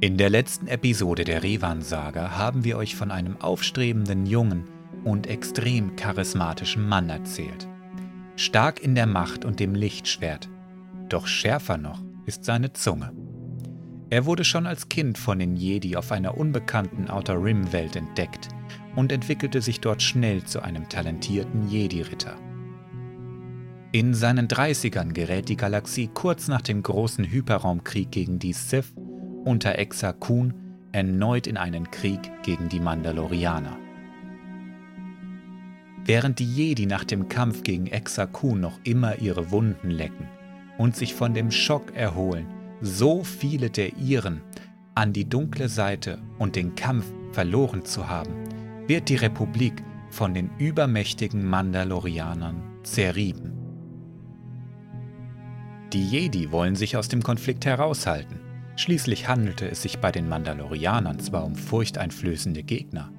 In der letzten Episode der Revan-Saga haben wir euch von einem aufstrebenden jungen und extrem charismatischen Mann erzählt. Stark in der Macht und dem Lichtschwert, doch schärfer noch ist seine Zunge. Er wurde schon als Kind von den Jedi auf einer unbekannten Outer Rim-Welt entdeckt und entwickelte sich dort schnell zu einem talentierten Jedi-Ritter. In seinen 30ern gerät die Galaxie kurz nach dem großen Hyperraumkrieg gegen die Sith unter Exa Kun erneut in einen Krieg gegen die Mandalorianer. Während die Jedi nach dem Kampf gegen Exa Kun noch immer ihre Wunden lecken und sich von dem Schock erholen, so viele der ihren an die dunkle Seite und den Kampf verloren zu haben, wird die Republik von den übermächtigen Mandalorianern zerrieben. Die Jedi wollen sich aus dem Konflikt heraushalten. Schließlich handelte es sich bei den Mandalorianern zwar um furchteinflößende Gegner,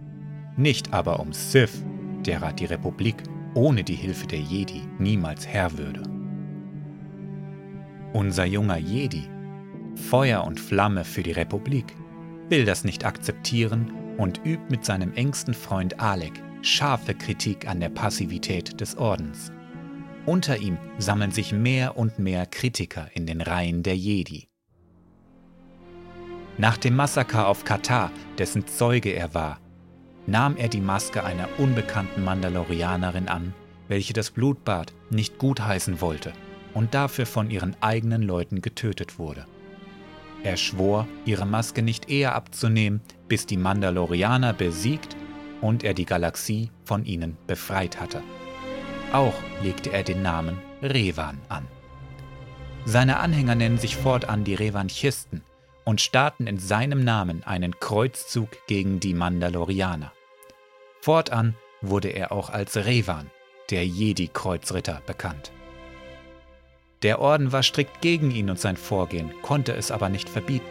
nicht aber um Sith, derer die Republik ohne die Hilfe der Jedi niemals Herr würde. Unser junger Jedi, Feuer und Flamme für die Republik, will das nicht akzeptieren und übt mit seinem engsten Freund Alec scharfe Kritik an der Passivität des Ordens. Unter ihm sammeln sich mehr und mehr Kritiker in den Reihen der Jedi. Nach dem Massaker auf Katar, dessen Zeuge er war, nahm er die Maske einer unbekannten Mandalorianerin an, welche das Blutbad nicht gutheißen wollte und dafür von ihren eigenen Leuten getötet wurde. Er schwor, ihre Maske nicht eher abzunehmen, bis die Mandalorianer besiegt und er die Galaxie von ihnen befreit hatte. Auch legte er den Namen Revan an. Seine Anhänger nennen sich fortan die Revanchisten und starten in seinem Namen einen Kreuzzug gegen die Mandalorianer. Fortan wurde er auch als Revan, der Jedi-Kreuzritter, bekannt. Der Orden war strikt gegen ihn und sein Vorgehen, konnte es aber nicht verbieten.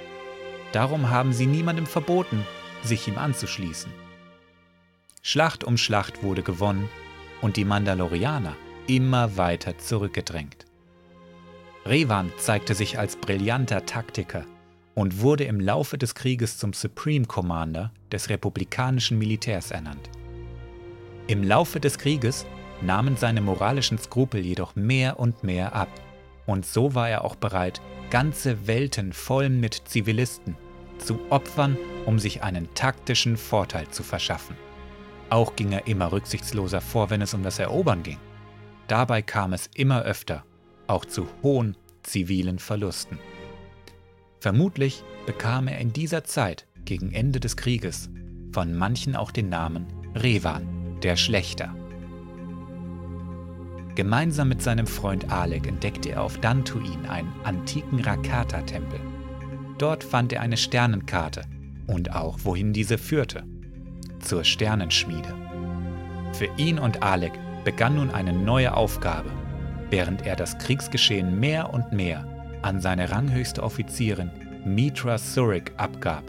Darum haben sie niemandem verboten, sich ihm anzuschließen. Schlacht um Schlacht wurde gewonnen und die Mandalorianer immer weiter zurückgedrängt. Revan zeigte sich als brillanter Taktiker und wurde im Laufe des Krieges zum Supreme Commander des republikanischen Militärs ernannt. Im Laufe des Krieges nahmen seine moralischen Skrupel jedoch mehr und mehr ab, und so war er auch bereit, ganze Welten voll mit Zivilisten zu opfern, um sich einen taktischen Vorteil zu verschaffen. Auch ging er immer rücksichtsloser vor, wenn es um das Erobern ging. Dabei kam es immer öfter, auch zu hohen zivilen Verlusten. Vermutlich bekam er in dieser Zeit, gegen Ende des Krieges, von manchen auch den Namen Revan, der Schlechter. Gemeinsam mit seinem Freund Alec entdeckte er auf Dantuin einen antiken Rakata-Tempel. Dort fand er eine Sternenkarte und auch, wohin diese führte zur Sternenschmiede. Für ihn und Alec begann nun eine neue Aufgabe, während er das Kriegsgeschehen mehr und mehr an seine ranghöchste Offizierin Mitra Surik abgab.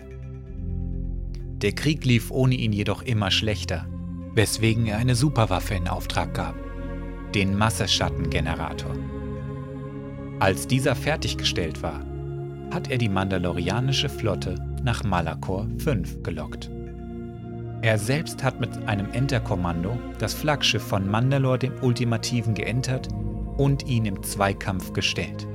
Der Krieg lief ohne ihn jedoch immer schlechter, weswegen er eine Superwaffe in Auftrag gab, den Masseschattengenerator. Als dieser fertiggestellt war, hat er die mandalorianische Flotte nach Malakor 5 gelockt. Er selbst hat mit einem Enterkommando das Flaggschiff von Mandalore dem Ultimativen geentert und ihn im Zweikampf gestellt.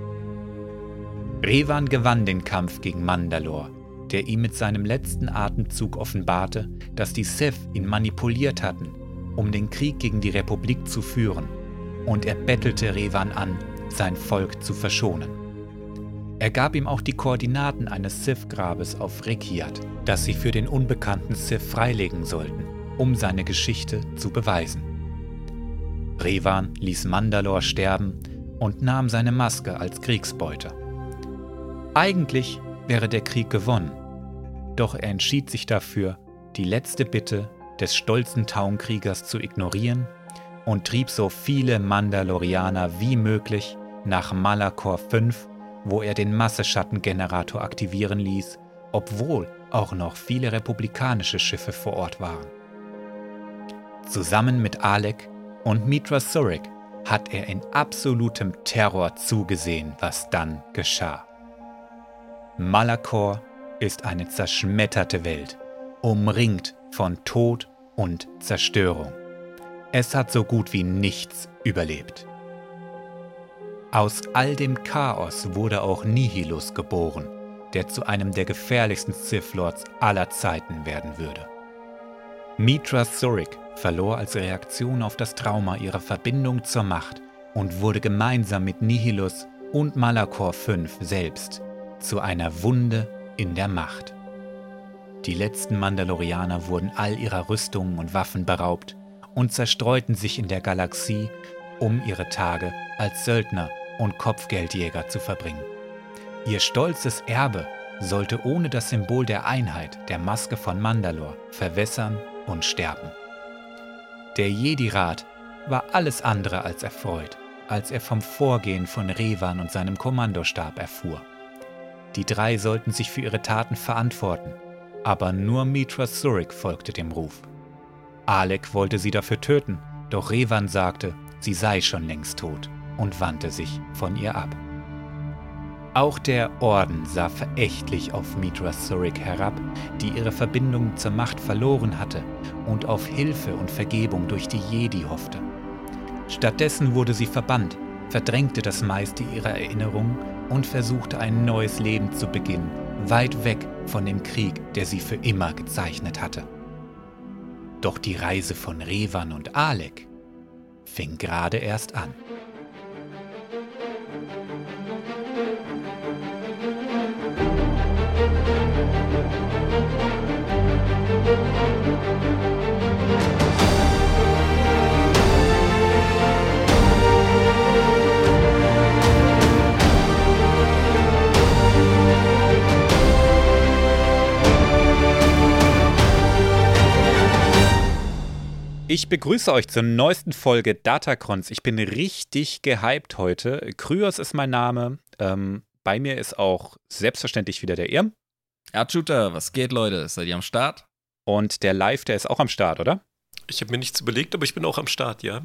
Revan gewann den Kampf gegen Mandalore, der ihm mit seinem letzten Atemzug offenbarte, dass die Sith ihn manipuliert hatten, um den Krieg gegen die Republik zu führen, und er bettelte Revan an, sein Volk zu verschonen. Er gab ihm auch die Koordinaten eines Sith-Grabes auf Rekiat, das sie für den unbekannten Sith freilegen sollten, um seine Geschichte zu beweisen. Revan ließ Mandalore sterben und nahm seine Maske als Kriegsbeute. Eigentlich wäre der Krieg gewonnen, doch er entschied sich dafür, die letzte Bitte des stolzen Taunkriegers zu ignorieren und trieb so viele Mandalorianer wie möglich nach Malakor 5 wo er den Masseschattengenerator aktivieren ließ, obwohl auch noch viele republikanische Schiffe vor Ort waren. Zusammen mit Alec und Mitra Surik hat er in absolutem Terror zugesehen, was dann geschah. Malakor ist eine zerschmetterte Welt, umringt von Tod und Zerstörung. Es hat so gut wie nichts überlebt. Aus all dem Chaos wurde auch Nihilus geboren, der zu einem der gefährlichsten Sith Lords aller Zeiten werden würde. Mitra Surik verlor als Reaktion auf das Trauma ihre Verbindung zur Macht und wurde gemeinsam mit Nihilus und Malakor V selbst zu einer Wunde in der Macht. Die letzten Mandalorianer wurden all ihrer Rüstungen und Waffen beraubt und zerstreuten sich in der Galaxie, um ihre Tage als Söldner und Kopfgeldjäger zu verbringen. Ihr stolzes Erbe sollte ohne das Symbol der Einheit, der Maske von Mandalore, verwässern und sterben. Der Jedi-Rat war alles andere als erfreut, als er vom Vorgehen von Revan und seinem Kommandostab erfuhr. Die drei sollten sich für ihre Taten verantworten, aber nur Mitra Surik folgte dem Ruf. Alec wollte sie dafür töten, doch Revan sagte, sie sei schon längst tot und wandte sich von ihr ab. Auch der Orden sah verächtlich auf Mitra Surik herab, die ihre Verbindung zur Macht verloren hatte und auf Hilfe und Vergebung durch die Jedi hoffte. Stattdessen wurde sie verbannt, verdrängte das meiste ihrer Erinnerungen und versuchte ein neues Leben zu beginnen, weit weg von dem Krieg, der sie für immer gezeichnet hatte. Doch die Reise von Revan und Alec fing gerade erst an. Ich begrüße euch zur neuesten Folge Datacrons. Ich bin richtig gehypt heute. Kryos ist mein Name. Ähm, bei mir ist auch selbstverständlich wieder der Irm. Ja, Shooter, was geht, Leute? Seid ihr am Start? Und der Live, der ist auch am Start, oder? Ich habe mir nichts überlegt, aber ich bin auch am Start, ja.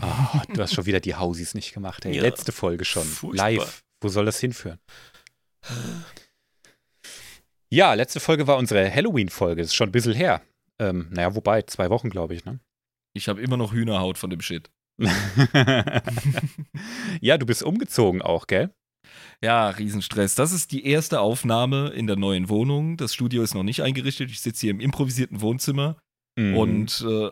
Oh, du hast schon wieder die Hausis nicht gemacht. Ey. Ja, Letzte Folge schon. Furchtbar. Live. Wo soll das hinführen? Ja, letzte Folge war unsere Halloween-Folge. Ist schon ein bisschen her. Ähm, naja, wobei, zwei Wochen, glaube ich, ne? Ich habe immer noch Hühnerhaut von dem Shit. ja, du bist umgezogen auch, gell? Ja, Riesenstress. Das ist die erste Aufnahme in der neuen Wohnung. Das Studio ist noch nicht eingerichtet. Ich sitze hier im improvisierten Wohnzimmer. Mhm. Und äh,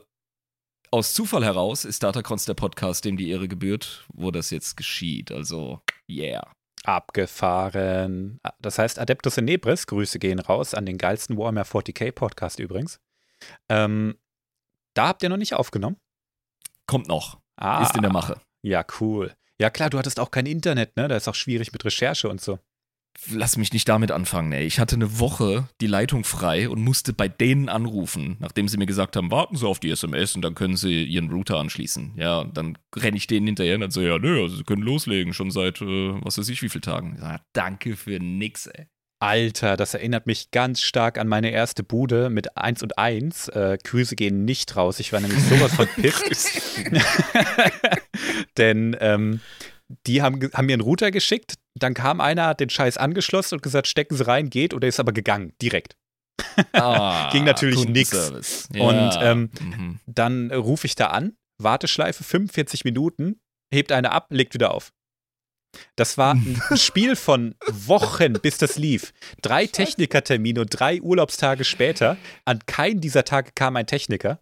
aus Zufall heraus ist Datacrons der Podcast, dem die Ehre gebührt, wo das jetzt geschieht. Also, yeah. Abgefahren. Das heißt, Adeptus in Nebris, Grüße gehen raus an den geilsten Warhammer 40k Podcast übrigens. Ähm, da habt ihr noch nicht aufgenommen? Kommt noch. Ah, ist in der Mache. Ja, cool. Ja, klar, du hattest auch kein Internet, ne? Da ist auch schwierig mit Recherche und so. Lass mich nicht damit anfangen, ey. Ich hatte eine Woche die Leitung frei und musste bei denen anrufen, nachdem sie mir gesagt haben, warten Sie auf die SMS und dann können Sie Ihren Router anschließen. Ja, und dann renne ich denen hinterher und dann so, ja, nö, also Sie können loslegen, schon seit, äh, was weiß ich, wie viele Tagen. Ja, danke für nix, ey. Alter, das erinnert mich ganz stark an meine erste Bude mit 1 und 1. Äh, Grüße gehen nicht raus. Ich war nämlich sowas von pisst. Denn ähm, die haben, haben mir einen Router geschickt. Dann kam einer, hat den Scheiß angeschlossen und gesagt, stecken Sie rein, geht. Oder ist aber gegangen, direkt. Ah, Ging natürlich nichts. Ja. Und ähm, mhm. dann rufe ich da an, Warteschleife 45 Minuten, hebt eine ab, legt wieder auf. Das war ein Spiel von Wochen, bis das lief. Drei Technikertermine und drei Urlaubstage später. An keinen dieser Tage kam ein Techniker.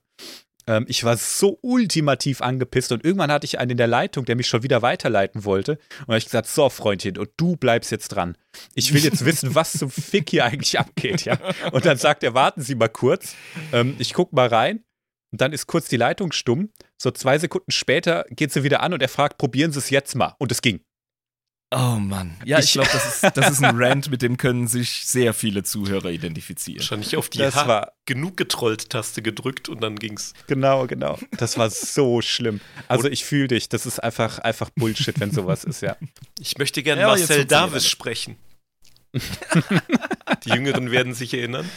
Ähm, ich war so ultimativ angepisst und irgendwann hatte ich einen in der Leitung, der mich schon wieder weiterleiten wollte. Und habe ich gesagt: So, Freundchen, und du bleibst jetzt dran. Ich will jetzt wissen, was zum Fick hier eigentlich abgeht. Ja? Und dann sagt er: Warten Sie mal kurz. Ähm, ich gucke mal rein. Und dann ist kurz die Leitung stumm. So zwei Sekunden später geht sie wieder an und er fragt: Probieren Sie es jetzt mal. Und es ging. Oh Mann. Ja, ich, ich glaube, das ist, das ist ein Rant, mit dem können sich sehr viele Zuhörer identifizieren. Wahrscheinlich auf die das war genug getrollt Taste gedrückt und dann ging's. Genau, genau. Das war so schlimm. Also ich fühle dich. Das ist einfach, einfach Bullshit, wenn sowas ist, ja. Ich möchte gerne ja, Marcel Davis sprechen. die Jüngeren werden sich erinnern.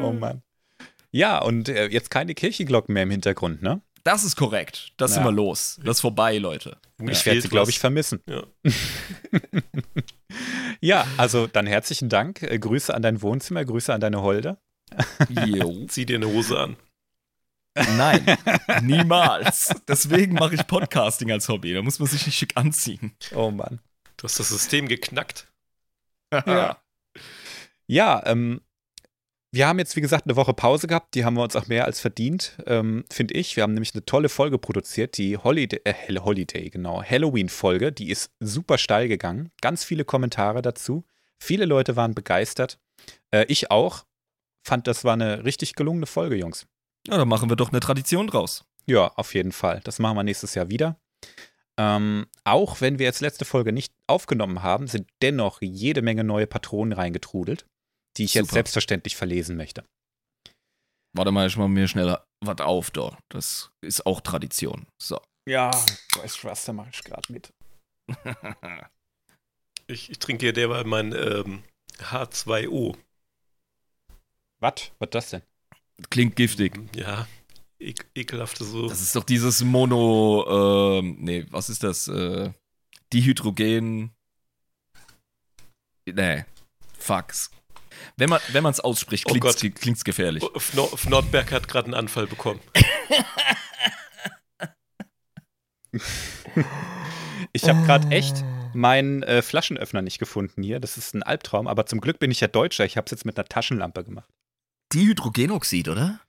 Oh Mann. Ja, und äh, jetzt keine Kirchenglocken mehr im Hintergrund, ne? Das ist korrekt. Das ja. sind wir los. Das ist vorbei, Leute. Ich werde sie, glaube ich, vermissen. Ja. Ja, also dann herzlichen Dank. Äh, Grüße an dein Wohnzimmer, Grüße an deine Holde. Jo. Zieh dir eine Hose an. Nein, niemals. Deswegen mache ich Podcasting als Hobby. Da muss man sich nicht schick anziehen. Oh Mann. Du hast das System geknackt. Ja. Ja, ähm, wir haben jetzt, wie gesagt, eine Woche Pause gehabt. Die haben wir uns auch mehr als verdient, ähm, finde ich. Wir haben nämlich eine tolle Folge produziert, die Holiday, äh, Holiday, genau, Halloween-Folge. Die ist super steil gegangen. Ganz viele Kommentare dazu. Viele Leute waren begeistert. Äh, ich auch. Fand, das war eine richtig gelungene Folge, Jungs. Ja, dann machen wir doch eine Tradition draus. Ja, auf jeden Fall. Das machen wir nächstes Jahr wieder. Ähm, auch wenn wir jetzt letzte Folge nicht aufgenommen haben, sind dennoch jede Menge neue Patronen reingetrudelt, die ich jetzt Super. selbstverständlich verlesen möchte. Warte mal, ich mach mir schneller was auf, doch. Das ist auch Tradition. So. Ja, weißt du was, da mache ich gerade mit. Ich, ich trinke hier derweil mein ähm, H2O. Was? Was das denn? Klingt giftig. Ja, ek ekelhafte so. Das ist doch dieses Mono, ähm, nee, was ist das? Äh, Dihydrogen. Nee, fucks. Wenn man wenn es ausspricht, Oh klingt's, Gott. klingt's gefährlich. F Nor- F Nordberg hat gerade einen Anfall bekommen. Ich habe gerade echt meinen äh, Flaschenöffner nicht gefunden hier. Das ist ein Albtraum, aber zum Glück bin ich ja Deutscher. Ich habe es jetzt mit einer Taschenlampe gemacht. Dihydrogenoxid, oder?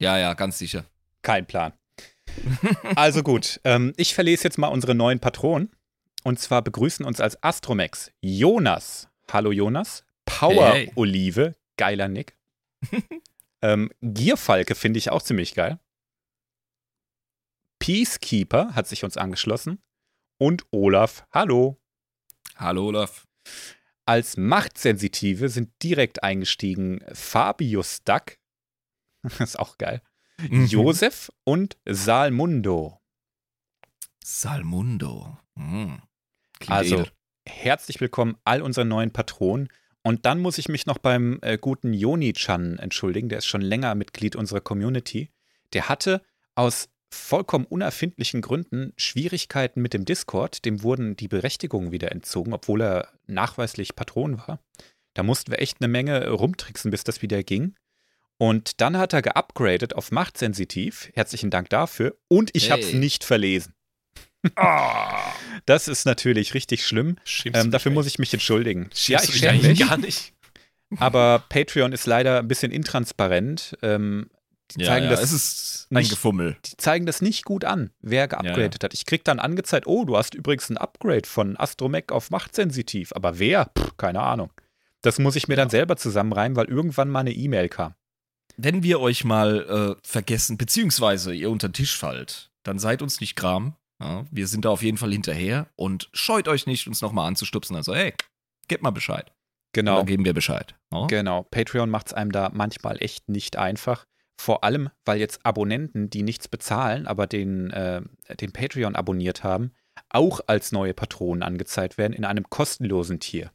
Ja, ja, ganz sicher. Kein Plan. Also gut, ähm, ich verlese jetzt mal unsere neuen Patronen. Und zwar begrüßen uns als Astromex Jonas. Hallo Jonas. Power Hey, hey. Olive. Geiler Nick. ähm, Gierfalke finde ich auch ziemlich geil. Peacekeeper hat sich uns angeschlossen. Und Olaf. Hallo. Hallo Olaf. Als Machtsensitive sind direkt eingestiegen Fabius Duck. ist auch geil. Mhm. Josef und Salmundo. Salmundo. Mhm. Klingt Also, edel. herzlich willkommen all unsere neuen Patronen. Und dann muss ich mich noch beim äh, guten Joni-chan entschuldigen. Der ist schon länger Mitglied unserer Community. Der hatte aus vollkommen unerfindlichen Gründen Schwierigkeiten mit dem Discord. Dem wurden die Berechtigungen wieder entzogen, obwohl er nachweislich Patron war. Da mussten wir echt eine Menge rumtricksen, bis das wieder ging. Und dann hat er geupgradet auf Machtsensitiv. Herzlichen Dank dafür. Und ich habe es Hey. nicht verlesen. Das ist natürlich richtig schlimm. Ähm, dafür muss ich mich entschuldigen. ja, ich schäme mich, gar nicht. aber Patreon ist leider ein bisschen intransparent. Ähm, die, ja, zeigen ja, das, es ist ein nicht- Gefummel. die zeigen das nicht gut an, wer geupgradet hat. Ich krieg dann angezeigt, oh, du hast übrigens ein Upgrade von Astromech auf Machtsensitiv. Aber wer? Pff, keine Ahnung. Das muss ich mir dann selber zusammenreimen, weil irgendwann mal eine E-Mail kam. Wenn wir euch mal äh, vergessen, beziehungsweise ihr unter den Tisch fallt, dann seid uns nicht gram. Ja, wir sind da auf jeden Fall hinterher und scheut euch nicht, uns nochmal anzustupsen. Also, hey, gebt mal Bescheid. Genau. Dann geben wir Bescheid. Ja? Genau, Patreon macht es einem da manchmal echt nicht einfach. Vor allem, weil jetzt Abonnenten, die nichts bezahlen, aber den, äh, den Patreon abonniert haben, auch als neue Patronen angezeigt werden in einem kostenlosen Tier.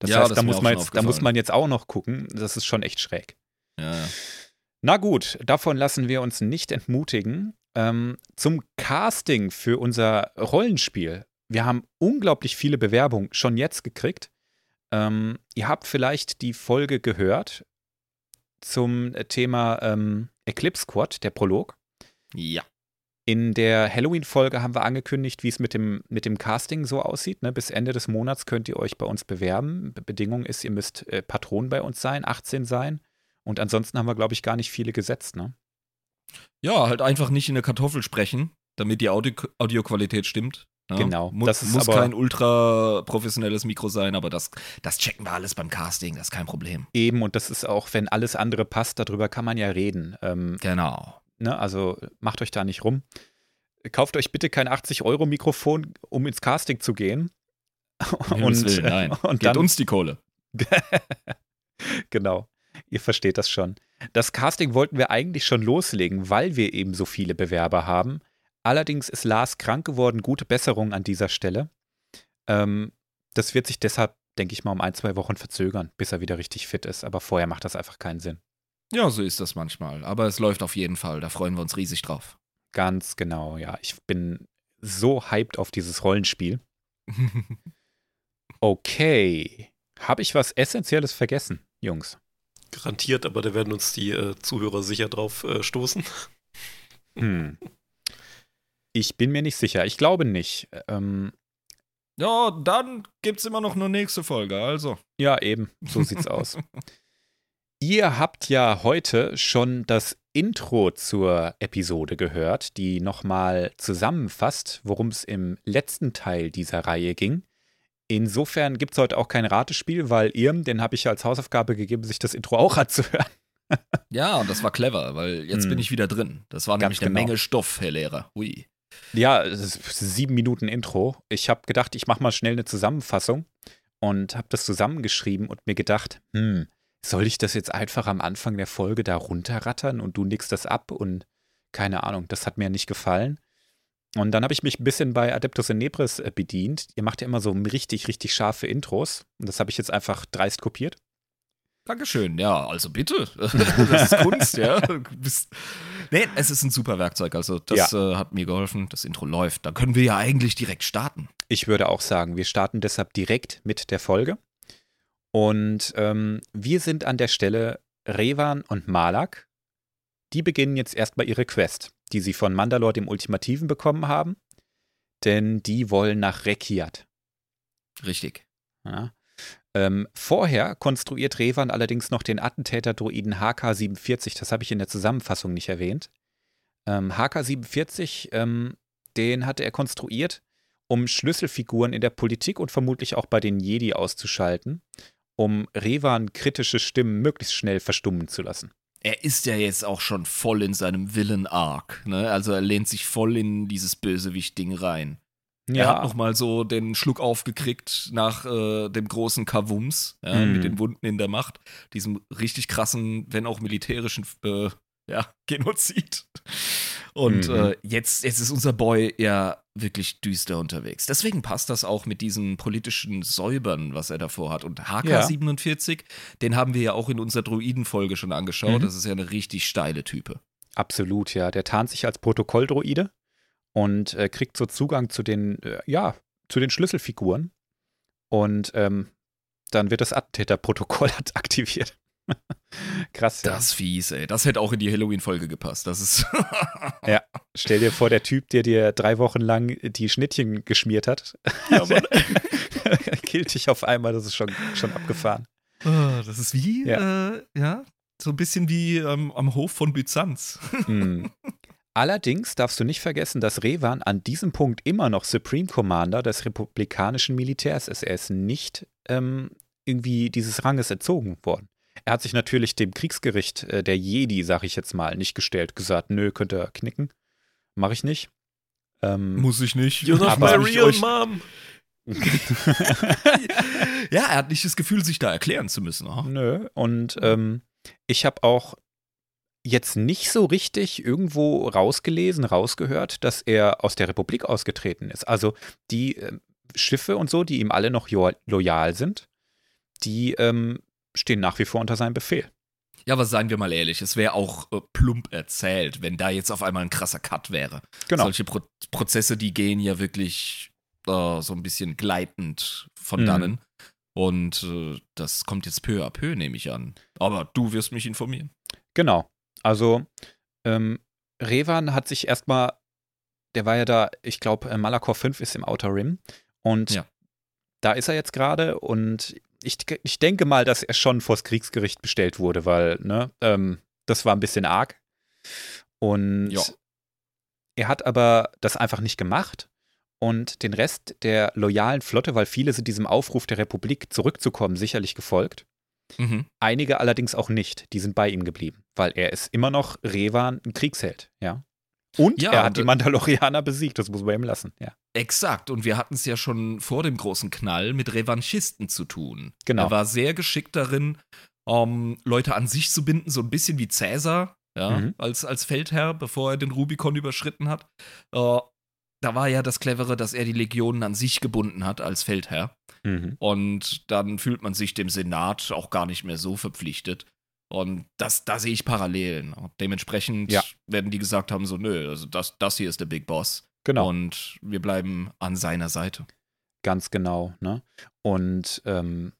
Das Ja, heißt, das da muss, man jetzt, da muss man jetzt auch noch gucken. Das ist schon echt schräg. Ja, ja. Na gut, davon lassen wir uns nicht entmutigen. Ähm, zum Casting für unser Rollenspiel. Wir haben unglaublich viele Bewerbungen schon jetzt gekriegt. Ähm, ihr habt vielleicht die Folge gehört zum Thema ähm, Eclipse Squad, der Prolog. ja. In der Halloween-Folge haben wir angekündigt, wie es mit dem, mit dem Casting so aussieht. Ne? Bis Ende des Monats könnt ihr euch bei uns bewerben. Be Bedingung ist, ihr müsst äh, Patron bei uns sein, 18 sein. Und ansonsten haben wir, glaube ich, gar nicht viele gesetzt. Ne? Ja, halt einfach nicht in der Kartoffel sprechen, damit die Audio Audioqualität stimmt. Ja, Genau, Mu das muss kein ultra professionelles Mikro sein, aber das, das checken wir alles beim Casting, das ist kein Problem. Eben, und das ist auch, wenn alles andere passt, darüber kann man ja reden. Ähm, Genau. ne? Also macht euch da nicht rum. Kauft euch bitte kein 80-Euro-Mikrofon, um ins Casting zu gehen. Himmels Willen, nein. und Gebt dann, uns die Kohle. genau, ihr versteht das schon. Das Casting wollten wir eigentlich schon loslegen, weil wir eben so viele Bewerber haben. Allerdings ist Lars krank geworden, gute Besserung an dieser Stelle. Ähm, das wird sich deshalb, denke ich mal, um ein, zwei Wochen verzögern, bis er wieder richtig fit ist. Aber vorher macht das einfach keinen Sinn. Ja, so ist das manchmal. Aber es läuft auf jeden Fall. Da freuen wir uns riesig drauf. Ganz genau, ja. Ich bin so hyped auf dieses Rollenspiel. Okay. Habe ich was Essentielles vergessen, Jungs? Garantiert, aber da werden uns die äh, Zuhörer sicher drauf äh, stoßen. Hm. Ich bin mir nicht sicher. Ich glaube nicht. Ähm, Ja, dann gibt's immer noch eine nächste Folge, also. ja, eben. So sieht's aus. Ihr habt ja heute schon das Intro zur Episode gehört, die nochmal zusammenfasst, worum es im letzten Teil dieser Reihe ging. Insofern gibt es heute auch kein Ratespiel, weil ihr, den habe ich ja als Hausaufgabe gegeben, sich das Intro auch anzuhören. Ja, und das war clever, weil jetzt Hm. bin ich wieder drin. Das war Ganz nämlich eine genau. Menge Stoff, Herr Lehrer. Hui. Ja, sieben Minuten Intro. Ich habe gedacht, ich mache mal schnell eine Zusammenfassung und habe das zusammengeschrieben und mir gedacht, hm, soll ich das jetzt einfach am Anfang der Folge da runterrattern und du nickst das ab und keine Ahnung, das hat mir nicht gefallen. Und dann habe ich mich ein bisschen bei Adeptus Inebris äh, bedient. Ihr macht ja immer so richtig, richtig scharfe Intros. Und das habe ich jetzt einfach dreist kopiert. Dankeschön, ja, also bitte. Das ist Kunst, ja. Bist nee, es ist ein super Werkzeug. Also, das äh, hat mir geholfen. Das Intro läuft. Da können wir ja eigentlich direkt starten. Ich würde auch sagen, wir starten deshalb direkt mit der Folge. Und ähm, wir sind an der Stelle Revan und Malak. Die beginnen jetzt erstmal ihre Quest, die sie von Mandalore dem Ultimativen bekommen haben. Denn die wollen nach Rekiat. Richtig. Ja. Ähm, vorher konstruiert Revan allerdings noch den Attentäter-Droiden HK-47. Das habe ich in der Zusammenfassung nicht erwähnt. Ähm, HK-47, ähm, den hatte er konstruiert, um Schlüsselfiguren in der Politik und vermutlich auch bei den Jedi auszuschalten, um Revan kritische Stimmen möglichst schnell verstummen zu lassen. Er ist ja jetzt auch schon voll in seinem Villain-Arc. Ne? Also, er lehnt sich voll in dieses Bösewicht-Ding rein. Er hat nochmal so den Schluck aufgekriegt nach äh, dem großen Kavums, ja, Mhm. mit den Wunden in der Macht, diesem richtig krassen, wenn auch militärischen äh, ja, Genozid. Und Mhm. äh, jetzt, jetzt ist unser Boy ja wirklich düster unterwegs. Deswegen passt das auch mit diesen politischen Säubern, was er davor hat. Und HK47, den haben wir ja auch in unserer Druiden-Folge schon angeschaut. Mhm. Das ist ja eine richtig steile Type. Absolut, ja. Der tarnt sich als Protokolldroide und äh, kriegt so Zugang zu den, äh, ja, zu den Schlüsselfiguren. Und ähm, dann wird das Attentäterprotokoll aktiviert. Krass, ja. Das ist fies, ey. Das hätte auch in die Halloween-Folge gepasst. Das ist. Stell dir vor, der Typ, der dir drei Wochen lang die Schnittchen geschmiert hat, ja, killt dich auf einmal, das ist schon, schon abgefahren. Ah, das ist wie, Ja. Äh, ja, so ein bisschen wie ähm, am Hof von Byzanz. Hm. Allerdings darfst du nicht vergessen, dass Revan an diesem Punkt immer noch Supreme Commander des republikanischen Militärs ist. Er ist nicht ähm, irgendwie dieses Ranges entzogen worden. Er hat sich natürlich dem Kriegsgericht äh, der Jedi, sag ich jetzt mal, nicht gestellt, gesagt, nö, könnt ihr knicken. Mach ich nicht. Ähm, Muss ich nicht. You're not my real mom. ja, er hat nicht das Gefühl, sich da erklären zu müssen. Oh. Nö. Und ähm, ich habe auch jetzt nicht so richtig irgendwo rausgelesen, rausgehört, dass er aus der Republik ausgetreten ist. Also die ähm, Schiffe und so, die ihm alle noch loyal sind, die ähm, stehen nach wie vor unter seinem Befehl. Ja, aber seien wir mal ehrlich, es wäre auch äh, plump erzählt, wenn da jetzt auf einmal ein krasser Cut wäre. Genau. Solche Pro Prozesse, die gehen ja wirklich äh, so ein bisschen gleitend von Mhm. dannen. Und äh, das kommt jetzt peu à peu, nehme ich an. Aber du wirst mich informieren. Genau. Also ähm, Revan hat sich erstmal, der war ja da, ich glaube, Malakor 5 ist im Outer Rim und Ja. da ist er jetzt gerade und ich, ich denke mal, dass er schon vors Kriegsgericht bestellt wurde, weil, ne, ähm, das war ein bisschen arg. Und Ja. er hat aber das einfach nicht gemacht und den Rest der loyalen Flotte, weil viele sind diesem Aufruf der Republik zurückzukommen sicherlich gefolgt. Mhm. Einige allerdings auch nicht. Die sind bei ihm geblieben, weil er ist immer noch Revan ein Kriegsheld, ja. Und Ja, er hat die äh, Mandalorianer besiegt, das muss man ihm lassen, ja. Exakt, und wir hatten es ja schon vor dem großen Knall mit Revanchisten zu tun. Genau. Er war sehr geschickt darin, ähm, Leute an sich zu binden, so ein bisschen wie Cäsar, ja, Mhm. als, als Feldherr, bevor er den Rubikon überschritten hat. Äh, da war ja das Clevere, dass er die Legionen an sich gebunden hat als Feldherr. Mhm. Und dann fühlt man sich dem Senat auch gar nicht mehr so verpflichtet. Und das, da sehe ich Parallelen. Und dementsprechend Ja. werden die gesagt haben: so, nö, also das, das hier ist der Big Boss. Genau. Und wir bleiben an seiner Seite. Ganz genau, ne? Und ähm,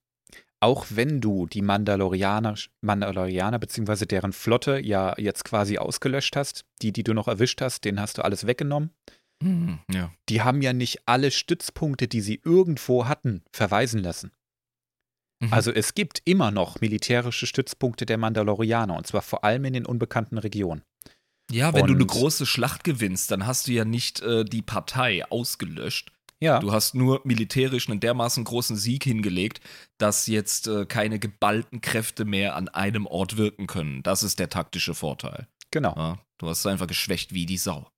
auch wenn du die Mandalorianer, Mandalorianer bzw. deren Flotte ja jetzt quasi ausgelöscht hast, die, die du noch erwischt hast, denen hast du alles weggenommen. Mhm, ja. Die haben ja nicht alle Stützpunkte, die sie irgendwo hatten, verweisen lassen. Mhm. Also es gibt immer noch militärische Stützpunkte der Mandalorianer und zwar vor allem in den unbekannten Regionen. Ja, wenn du eine Und- große Schlacht gewinnst, dann hast du ja nicht äh, die Partei ausgelöscht. Ja, Du hast nur militärisch einen dermaßen großen Sieg hingelegt, dass jetzt äh, keine geballten Kräfte mehr an einem Ort wirken können. Das ist der taktische Vorteil. genau. Ja, du hast einfach geschwächt wie die Sau.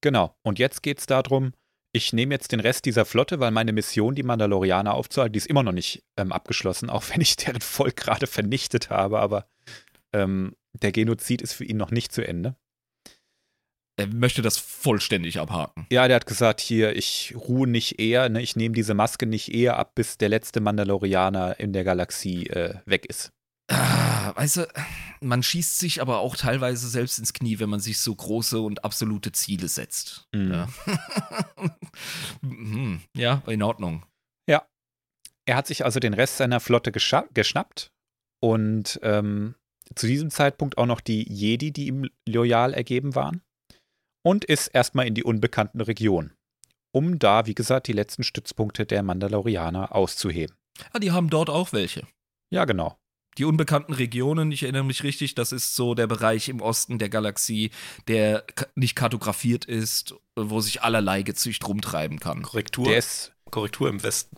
Genau. Und jetzt geht es darum, ich nehme jetzt den Rest dieser Flotte, weil meine Mission, die Mandalorianer aufzuhalten, die ist immer noch nicht ähm, abgeschlossen, auch wenn ich deren Volk gerade vernichtet habe, aber ähm, der Genozid ist für ihn noch nicht zu Ende. Er möchte das vollständig abhaken. Ja, der hat gesagt, hier, ich ruhe nicht eher, ne, ich nehme diese Maske nicht eher ab, bis der letzte Mandalorianer in der Galaxie äh, weg ist. Ah, weißt du, man schießt sich aber auch teilweise selbst ins Knie, wenn man sich so große und absolute Ziele setzt. Mhm. Ja. Mhm. ja, in Ordnung. Er hat sich also den Rest seiner Flotte geschnappt und ähm, zu diesem Zeitpunkt auch noch die Jedi, die ihm loyal ergeben waren, und ist erstmal in die unbekannten Regionen, um da, wie gesagt, die letzten Stützpunkte der Mandalorianer auszuheben. Ah, die haben dort auch welche. Ja, genau. Die unbekannten Regionen, ich erinnere mich richtig, das ist so der Bereich im Osten der Galaxie, der nicht kartografiert ist, wo sich allerlei Gezücht rumtreiben kann. Korrektur, Der ist, Korrektur im Westen.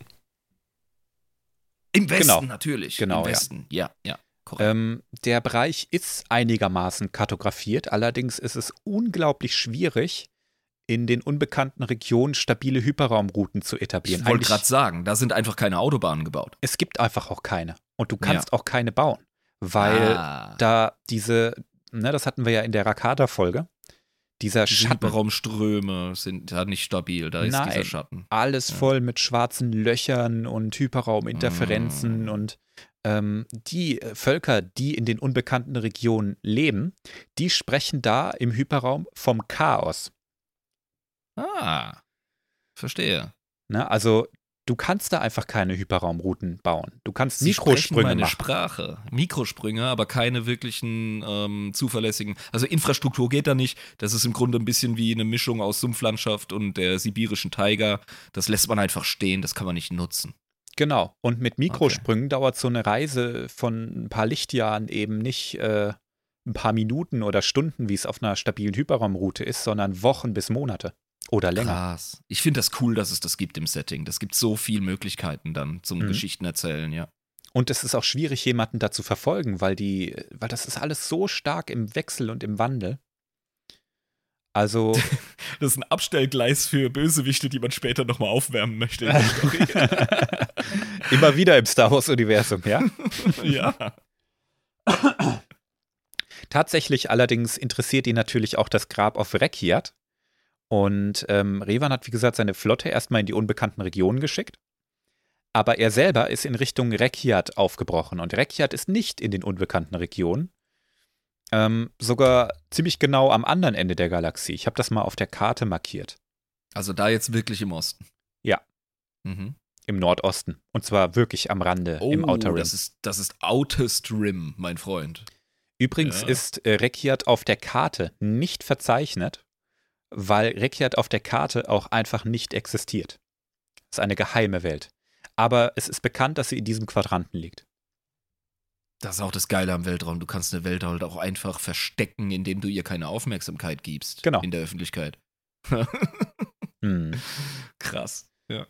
Im Westen Genau. natürlich. Genau, Im ja. Westen, ja, ja. korrekt. ähm, der Bereich ist einigermaßen kartografiert, allerdings ist es unglaublich schwierig, in den unbekannten Regionen stabile Hyperraumrouten zu etablieren. ich wollte gerade sagen, da sind einfach keine Autobahnen gebaut. es gibt einfach auch keine. Und du kannst auch keine bauen, weil ah, da diese, ne, das hatten wir ja in der Rakata-Folge, dieser diese Schatten, Hyperraumströme sind ja nicht stabil, da ist Nein. dieser Schatten. alles Ja. voll mit schwarzen Löchern und Hyperrauminterferenzen Mm. und ähm, die Völker, die in den unbekannten Regionen leben, die sprechen da im Hyperraum vom Chaos. Ah, verstehe. Ne? Also du kannst da einfach keine Hyperraumrouten bauen. Du kannst Sie Mikrosprünge meine machen. Sprache. Mikrosprünge, aber keine wirklichen ähm, zuverlässigen. Also Infrastruktur geht da nicht. Das ist im Grunde ein bisschen wie eine Mischung aus Sumpflandschaft und der sibirischen Taiga. Das lässt man einfach stehen, das kann man nicht nutzen. Genau. Und mit Mikrosprüngen dauert so eine Reise von ein paar Lichtjahren eben nicht äh, ein paar Minuten oder Stunden, wie es auf einer stabilen Hyperraumroute ist, sondern Wochen bis Monate oder länger. Krass. Ich finde das cool, dass es das gibt im Setting. Das gibt so viele Möglichkeiten dann zum Mhm. Geschichten erzählen, ja. Und es ist auch schwierig, jemanden da zu verfolgen, weil die, weil das ist alles so stark im Wechsel und im Wandel. Also, Das ist ein Abstellgleis für Bösewichte, die man später nochmal aufwärmen möchte. immer wieder im Star Wars-Universum, ja? ja. Tatsächlich allerdings interessiert ihn natürlich auch das Grab auf Rekiat. Und ähm, Revan hat, wie gesagt, seine Flotte erstmal in die unbekannten Regionen geschickt. Aber er selber ist in Richtung Rekiat aufgebrochen. Und Rekiat ist nicht in den unbekannten Regionen. Ähm, sogar ziemlich genau am anderen Ende der Galaxie. Ich habe das mal auf der Karte markiert. Also da jetzt wirklich im Osten. Ja. Mhm. Im Nordosten. Und zwar wirklich am Rande, Oh, im Outer Rim. das ist, das ist Outest Rim, mein Freund. Übrigens Ja. ist äh, Rekiat auf der Karte nicht verzeichnet, weil Rekiat auf der Karte auch einfach nicht existiert. Das ist eine geheime Welt. Aber es ist bekannt, dass sie in diesem Quadranten liegt. Das ist auch das Geile am Weltraum. Du kannst eine Welt halt auch einfach verstecken, indem du ihr keine Aufmerksamkeit gibst. Genau. In der Öffentlichkeit. Hm. Krass. Ja.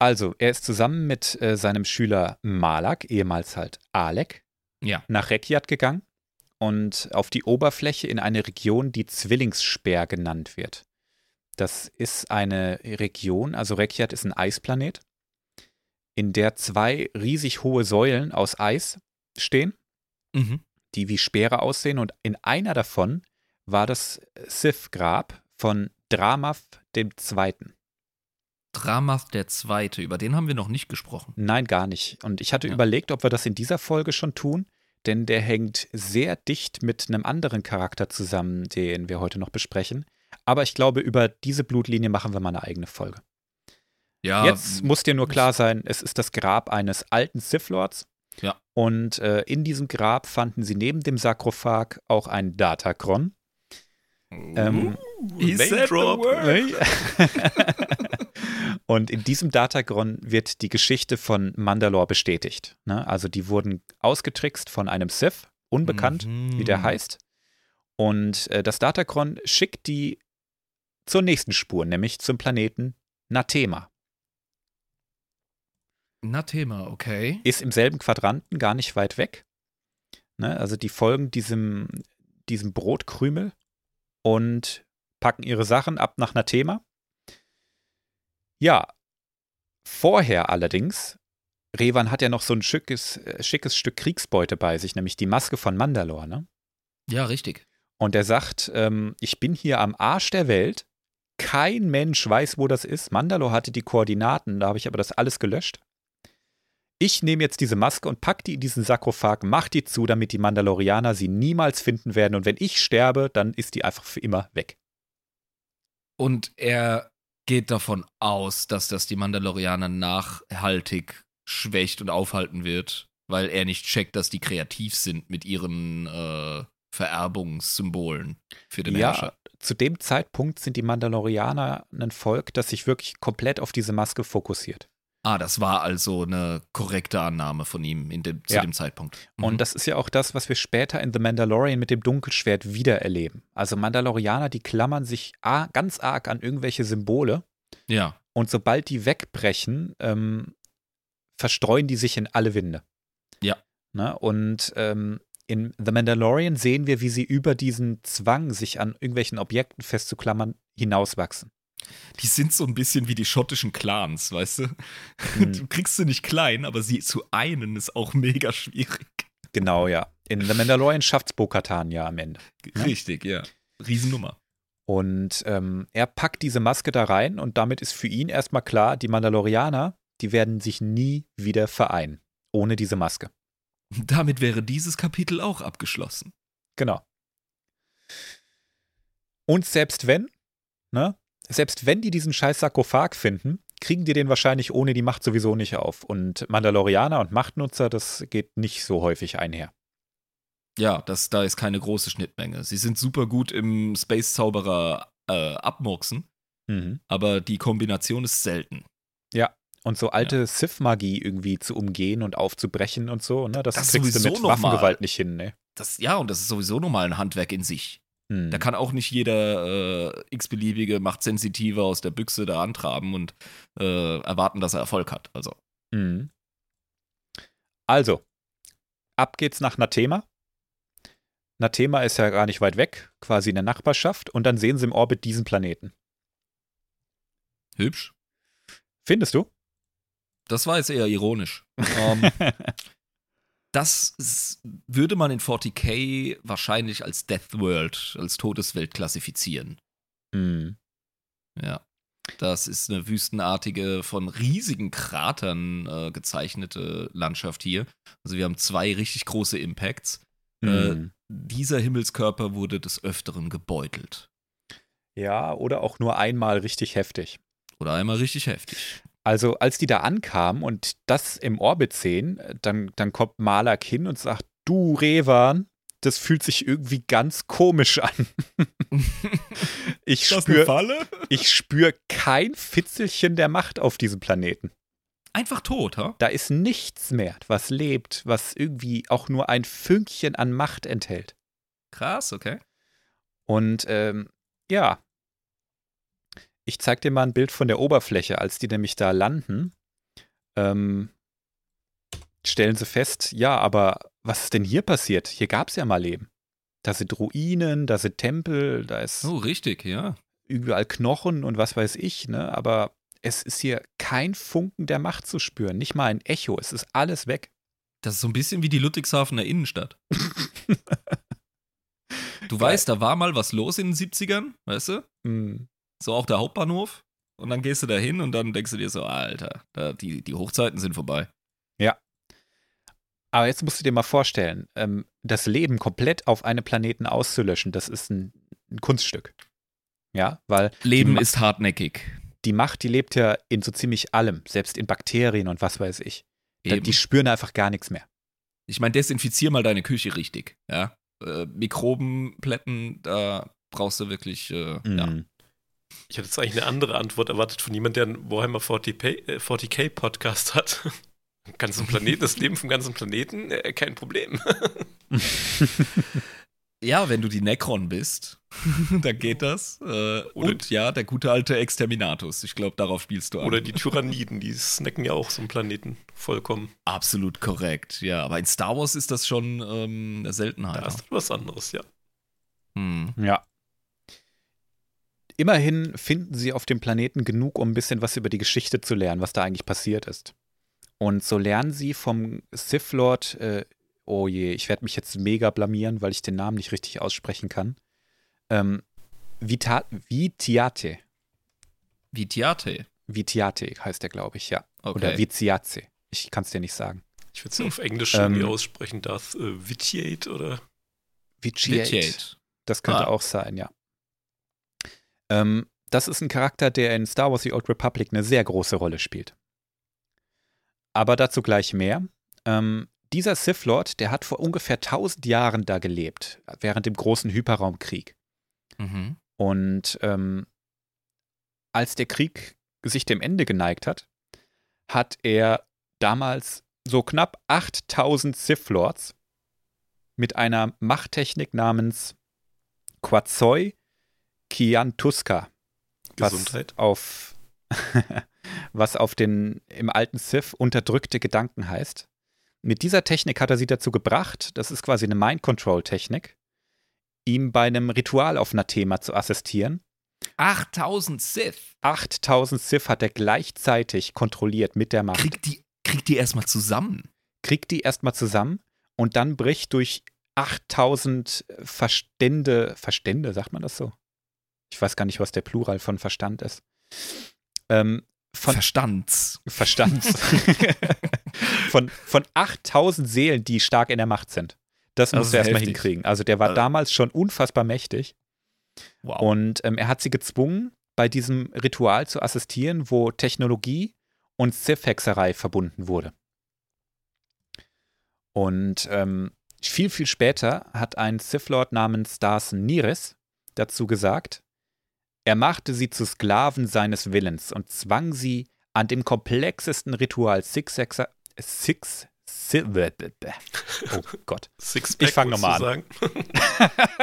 Also, er ist zusammen mit äh, seinem Schüler Malak, ehemals halt Alek, Ja. nach Rekiat gegangen und auf die Oberfläche in eine Region, die Zwillingssperr genannt wird. Das ist eine Region, also Rekiat ist ein Eisplanet, in der zwei riesig hohe Säulen aus Eis stehen, Mhm. die wie Speere aussehen und in einer davon war das Sith-Grab von Dramath dem Zweiten. Dramath der Zweite, über den haben wir noch nicht gesprochen. Nein, gar nicht. Und ich hatte Ja. überlegt, ob wir das in dieser Folge schon tun, denn der hängt sehr dicht mit einem anderen Charakter zusammen, den wir heute noch besprechen. Aber ich glaube, über diese Blutlinie machen wir mal eine eigene Folge. Ja, Jetzt muss dir nur klar sein, es ist das Grab eines alten Sith Lords. Ja. Und äh, in diesem Grab fanden sie neben dem Sarkophag auch ein Datachron. Ähm, He Name said the drop. Und in diesem Datagron wird die Geschichte von Mandalore bestätigt. Ne? Also die wurden ausgetrickst von einem Sith, unbekannt, wie der Mhm. heißt. Und äh, das Datagron schickt die zur nächsten Spur, nämlich zum Planeten Nathema. Na, Thema, okay. Ist im selben Quadranten, gar nicht weit weg. Ne? Also die folgen diesem, diesem Brotkrümel und packen ihre Sachen ab nach Nathema. Ja, vorher allerdings, Revan hat ja noch so ein schickes, äh, schickes Stück Kriegsbeute bei sich, nämlich die Maske von Mandalore. Ne? Ja, richtig. Und er sagt, ähm, ich bin hier am Arsch der Welt. Kein Mensch weiß, wo das ist. Mandalore hatte die Koordinaten, da habe ich aber das alles gelöscht. Ich nehme jetzt diese Maske und pack die in diesen Sarkophag, mach die zu, damit die Mandalorianer sie niemals finden werden. Und wenn ich sterbe, dann ist die einfach für immer weg. Und er geht davon aus, dass das die Mandalorianer nachhaltig schwächt und aufhalten wird, weil er nicht checkt, dass die kreativ sind mit ihren äh, Vererbungssymbolen für den ja, Herrscher. zu dem Zeitpunkt sind die Mandalorianer ein Volk, das sich wirklich komplett auf diese Maske fokussiert. Ah, das war also eine korrekte Annahme von ihm dem, zu Ja. dem Zeitpunkt. Mhm. Und das ist ja auch das, was wir später in The Mandalorian mit dem Dunkelschwert wieder erleben. Also Mandalorianer, die klammern sich a- ganz arg an irgendwelche Symbole ja, und sobald die wegbrechen, ähm, verstreuen die sich in alle Winde. Ja. Ne? Und ähm, in The Mandalorian sehen wir, wie sie über diesen Zwang, sich an irgendwelchen Objekten festzuklammern, hinauswachsen. Die sind so ein bisschen wie die schottischen Clans, weißt du? Hm. Du kriegst sie nicht klein, aber sie zu einen ist auch mega schwierig. Genau, ja. In The Mandalorian schafft's Bo-Katan ja am Ende. Ja. Richtig, ja. Riesennummer. Und ähm, er packt diese Maske da rein und damit ist für ihn erstmal klar, die Mandalorianer, die werden sich nie wieder vereinen. Ohne diese Maske. Damit wäre dieses Kapitel auch abgeschlossen. Genau. Und selbst wenn, ne, selbst wenn die diesen scheiß Sarkophag finden, kriegen die den wahrscheinlich ohne die Macht sowieso nicht auf. Und Mandalorianer und Machtnutzer, das geht nicht so häufig einher. Ja, das, da ist keine große Schnittmenge. Sie sind super gut im Space-Zauberer äh, abmurksen, Mhm. aber die Kombination ist selten. Und so alte Sith-Magie irgendwie zu umgehen und aufzubrechen und so, ne, das, Das kriegst du mit noch mal. Waffengewalt nicht hin, ne? Das, ja, und das ist sowieso nochmal ein Handwerk in sich. Da kann auch nicht jeder äh, x-beliebige Machtsensitive aus der Büchse da antraben und äh, erwarten, dass er Erfolg hat. Also, Mhm. Also, ab geht's nach Nathema. Nathema ist ja gar nicht weit weg, quasi in der Nachbarschaft, und dann sehen sie im Orbit diesen Planeten. hübsch. Findest du? Das war jetzt eher ironisch. ähm, das würde man in 40k wahrscheinlich als Death World, als Todeswelt klassifizieren. Mhm. Ja. Das ist eine wüstenartige, von riesigen Kratern äh, gezeichnete Landschaft hier. Also wir haben zwei richtig große Impacts. Äh, Mhm. Dieser Himmelskörper wurde des Öfteren gebeutelt. Ja, oder auch nur einmal richtig heftig. Oder einmal richtig heftig. Also, als die da ankamen und das im Orbit sehen, dann, dann kommt Malak hin und sagt: Du, Revan, das fühlt sich irgendwie ganz komisch an. ich spüre ich spür kein Fitzelchen der Macht auf diesem Planeten. Einfach tot, ha? Da ist nichts mehr, was lebt, was irgendwie auch nur ein Fünkchen an Macht enthält. Krass, okay. Und ähm, ja, ich zeig dir mal ein Bild von der Oberfläche, als die nämlich da landen. Ähm, stellen sie fest, ja, aber was ist denn hier passiert? Hier gab es ja mal Leben. Da sind Ruinen, da sind Tempel, da ist Oh, richtig, ja. überall Knochen und was weiß ich, ne? Aber es ist hier kein Funken der Macht zu spüren, nicht mal ein Echo, es ist alles weg. Das ist so ein bisschen wie die Ludwigshafener Innenstadt. Du weißt, da war mal was los in den 70ern, weißt du? Hm. So auch der Hauptbahnhof. Und dann gehst du da hin und dann denkst du dir so, Alter, da, die, die Hochzeiten sind vorbei. Aber jetzt musst du dir mal vorstellen, ähm, das Leben komplett auf einem Planeten auszulöschen, das ist ein, ein Kunststück. Ja, weil Leben Ma- ist hartnäckig. die Macht, die lebt ja in so ziemlich allem, selbst in Bakterien und was weiß ich. Eben. die spüren einfach gar nichts mehr. Ich meine, desinfizier mal deine Küche richtig, ja. Äh, Mikrobenplätten, da brauchst du wirklich, äh, ja. Ich hatte jetzt eigentlich eine andere Antwort erwartet von jemandem, der einen Warhammer 40K, äh, 40K Podcast hat. ganzen Planeten, das Leben vom ganzen Planeten, äh, kein Problem. Ja, wenn du die Necron bist, dann geht das. Äh, und ja, der gute alte Exterminatus. Ich glaube, darauf spielst du an. Oder die Tyranniden, die snacken ja auch so einen Planeten vollkommen. Absolut korrekt, ja. Aber in Star Wars ist das schon ähm, eine Seltenheit. Da ist was anderes, ja. Hm. Ja. Immerhin finden sie auf dem Planeten genug, um ein bisschen was über die Geschichte zu lernen, was da eigentlich passiert ist. Und so lernen sie vom Sith Lord, äh, oh je, ich werde mich jetzt mega blamieren, weil ich den Namen nicht richtig aussprechen kann. Ähm, Vita Vitiate. Vitiate. Vitiate heißt der, glaube ich, ja. Okay. Oder Viziace. Ich kann es dir nicht sagen. Ich würde es auf Englisch Ähm, irgendwie aussprechen, Darth äh, Vitiate oder Vitiate. Vitiate. Das könnte Ah. auch sein, ja. Ähm, das ist ein Charakter, der in Star Wars The Old Republic eine sehr große Rolle spielt. Aber dazu gleich mehr. Ähm, dieser Sith Lord, der hat vor ungefähr 1000 Jahren da gelebt, während dem großen Hyperraumkrieg. Mhm. Und ähm, als der Krieg sich dem Ende geneigt hat, hat er damals so knapp 8000 Sith Lords mit einer Machttechnik namens Quatzoi Kiantuska, was Gesundheit. auf was auf den im alten Sith unterdrückte Gedanken heißt. Mit dieser Technik hat er sie dazu gebracht, das ist quasi eine Mind-Control-Technik, ihm bei einem Ritual auf Nathema zu assistieren. 8000 Sith. 8000 Sith hat er gleichzeitig kontrolliert mit der Macht. Kriegt die, kriegt die erstmal zusammen. Kriegt die erstmal zusammen und dann bricht durch 8000 Verstände, Verstände, sagt man das so? Ich weiß gar nicht, was der Plural von Verstand ist. Ähm, von Verstands. Verstand. von, von 8000 Seelen, die stark in der Macht sind. Das, Das muss er erstmal hinkriegen. Also der war Also- damals schon unfassbar mächtig. Wow. Und ähm, er hat sie gezwungen, bei diesem Ritual zu assistieren, wo Technologie und Sith-Hexerei verbunden wurde. Und ähm, viel, viel später hat ein Sith-Lord namens Darth Niris dazu gesagt, er machte sie zu Sklaven seines Willens und zwang sie an dem komplexesten Ritual Six Sexer, Six, Si- Oh Gott. Sixpack, Ich fang wolltest noch du mal sagen.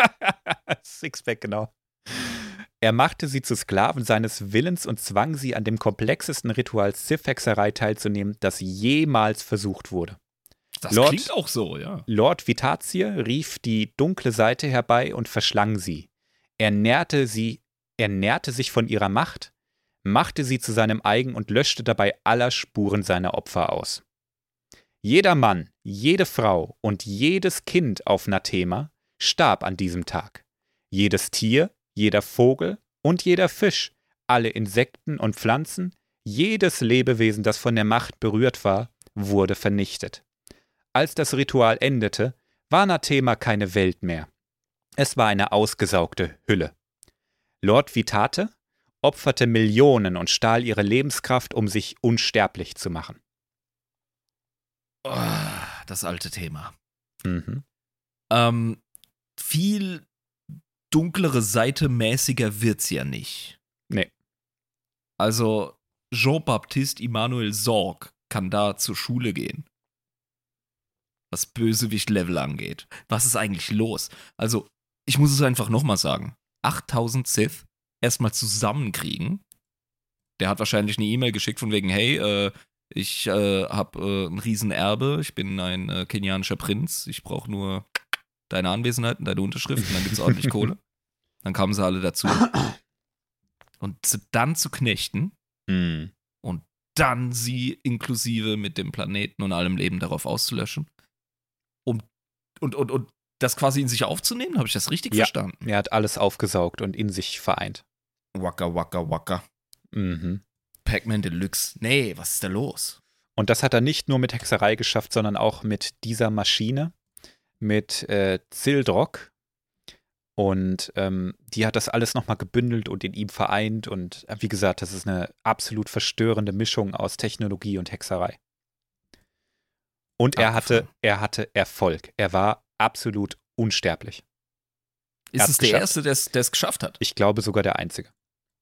Sixpack, genau. Er machte sie zu Sklaven seines Willens und zwang sie an dem komplexesten Ritual Sith-Hexerei teilzunehmen, das jemals versucht wurde. das Lord- klingt auch so, ja. Lord Vitazie rief die dunkle Seite herbei und verschlang sie. Er nährte sie, er nährte sich von ihrer Macht, machte sie zu seinem eigen und löschte dabei aller Spuren seiner Opfer aus. Jeder Mann, jede Frau und jedes Kind auf Nathema starb an diesem Tag. Jedes Tier, jeder Vogel und jeder Fisch, alle Insekten und Pflanzen, jedes Lebewesen, das von der Macht berührt war, wurde vernichtet. Als das Ritual endete, war Nathema keine Welt mehr. Es war eine ausgesaugte Hülle. Lord Vitate opferte Millionen und stahl ihre Lebenskraft, um sich unsterblich zu machen. Oh, das alte Thema. Mhm. Ähm, viel dunklere Seite mäßiger wird's ja nicht. Nee. Also Jean-Baptiste Immanuel Sorg kann da zur Schule gehen. Was Bösewicht-Level angeht. Was ist eigentlich los? Also, ich muss es einfach nochmal sagen. 8000 Sith erstmal zusammenkriegen. Der hat wahrscheinlich eine E-Mail geschickt von wegen, hey, äh, ich äh, habe äh, ein Riesenerbe, ich bin ein äh, kenianischer Prinz, ich brauche nur deine Anwesenheit und deine Unterschrift und dann gibt's ordentlich Kohle. Dann kamen sie alle dazu. Und dann zu knechten, Mhm. dann sie inklusive mit dem Planeten und allem Leben darauf auszulöschen. Um, und, und, und das quasi in sich aufzunehmen, habe ich das richtig Ja. verstanden? Er hat alles aufgesaugt und in sich vereint. Waka, waka, waka. Mhm. Pac-Man Deluxe. Nee, was ist da los? Und das hat er nicht nur mit Hexerei geschafft, sondern auch mit dieser Maschine, mit äh, Zildrock. Und ähm, die hat das alles nochmal gebündelt und in ihm vereint. Und äh, wie gesagt, das ist eine absolut verstörende Mischung aus Technologie und Hexerei. Und er hatte, er hatte Erfolg. Er war absolut unsterblich. Ist es der geschafft. Erste, der es geschafft hat? Ich glaube sogar der Einzige.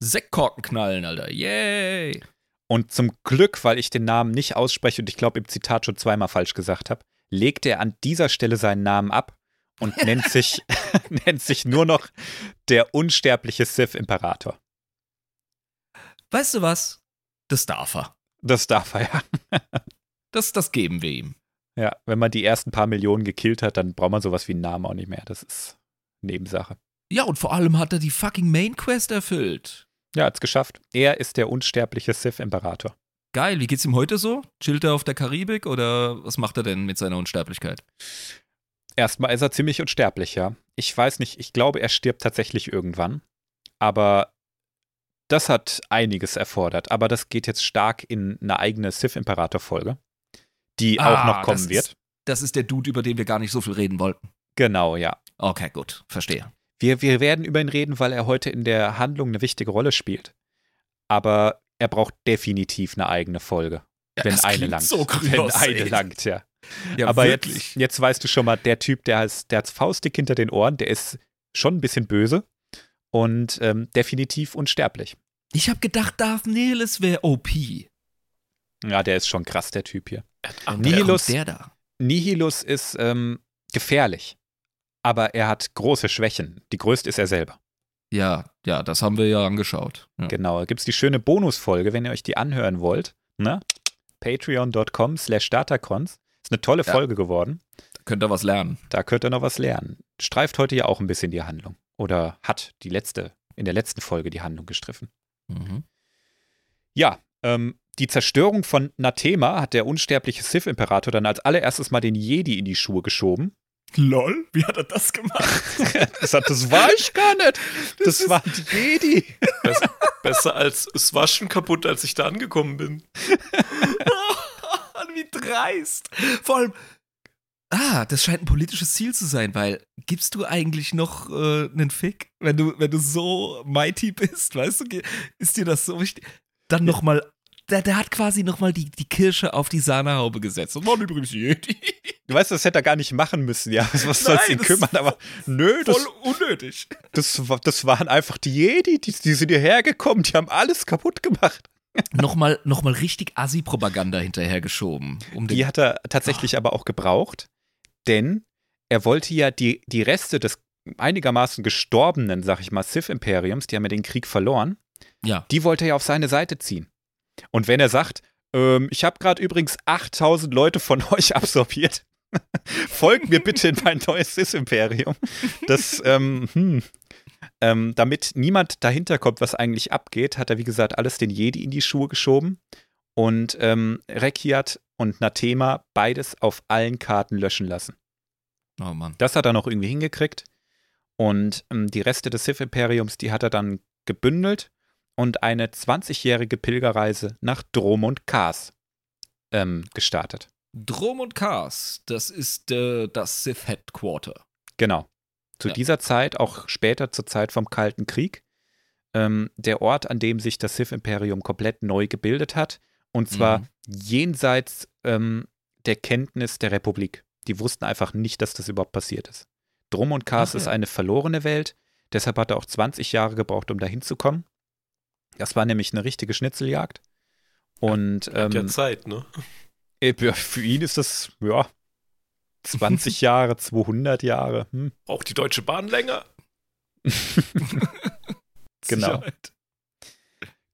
Sektkorken knallen, Alter. Yay! Und zum Glück, weil ich den Namen nicht ausspreche und ich glaube im Zitat schon zweimal falsch gesagt habe, legt er an dieser Stelle seinen Namen ab und nennt sich, nennt sich nur noch der unsterbliche Sith-Imperator. Weißt du was? Das darf er. Das darf er, ja. das, das geben wir ihm. Ja, wenn man die ersten paar Millionen gekillt hat, dann braucht man sowas wie einen Namen auch nicht mehr. Das ist Nebensache. Ja, und vor allem hat er die fucking Main Quest erfüllt. Ja, hat's geschafft. Er ist der unsterbliche Sith-Imperator. Geil, wie geht's ihm heute so? Chillt er auf der Karibik oder was macht er denn mit seiner Unsterblichkeit? Erstmal ist er ziemlich unsterblich, ja. Ich weiß nicht, ich glaube, er stirbt tatsächlich irgendwann. Aber das hat einiges erfordert. Aber das geht jetzt stark in eine eigene Sith-Imperator-Folge, die ah, auch noch kommen das wird. Ist, das ist der Dude, über den wir gar nicht so viel reden wollten. Genau, ja. Okay, gut, verstehe. Wir, wir werden über ihn reden, weil er heute in der Handlung eine wichtige Rolle spielt. Aber er braucht definitiv eine eigene Folge. Ja, wenn eine langt. So wenn eine langt, ja. ja Aber jetzt, jetzt weißt du schon mal, der Typ, der, hat der hat Faustdick hinter den Ohren, der ist schon ein bisschen böse und ähm, definitiv unsterblich. Ich habe gedacht, Darth Nihilus wäre OP. Ja, der ist schon krass, der Typ hier. Ach, Nihilus, der da. Nihilus ist ähm, gefährlich, aber er hat große Schwächen. Die größte ist er selber. Ja, ja, das haben wir ja angeschaut. Ja. Genau, da gibt es die schöne Bonusfolge, wenn ihr euch die anhören wollt. Ne? Patreon.com slash Datacons. Ist eine tolle Folge geworden. Da könnt ihr was lernen. Da könnt ihr noch was lernen. Streift heute ja auch ein bisschen die Handlung. Oder hat die letzte, in der letzten Folge die Handlung gestriffen. Mhm. Ja, ähm, die Zerstörung von Nathema hat der unsterbliche Sith-Imperator dann als allererstes mal den Jedi in die Schuhe geschoben. Lol, wie hat er das gemacht? das, hat, das war ich gar nicht. Das, das waren die Jedi. Besser, besser als es war schon kaputt, als ich da angekommen bin. wie dreist. Vor allem, ah, das scheint ein politisches Ziel zu sein, weil gibst du eigentlich noch äh, einen Fick, wenn du, wenn du so mighty bist, weißt du, ist dir das so wichtig? Dann nochmal der, der hat quasi nochmal die, die Kirsche auf die Sahnehaube gesetzt. Das waren übrigens Jedi. Du weißt, das hätte er gar nicht machen müssen, ja. Was soll es ihn kümmern? Aber nö, das. Voll unnötig. Das, das waren einfach die Jedi, die, die sind hierher gekommen, die haben alles kaputt gemacht. nochmal, nochmal richtig Assi-Propaganda hinterhergeschoben. Um die hat er tatsächlich oh. aber auch gebraucht, denn er wollte ja die, die Reste des einigermaßen gestorbenen, sag ich mal, Sith-Imperiums, die haben ja den Krieg verloren, ja. die wollte er ja auf seine Seite ziehen. Und wenn er sagt, ähm, ich habe gerade übrigens 8000 Leute von euch absorbiert, folgt mir bitte in mein neues Sis-Imperium. Das, ähm, hm. ähm, damit niemand dahinter kommt, was eigentlich abgeht, hat er, wie gesagt, alles den Jedi in die Schuhe geschoben und ähm, Rekiat und Nathema beides auf allen Karten löschen lassen. Oh Mann. Das hat er noch irgendwie hingekriegt. Und ähm, die Reste des Sith-Imperiums, die hat er dann gebündelt und eine 20-jährige Pilgerreise nach Drom und Kars ähm, gestartet. Drom und Kars, das ist äh, das Sith Headquarter. Genau. Zu ja. dieser Zeit, auch später zur Zeit vom Kalten Krieg, ähm, der Ort, an dem sich das Sith-Imperium komplett neu gebildet hat. Und zwar mhm. jenseits ähm, der Kenntnis der Republik. Die wussten einfach nicht, dass das überhaupt passiert ist. Drum und Kars ja. ist eine verlorene Welt. Deshalb hat er auch 20 Jahre gebraucht, um da hinzukommen. Das war nämlich eine richtige Schnitzeljagd. Und ähm, ja Zeit, ne? Äh, für ihn ist das, ja, 20 Jahre, 200 Jahre. Hm. Braucht die Deutsche Bahn länger? genau.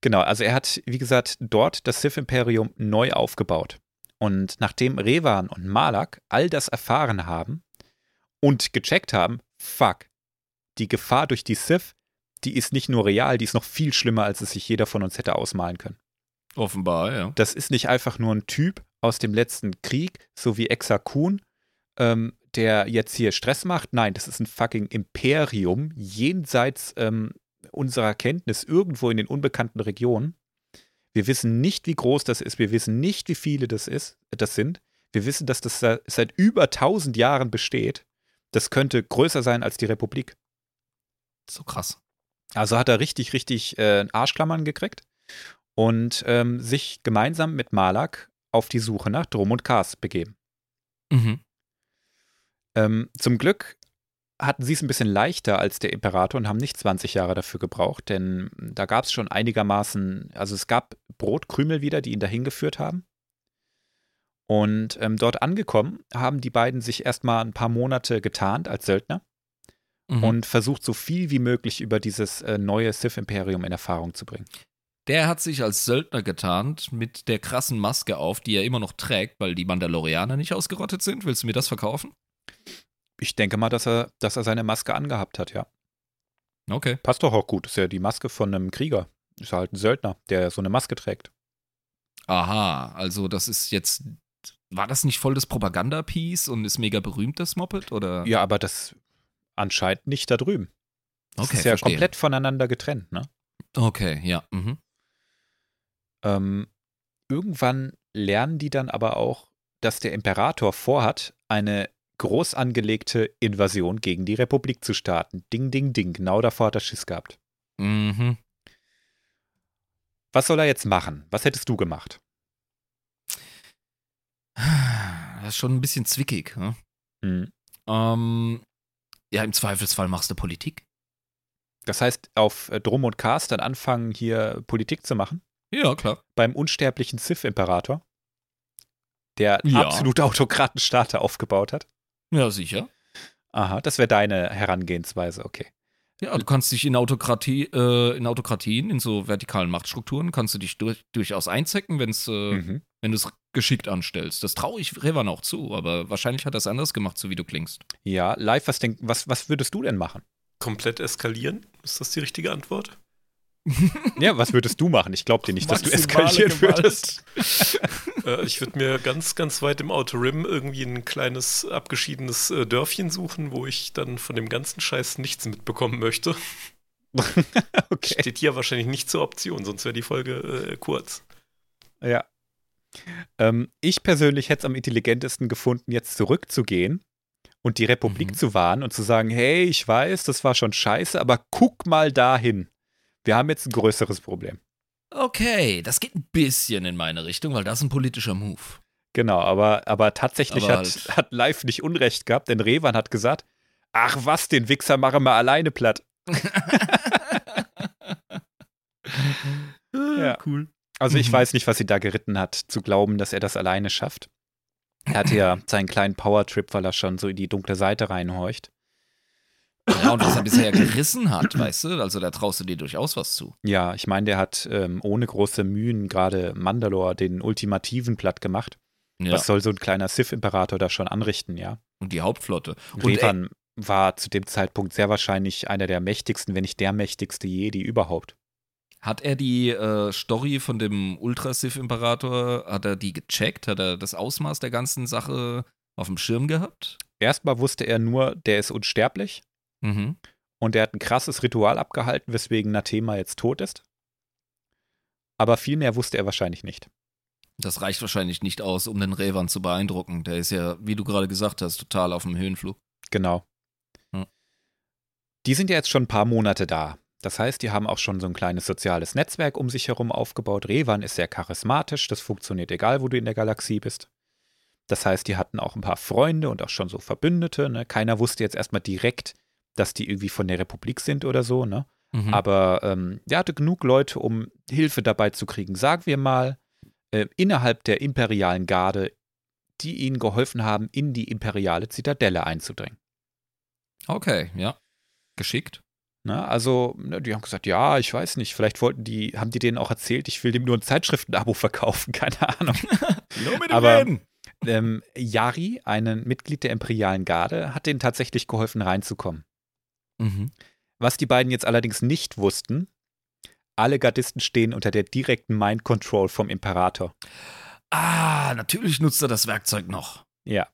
Genau, also er hat, wie gesagt, dort das Sith-Imperium neu aufgebaut. Und nachdem Revan und Malak all das erfahren haben und gecheckt haben, fuck, die Gefahr durch die Sith die ist nicht nur real, die ist noch viel schlimmer, als es sich jeder von uns hätte ausmalen können. Offenbar, ja. Das ist nicht einfach nur ein Typ aus dem letzten Krieg, so wie Exa Kun, ähm, der jetzt hier Stress macht. Nein, das ist ein fucking Imperium jenseits ähm, unserer Kenntnis irgendwo in den unbekannten Regionen. Wir wissen nicht, wie groß das ist. Wir wissen nicht, wie viele das ist, das sind. Wir wissen, dass das seit über 1000 Jahren besteht. Das könnte größer sein als die Republik. So krass. Also hat er richtig, richtig äh, Arschklammern gekriegt und ähm, sich gemeinsam mit Malak auf die Suche nach Drum und Kars begeben. Mhm. Ähm, zum Glück hatten sie es ein bisschen leichter als der Imperator und haben nicht 20 Jahre dafür gebraucht, denn da gab es schon einigermaßen, also es gab Brotkrümel wieder, die ihn dahin geführt haben. Und ähm, dort angekommen haben die beiden sich erstmal ein paar Monate getarnt als Söldner Mhm. und versucht so viel wie möglich über dieses äh, neue Sith-Imperium in Erfahrung zu bringen. Der hat sich als Söldner getarnt mit der krassen Maske auf, die er immer noch trägt, weil die Mandalorianer nicht ausgerottet sind. Willst du mir das verkaufen? Ich denke mal, dass er, dass er seine Maske angehabt hat, ja. Okay. Passt doch auch gut. Ist ja die Maske von einem Krieger. Ist halt ein Söldner, der so eine Maske trägt. Aha, also das ist jetzt. War das nicht voll das Propaganda-Piece und ist mega berühmt, das Moped? Oder? Ja, aber das anscheinend nicht da drüben. Das okay, ist ja verstehe. komplett voneinander getrennt, ne? Okay, ja. Mhm. Ähm, irgendwann lernen die dann aber auch, dass der Imperator vorhat, eine groß angelegte Invasion gegen die Republik zu starten. Ding, ding, ding. Genau davor hat er Schiss gehabt. Mhm. Was soll er jetzt machen? Was hättest du gemacht? Das ist schon ein bisschen zwickig. Ne? Hm. Ähm, ja, im Zweifelsfall machst du Politik. Das heißt, auf äh, Drum und Cars dann anfangen, hier Politik zu machen? Ja, klar. Beim unsterblichen Sith-Imperator, der Ja. absolute Autokratenstaat aufgebaut hat? Ja, sicher. Aha, das wäre deine Herangehensweise, okay. Ja, du kannst dich in Autokratie, äh, in Autokratien, in so vertikalen Machtstrukturen, kannst du dich durch, durchaus einzecken, wenn's, äh, Mhm. wenn du es geschickt anstellst. Das traue ich Revan auch zu, aber wahrscheinlich hat er es anders gemacht, so wie du klingst. Ja, live, was, denk, was, was würdest du denn machen? Komplett eskalieren? Ist das die richtige Antwort? Ja, was würdest du machen? Ich glaube dir nicht, dass du eskalieren Gewalt. würdest. äh, ich würde mir ganz, ganz weit im Outer Rim irgendwie ein kleines, abgeschiedenes äh, Dörfchen suchen, wo ich dann von dem ganzen Scheiß nichts mitbekommen möchte. okay. Steht hier wahrscheinlich nicht zur Option, sonst wäre die Folge äh, kurz. Ja. Ähm, ich persönlich hätte es am intelligentesten gefunden, jetzt zurückzugehen und die Republik Mhm. zu warnen und zu sagen, hey, ich weiß, das war schon scheiße, aber guck mal dahin. Wir haben jetzt ein größeres Problem. Okay, das geht ein bisschen in meine Richtung, weil das ist ein politischer Move. Genau, aber, aber tatsächlich Aber hat, halt- hat Live nicht Unrecht gehabt, denn Revan hat gesagt, ach was, den Wichser machen wir alleine platt. Ja. Cool. Also ich Mhm. weiß nicht, was sie da geritten hat, zu glauben, dass er das alleine schafft. Er hatte ja seinen kleinen Powertrip, weil er schon so in die dunkle Seite reinhorcht. Ja, und was er bisher gerissen hat, weißt du, also da traust du dir durchaus was zu. Ja, ich meine, der hat ähm, ohne große Mühen gerade Mandalore den ultimativen platt gemacht. Ja. Was soll so ein kleiner Sith-Imperator da schon anrichten, ja? Und die Hauptflotte. Und Revan war zu dem Zeitpunkt sehr wahrscheinlich einer der mächtigsten, wenn nicht der mächtigste Jedi überhaupt. Hat er die äh, Story von dem Ultra-Sith-Imperator, hat er die gecheckt? Hat er das Ausmaß der ganzen Sache auf dem Schirm gehabt? Erstmal wusste er nur, der ist unsterblich Mhm. und er hat ein krasses Ritual abgehalten, weswegen Nathema jetzt tot ist. Aber viel mehr wusste er wahrscheinlich nicht. Das reicht wahrscheinlich nicht aus, um den Revan zu beeindrucken. Der ist ja, wie du gerade gesagt hast, total auf dem Höhenflug. Genau. Hm. Die sind ja jetzt schon ein paar Monate da. Das heißt, die haben auch schon so ein kleines soziales Netzwerk um sich herum aufgebaut. Revan ist sehr charismatisch, das funktioniert egal, wo du in der Galaxie bist. Das heißt, die hatten auch ein paar Freunde und auch schon so Verbündete. Ne? Keiner wusste jetzt erstmal direkt, dass die irgendwie von der Republik sind oder so. Ne? Mhm. Aber ähm, der hatte genug Leute, um Hilfe dabei zu kriegen, sagen wir mal, äh, innerhalb der imperialen Garde, die ihnen geholfen haben, in die imperiale Zitadelle einzudringen. Okay, ja. Geschickt. Ne? Also, ne, die haben gesagt, ja, ich weiß nicht, vielleicht wollten die, haben die denen auch erzählt, ich will dem nur ein Zeitschriftenabo verkaufen, keine Ahnung. Nur mit Aber- ähm, Yari, ein Mitglied der imperialen Garde, hat denen tatsächlich geholfen, reinzukommen. Mhm. Was die beiden jetzt allerdings nicht wussten, alle Gardisten stehen unter der direkten Mind Control vom Imperator. Ah, natürlich nutzt er das Werkzeug noch. Ja.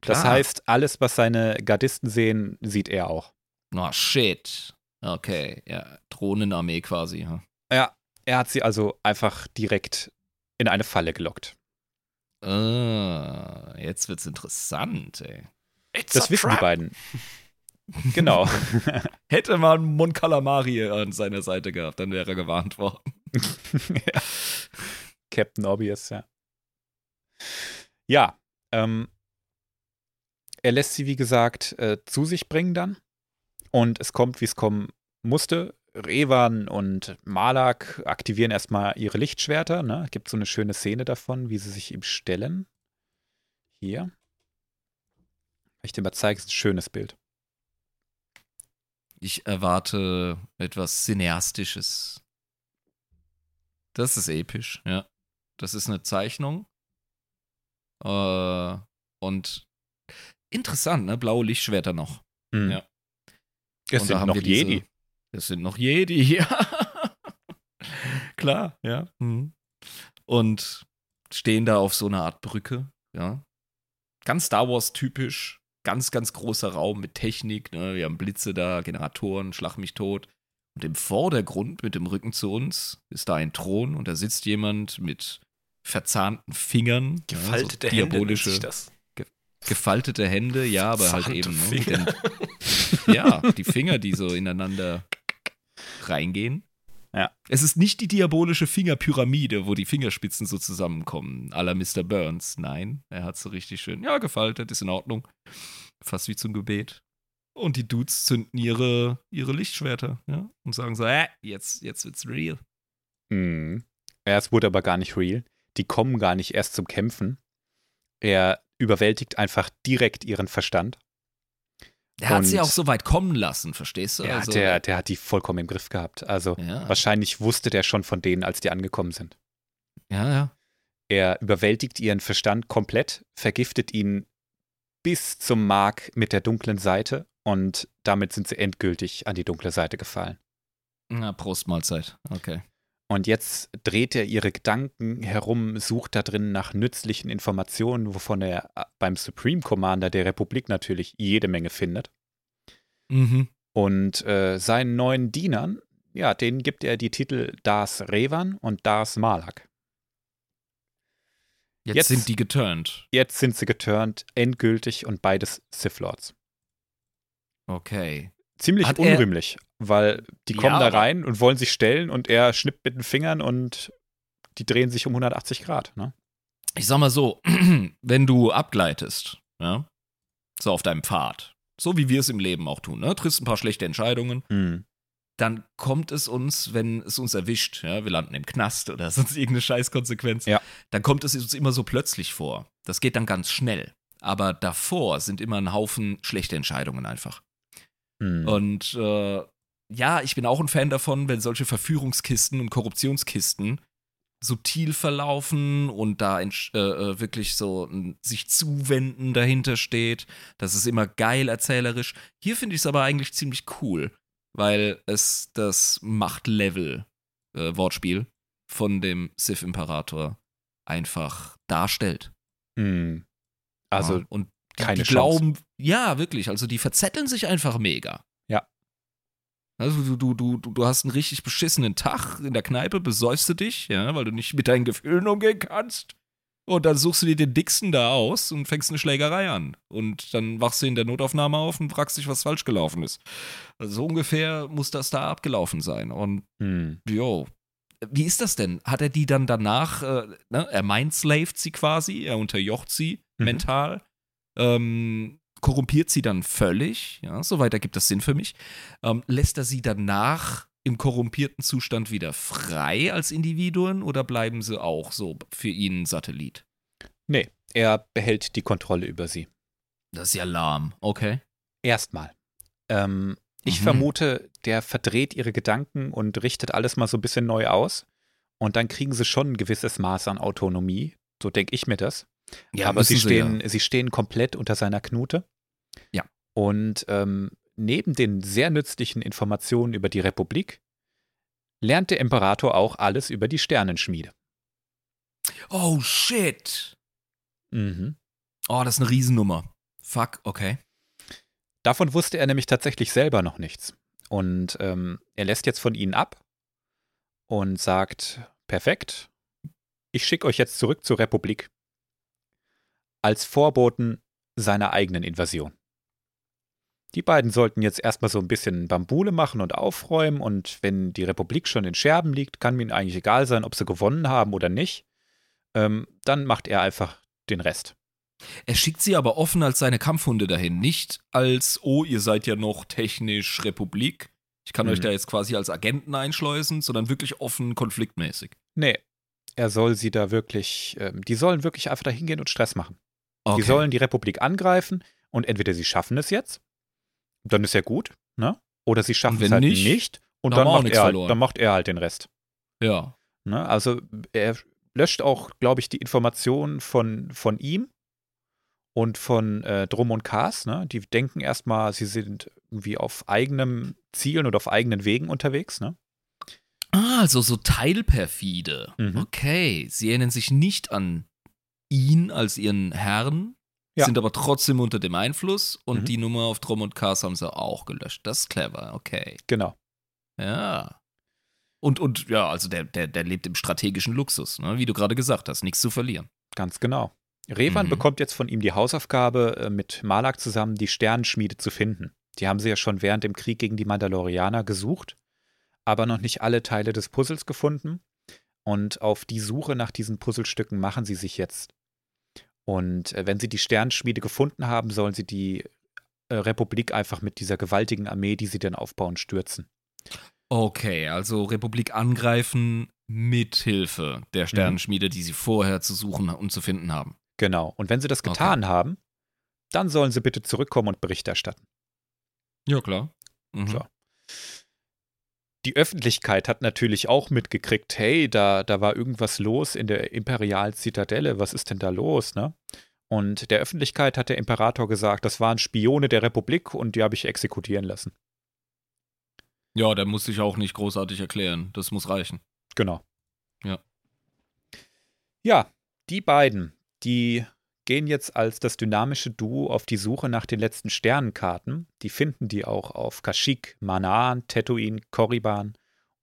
Das Klar. heißt, alles, was seine Gardisten sehen, sieht er auch. Na, shit. Okay, ja. Drohnenarmee quasi. hm. Ja, er hat sie also einfach direkt in eine Falle gelockt. Ah, jetzt wird's interessant, ey. It's Das wissen die trap. beiden. Genau. Hätte man Mon Calamari an seiner Seite gehabt, dann wäre er gewarnt worden. ja. Captain Obvious, ja. Ja, ähm, er lässt sie, wie gesagt, äh, zu sich bringen dann. Und es kommt, wie es kommen musste. Revan und Malak aktivieren erstmal ihre Lichtschwerter. Ne? Gibt so eine schöne Szene davon, wie sie sich ihm stellen. Hier. Ich dir mal zeige, ist ein schönes Bild. Ich erwarte etwas Cineastisches. Das ist episch, ja. Das ist eine Zeichnung. Äh, und interessant, ne? Blaue Lichtschwerter noch. Mhm. Ja. Es Und sind da haben noch wir diese- Jedi. Das sind noch Jedi, ja. Klar, ja. Mhm. Und stehen da auf so einer Art Brücke, ja. Ganz Star Wars typisch. Ganz, ganz großer Raum mit Technik. Ne? Wir haben Blitze da, Generatoren, Schlag mich tot. Und im Vordergrund, mit dem Rücken zu uns, ist da ein Thron und da sitzt jemand mit verzahnten Fingern. Gefaltete ja, so Hände nennt sich das. Gefaltete Hände, ja, aber halt Verzahnte eben. Ne, den, ja, die Finger, die so ineinander reingehen. Ja. Es ist nicht die diabolische Fingerpyramide, wo die Fingerspitzen so zusammenkommen, à la Mr. Burns. Nein, er hat so richtig schön, ja, gefaltet, ist in Ordnung. Fast wie zum Gebet. Und die Dudes zünden ihre, ihre Lichtschwerter, ja, und sagen so, äh, jetzt, jetzt wird's real. Mhm. Ja, es wurde aber gar nicht real. Die kommen gar nicht erst zum Kämpfen. Er überwältigt einfach direkt ihren Verstand. Der hat sie auch so weit kommen lassen, verstehst du? Ja, Also, der, der hat die vollkommen im Griff gehabt. Also ja, wahrscheinlich wusste der schon von denen, als die angekommen sind. ja, ja. Er überwältigt ihren Verstand komplett, vergiftet ihn bis zum Mark mit der dunklen Seite und damit sind sie endgültig an die dunkle Seite gefallen. Na, Prostmahlzeit. Okay. Und jetzt dreht er ihre Gedanken herum, sucht da drin nach nützlichen Informationen, wovon er äh, beim Supreme Commander der Republik natürlich jede Menge findet. Mhm. Und äh, seinen neuen Dienern, ja, denen gibt er die Titel Das Revan und Das Malak. Jetzt, Jetzt- sind die geturnt. Jetzt sind sie geturnt, endgültig und beides Sith Lords. Okay. Ziemlich Hat unrühmlich, weil die Ja, kommen da aber- rein und wollen sich stellen und er schnippt mit den Fingern und die drehen sich um 180 Grad. Ne? Ich sag mal so, wenn du abgleitest, ja, so auf deinem Pfad, so wie wir es im Leben auch tun, ne, triffst ein paar schlechte Entscheidungen, Hm. dann kommt es uns, wenn es uns erwischt, ja, wir landen im Knast oder sonst irgendeine Scheißkonsequenz, Ja. dann kommt es uns immer so plötzlich vor. Das geht dann ganz schnell. Aber davor sind immer ein Haufen schlechte Entscheidungen einfach. Hm. Und äh, ja, ich bin auch ein Fan davon, wenn solche Verführungskisten und Korruptionskisten subtil verlaufen und da äh, äh, wirklich so ein sich zuwenden dahinter steht. Das ist immer geil erzählerisch. Hier finde ich es aber eigentlich ziemlich cool, weil es das Machtlevel, äh, Wortspiel, von dem Sith-Imperator einfach darstellt. Hm. Also ja. und keine die glauben, ja, wirklich, also die verzetteln sich einfach mega. Ja. Also du, du, du, du hast einen richtig beschissenen Tag in der Kneipe, besäufst du dich, ja, weil du nicht mit deinen Gefühlen umgehen kannst. Und dann suchst du dir den Dicksten da aus und fängst eine Schlägerei an. Und dann wachst du in der Notaufnahme auf und fragst dich, was falsch gelaufen ist. Also so ungefähr muss das da abgelaufen sein. Und hm. Jo. Wie ist das denn? Hat er die dann danach, äh, ne, er mindslaved sie quasi, er unterjocht sie Mhm. mental, ähm, korrumpiert sie dann völlig, ja, soweit ergibt das Sinn für mich. Ähm, lässt er sie danach im korrumpierten Zustand wieder frei als Individuen oder bleiben sie auch so für ihn Satellit? Nee, er behält die Kontrolle über sie. Das ist ja lahm, okay. Erstmal. Ähm, ich Mhm. vermute, der verdreht ihre Gedanken und richtet alles mal so ein bisschen neu aus. Und dann kriegen sie schon ein gewisses Maß an Autonomie. So denke ich mir das. Ja, Aber sie stehen, ja. sie stehen komplett unter seiner Knute. Ja. Und ähm, neben den sehr nützlichen Informationen über die Republik lernt der Imperator auch alles über die Sternenschmiede. Oh shit! Mhm. Oh, das ist eine Riesennummer. Fuck, okay. Davon wusste er nämlich tatsächlich selber noch nichts. Und ähm, er lässt jetzt von ihnen ab und sagt, perfekt, ich schicke euch jetzt zurück zur Republik. Als Vorboten seiner eigenen Invasion. Die beiden sollten jetzt erstmal so ein bisschen Bambule machen und aufräumen und wenn die Republik schon in Scherben liegt, kann mir eigentlich egal sein, ob sie gewonnen haben oder nicht. Ähm, dann macht er einfach den Rest. Er schickt sie aber offen als seine Kampfhunde dahin, nicht als, oh, ihr seid ja noch technisch Republik. Ich kann Mhm. euch da jetzt quasi als Agenten einschleusen, sondern wirklich offen konfliktmäßig. Nee, er soll sie da wirklich, ähm, die sollen wirklich einfach da hingehen und Stress machen. Okay. Die sollen die Republik angreifen und entweder sie schaffen es jetzt, dann ist ja gut, ne? Oder sie schaffen es halt nicht, nicht, und dann macht, er halt, verloren. dann macht er halt den Rest. ja. Ne? Also er löscht auch, glaube ich, die Informationen von, von ihm und von äh, Drum und Kars. Ne? Die denken erstmal, sie sind irgendwie auf eigenem Zielen oder auf eigenen Wegen unterwegs. Ne? Ah, also so Teilperfide. Mhm. Okay. Sie erinnern sich nicht an ihn als ihren Herrn, Ja. sind aber trotzdem unter dem Einfluss und Mhm. die Nummer auf Drum und Cars haben sie auch gelöscht. Das ist clever, okay. Genau. Ja. Und, und ja, also der, der, der lebt im strategischen Luxus, ne? wie du gerade gesagt hast, nichts zu verlieren. Ganz genau. Revan Mhm. bekommt jetzt von ihm die Hausaufgabe, äh, mit Malak zusammen die Sternenschmiede zu finden. Die haben sie ja schon während dem Krieg gegen die Mandalorianer gesucht, aber noch nicht alle Teile des Puzzles gefunden. Und auf die Suche nach diesen Puzzlestücken machen sie sich jetzt. Und äh, wenn sie die Sternenschmiede gefunden haben, sollen sie die äh, Republik einfach mit dieser gewaltigen Armee, die sie dann aufbauen, stürzen. Okay, also Republik angreifen mit Hilfe Mhm. der Sternenschmiede, die sie vorher zu suchen und zu finden haben. Genau. Und wenn sie das getan haben, dann sollen sie bitte zurückkommen und Bericht erstatten. Ja, klar. Mhm. So. Die Öffentlichkeit hat natürlich auch mitgekriegt, hey, da, da war irgendwas los in der Imperial-Zitadelle, was ist denn da los, ne? Und der Öffentlichkeit hat der Imperator gesagt, das waren Spione der Republik und die habe ich exekutieren lassen. Ja, der muss sich auch nicht großartig erklären. Das muss reichen. Genau. Ja. Ja, die beiden, die gehen jetzt als das dynamische Duo auf die Suche nach den letzten Sternenkarten. Die finden die auch auf Kashyyyk, Manaan, Tatooine, Korriban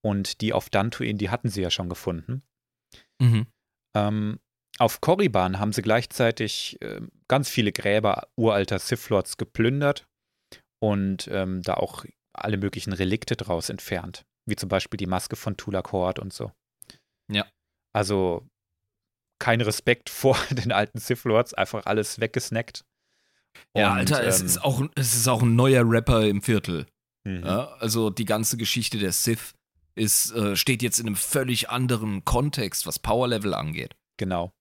und die auf Dantooine, die hatten sie ja schon gefunden. Mhm. Ähm, auf Korriban haben sie gleichzeitig äh, ganz viele Gräber uralter Sith-Lords geplündert und ähm, da auch alle möglichen Relikte draus entfernt, wie zum Beispiel die Maske von Tulak Hord und so. Ja. Also kein Respekt vor den alten Sith-Lords, einfach alles weggesnackt. Ja, Und, Alter, es, ähm, ist auch, es ist auch ein neuer Rapper im Viertel. mhm. Ja, also die ganze Geschichte der Sith ist, äh, steht jetzt in einem völlig anderen Kontext, was Power-Level angeht. Genau.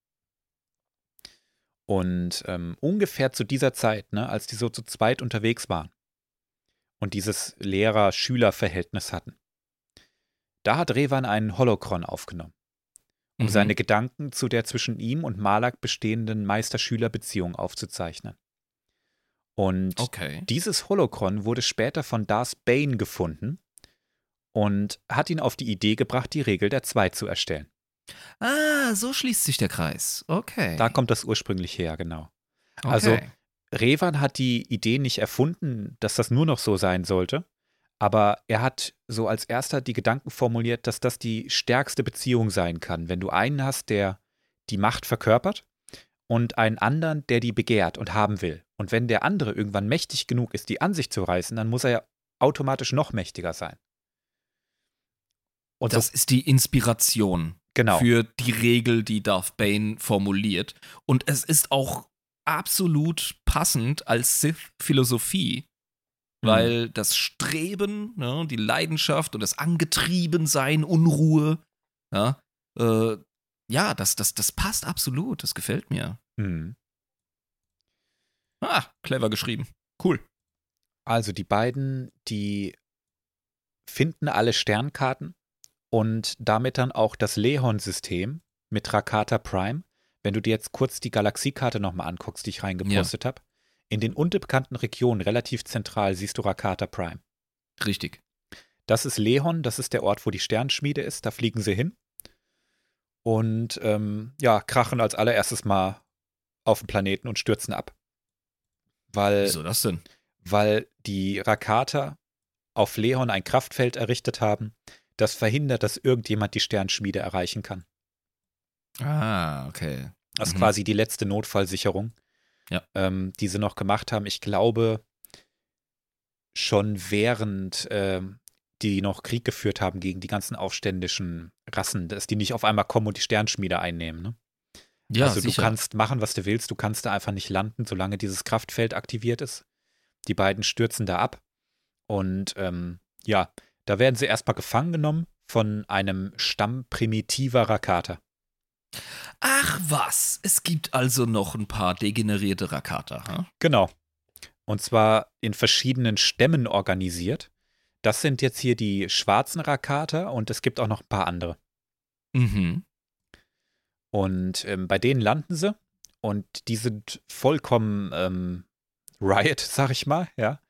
Und ähm, ungefähr zu dieser Zeit, ne, als die so zu zweit unterwegs waren und dieses Lehrer-Schüler-Verhältnis hatten, da hat Revan einen Holocron aufgenommen, um Mhm. seine Gedanken zu der zwischen ihm und Malak bestehenden Meister-Schüler-Beziehung aufzuzeichnen. Und Okay. dieses Holocron wurde später von Darth Bane gefunden und hat ihn auf die Idee gebracht, die Regel der Zwei zu erstellen. Ah, so schließt sich der Kreis. Okay. Da kommt das ursprünglich her, genau. okay. also- Revan hat die Idee nicht erfunden, dass das nur noch so sein sollte, aber er hat so als erster die Gedanken formuliert, dass das die stärkste Beziehung sein kann, wenn du einen hast, der die Macht verkörpert und einen anderen, der die begehrt und haben will. Und wenn der andere irgendwann mächtig genug ist, die an sich zu reißen, dann muss er ja automatisch noch mächtiger sein. Und das so, ist die Inspiration genau. für die Regel, die Darth Bane formuliert. Und es ist auch absolut passend als Sith-Philosophie, Mhm. weil das Streben, ne, die Leidenschaft und das Angetriebensein, Unruhe, ja, äh, ja das, das, das passt absolut. Das gefällt mir. Mhm. Ah, clever geschrieben. Cool. Also die beiden, die finden alle Sternkarten und damit dann auch das Lehon-System mit Rakata Prime. Wenn du dir jetzt kurz die Galaxiekarte nochmal anguckst, die ich reingepostet habe, in den unbekannten Regionen relativ zentral siehst du Rakata Prime. Richtig. Das ist Lehon, das ist der Ort, wo die Sternschmiede ist. Da fliegen sie hin und ähm, ja, krachen als allererstes mal auf den Planeten und stürzen ab. Weil Wieso das denn? weil die Rakata auf Leon ein Kraftfeld errichtet haben, das verhindert, dass irgendjemand die Sternschmiede erreichen kann. Ah, okay. Das ist Mhm. quasi die letzte Notfallsicherung, Ja. ähm, die sie noch gemacht haben. Ich glaube, schon während äh, die noch Krieg geführt haben gegen die ganzen aufständischen Rassen, dass die nicht auf einmal kommen und die Sternschmiede einnehmen. Ne? Ja, also sicher. du kannst machen, was du willst, du kannst da einfach nicht landen, solange dieses Kraftfeld aktiviert ist. Die beiden stürzen da ab und ähm, ja, da werden sie erstmal gefangen genommen von einem Stamm primitiver Rakata. Ach was, es gibt also noch ein paar degenerierte Rakata. Hm? Genau. Und zwar in verschiedenen Stämmen organisiert. Das sind jetzt hier die schwarzen Rakata und es gibt auch noch ein paar andere. Mhm. Und ähm, bei denen landen sie und die sind vollkommen ähm, Riot, sag ich mal, ja.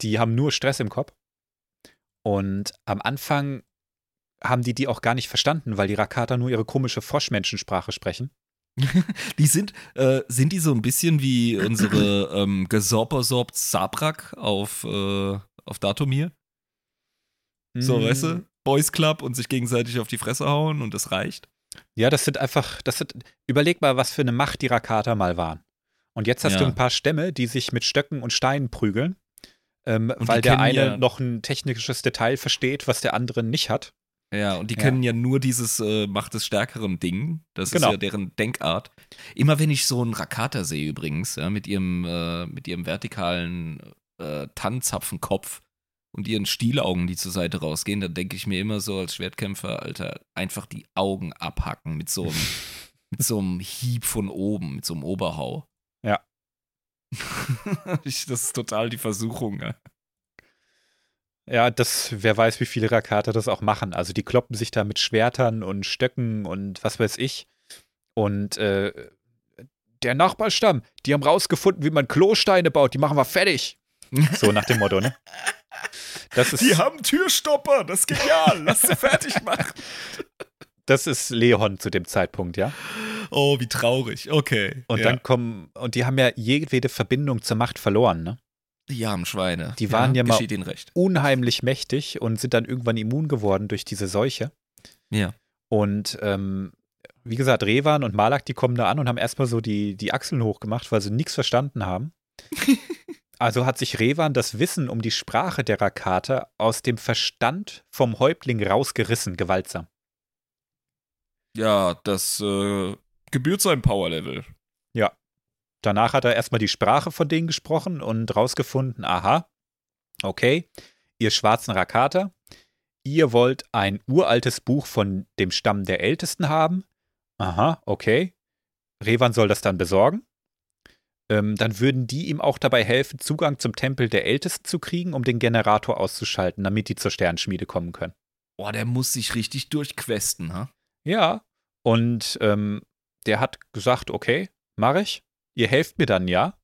Die haben nur Stress im Kopf. Und am Anfang haben die die auch gar nicht verstanden, weil die Rakata nur ihre komische Froschmenschensprache sprechen. Die sind, äh, sind die so ein bisschen wie unsere ähm, gesorbersorbt Sabrak auf, äh, auf Datumir? So, Mm, weißt du? Boys Club und sich gegenseitig auf die Fresse hauen und das reicht. Ja, das sind einfach, das sind, überleg mal, was für eine Macht die Rakata mal waren. Und jetzt hast Ja. du ein paar Stämme, die sich mit Stöcken und Steinen prügeln, ähm, weil der eine ja- noch ein technisches Detail versteht, was der andere nicht hat. Ja, und die Ja. kennen ja nur dieses äh, Macht des Stärkeren Ding. Das Genau. ist ja deren Denkart. Immer wenn ich so einen Rakata sehe übrigens, ja, mit ihrem, äh, mit ihrem vertikalen äh, Tannenzapfenkopf und ihren Stielaugen, die zur Seite rausgehen, dann denke ich mir immer so als Schwertkämpfer, Alter, einfach die Augen abhacken mit so einem, mit so einem Hieb von oben, mit so einem Oberhau. Ja. das ist total die Versuchung. Ja. Ja, das, wer weiß, wie viele Rakata das auch machen. Also die kloppen sich da mit Schwertern und Stöcken und was weiß ich. Und äh, der Nachbarstamm, die haben rausgefunden, wie man Klosteine baut, die machen wir fertig. So nach dem Motto, ne? Das ist, haben Türstopper, das ist genial, lass sie fertig machen. das ist Leon zu dem Zeitpunkt, ja. Oh, wie traurig. Okay. Und ja. dann kommen, und die haben ja jedwede Verbindung zur Macht verloren, ne? Die armen Schweine. Die waren ja mal- ihnen recht. Unheimlich mächtig und sind dann irgendwann immun geworden durch diese Seuche. Ja. Und ähm, wie gesagt, Revan und Malak, die kommen da an und haben erstmal so die, die Achseln hochgemacht, weil sie nichts verstanden haben. also hat sich Revan das Wissen um die Sprache der Rakata aus dem Verstand vom Häuptling rausgerissen, gewaltsam. Ja, das äh, gebührt seinem Power-Level. Danach hat er erstmal die Sprache von denen gesprochen und rausgefunden, aha, okay, ihr schwarzen Rakata, ihr wollt ein uraltes Buch von dem Stamm der Ältesten haben. Aha, okay. Revan soll das dann besorgen. Ähm, dann würden die ihm auch dabei helfen, Zugang zum Tempel der Ältesten zu kriegen, um den Generator auszuschalten, damit die zur Sternschmiede kommen können. Boah, der muss sich richtig durchquesten, ha? Ja. Und ähm, der hat gesagt, okay, mache ich. Ihr helft mir dann, ja.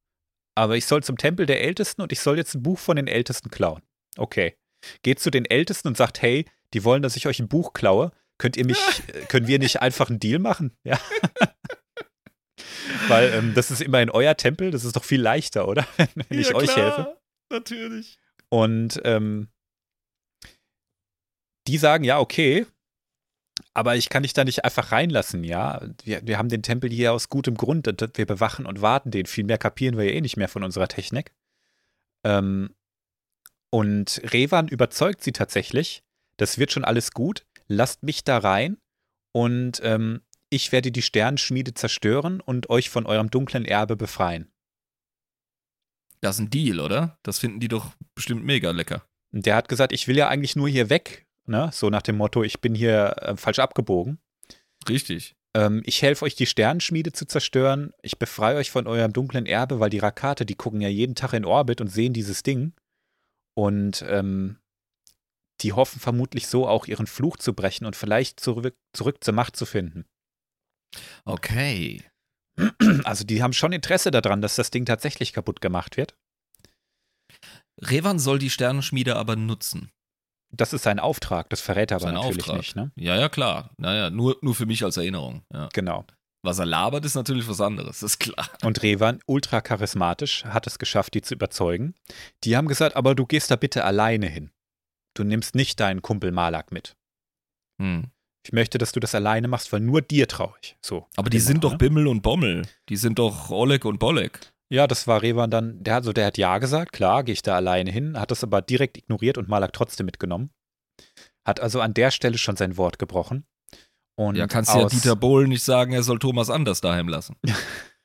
Aber ich soll zum Tempel der Ältesten und ich soll jetzt ein Buch von den Ältesten klauen. Okay. Geht zu den Ältesten und sagt, hey, die wollen, dass ich euch ein Buch klaue. Könnt ihr mich, äh, können wir nicht einfach einen Deal machen? Ja. Weil ähm, das ist immerhin euer Tempel, das ist doch viel leichter, oder? Wenn ich euch helfe. Natürlich. Und ähm, die sagen, ja, okay, aber ich kann dich da nicht einfach reinlassen, ja. Wir, wir haben den Tempel hier aus gutem Grund und wir bewachen und warten den. Viel mehr kapieren wir ja eh nicht mehr von unserer Technik. Ähm, und Revan überzeugt sie tatsächlich, das wird schon alles gut, lasst mich da rein und ähm, ich werde die Sternenschmiede zerstören und euch von eurem dunklen Erbe befreien. Das ist ein Deal, oder? Das finden die doch bestimmt mega lecker. Der hat gesagt, ich will ja eigentlich nur hier weg, ne? So nach dem Motto, ich bin hier äh, falsch abgebogen. Richtig. Ähm, ich helfe euch, die Sternenschmiede zu zerstören. Ich befreie euch von eurem dunklen Erbe, weil die Rakate, die gucken ja jeden Tag in Orbit und sehen dieses Ding. Und ähm, die hoffen vermutlich so auch ihren Fluch zu brechen und vielleicht zurück, zurück zur Macht zu finden. Okay. Also die haben schon Interesse daran, dass das Ding tatsächlich kaputt gemacht wird. Revan soll die Sternenschmiede aber nutzen. Das ist sein Auftrag, das verrät er aber Sein natürlich Auftrag. nicht. Ne? Ja, ja, klar. Naja, nur, nur für mich als Erinnerung. Ja. Genau. Was er labert, ist natürlich was anderes, ist klar. Und Revan, ultra charismatisch, hat es geschafft, die zu überzeugen. Die haben gesagt, aber du gehst da bitte alleine hin. Du nimmst nicht deinen Kumpel Malak mit. Hm. Ich möchte, dass du das alleine machst, weil nur dir traue ich. So. Aber die Genau, sind doch ne? Bimmel und Bommel. Die sind doch Oleg und Bolek. Ja, das war Revan dann, der, also der hat Ja gesagt, klar, gehe ich da alleine hin, hat das aber direkt ignoriert und Malak trotzdem mitgenommen. Hat also an der Stelle schon sein Wort gebrochen. Und ja, kannst ja Dieter Bohlen nicht sagen, er soll Thomas anders daheim lassen.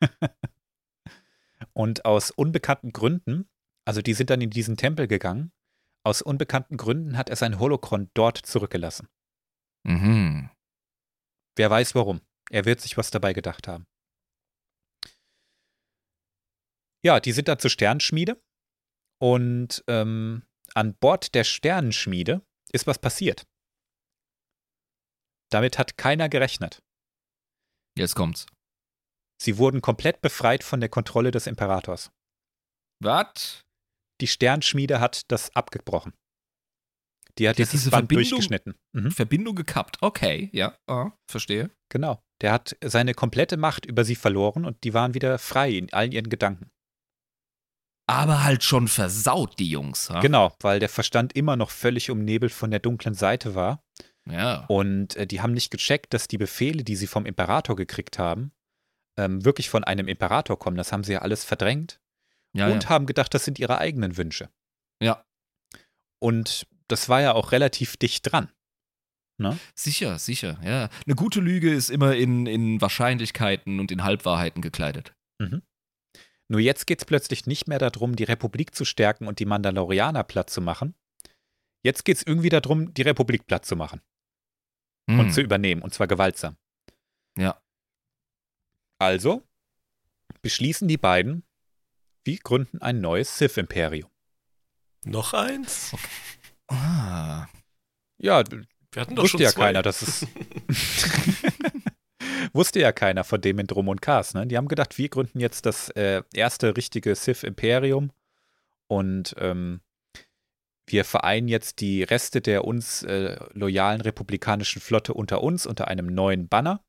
und aus unbekannten Gründen, also die sind dann in diesen Tempel gegangen, aus unbekannten Gründen hat er sein Holocron dort zurückgelassen. Mhm. Wer weiß warum. Er wird sich was dabei gedacht haben. Ja, die sind da zur Sternenschmiede und ähm, an Bord der Sternenschmiede ist was passiert. Damit hat keiner gerechnet. Jetzt kommt's. Sie wurden komplett befreit von der Kontrolle des Imperators. Was? Die Sternschmiede hat das abgebrochen. Die hat Die jetzt diese Band Verbindung- durchgeschnitten. Mhm. Verbindung gekappt. Okay, ja, ah, verstehe. Genau. Der hat seine komplette Macht über sie verloren und die waren wieder frei in allen ihren Gedanken. Aber halt schon versaut, die Jungs. Ha? Genau, weil der Verstand immer noch völlig umnebelt von der dunklen Seite war. Ja. Und äh, die haben nicht gecheckt, dass die Befehle, die sie vom Imperator gekriegt haben, ähm, wirklich von einem Imperator kommen. Das haben sie ja alles verdrängt ja, und ja. haben gedacht, das sind ihre eigenen Wünsche. ja. Und das war ja auch relativ dicht dran. Sicher, sicher, ja. Eine gute Lüge ist immer in, in Wahrscheinlichkeiten und in Halbwahrheiten gekleidet. Nur jetzt geht es plötzlich nicht mehr darum, die Republik zu stärken und die Mandalorianer platt zu machen. Jetzt geht es irgendwie darum, die Republik platt zu machen Hm. und zu übernehmen, und zwar gewaltsam. Ja. Also beschließen die beiden, wir gründen ein neues Sith-Imperium. Noch eins? Ah. Ja, Wir hatten doch wusste schon ja zwei. keiner, dass es. wusste ja keiner von dem in Drum und Cars, ne? Die haben gedacht, wir gründen jetzt das äh, erste richtige Sith-Imperium und ähm, wir vereinen jetzt die Reste der uns äh, loyalen republikanischen Flotte unter uns, unter einem neuen Banner.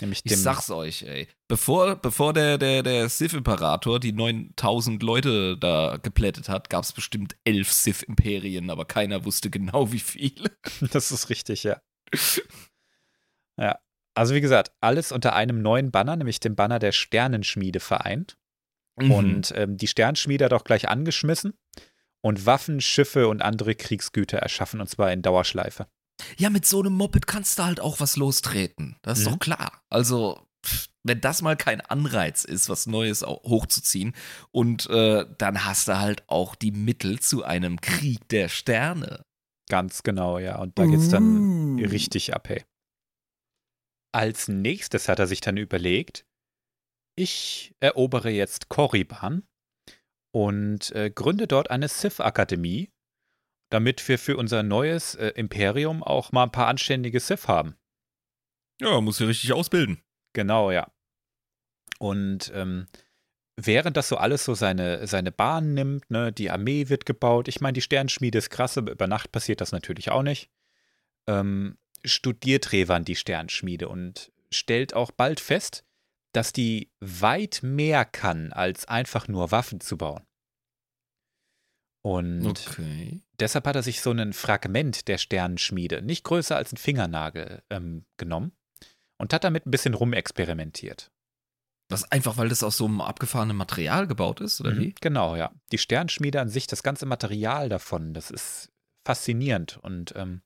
Nämlich Ich dem. sag's euch, ey. Bevor, bevor der, der, der Sith-Imperator die 9000 Leute da geplättet hat, gab's bestimmt elf Sith-Imperien, aber keiner wusste genau wie viele. Das ist richtig, ja. ja. Also wie gesagt, alles unter einem neuen Banner, nämlich dem Banner der Sternenschmiede vereint. Mhm. Und ähm, die Sternschmiede hat auch gleich angeschmissen und Waffen, Schiffe und andere Kriegsgüter erschaffen, und zwar in Dauerschleife. Ja, mit so einem Moped kannst du halt auch was lostreten. Das ist Mhm. doch klar. Also, wenn das mal kein Anreiz ist, was Neues hochzuziehen, und äh, dann hast du halt auch die Mittel zu einem Krieg der Sterne. Ganz genau, ja. Und da geht's dann Uh. richtig ab, hey. Als nächstes hat er sich dann überlegt, ich erobere jetzt Korriban und äh, gründe dort eine Sith-Akademie, damit wir für unser neues äh, Imperium auch mal ein paar anständige Sith haben. Ja, muss ja richtig ausbilden. Genau, ja. Und ähm, während das so alles so seine, seine Bahn nimmt, ne, die Armee wird gebaut, ich meine, die Sternschmiede ist krass, aber über Nacht passiert das natürlich auch nicht, ähm, studiert Revan die Sternschmiede und stellt auch bald fest, dass die weit mehr kann, als einfach nur Waffen zu bauen. Und Okay. deshalb hat er sich so ein Fragment der Sternenschmiede, nicht größer als ein Fingernagel, ähm, genommen und hat damit ein bisschen rumexperimentiert. Das einfach, weil das aus so einem abgefahrenen Material gebaut ist, oder Mhm, wie? Genau, ja. Die Sternenschmiede an sich, das ganze Material davon, das ist faszinierend. Und ähm,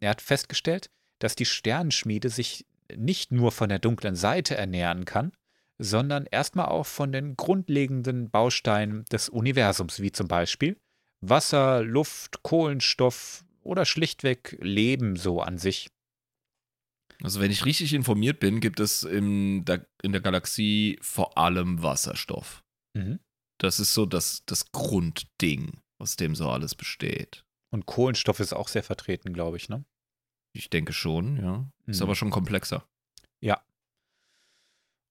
er hat festgestellt, dass die Sternenschmiede sich nicht nur von der dunklen Seite ernähren kann, sondern erstmal auch von den grundlegenden Bausteinen des Universums, wie zum Beispiel Wasser, Luft, Kohlenstoff oder schlichtweg Leben so an sich. Also, wenn ich richtig informiert bin, gibt es in der, in der Galaxie vor allem Wasserstoff. Mhm. Das ist so das, das Grundding, aus dem so alles besteht. Und Kohlenstoff ist auch sehr vertreten, glaube ich, ne? Ich denke schon, ja. Ist Mhm. aber schon komplexer. Ja.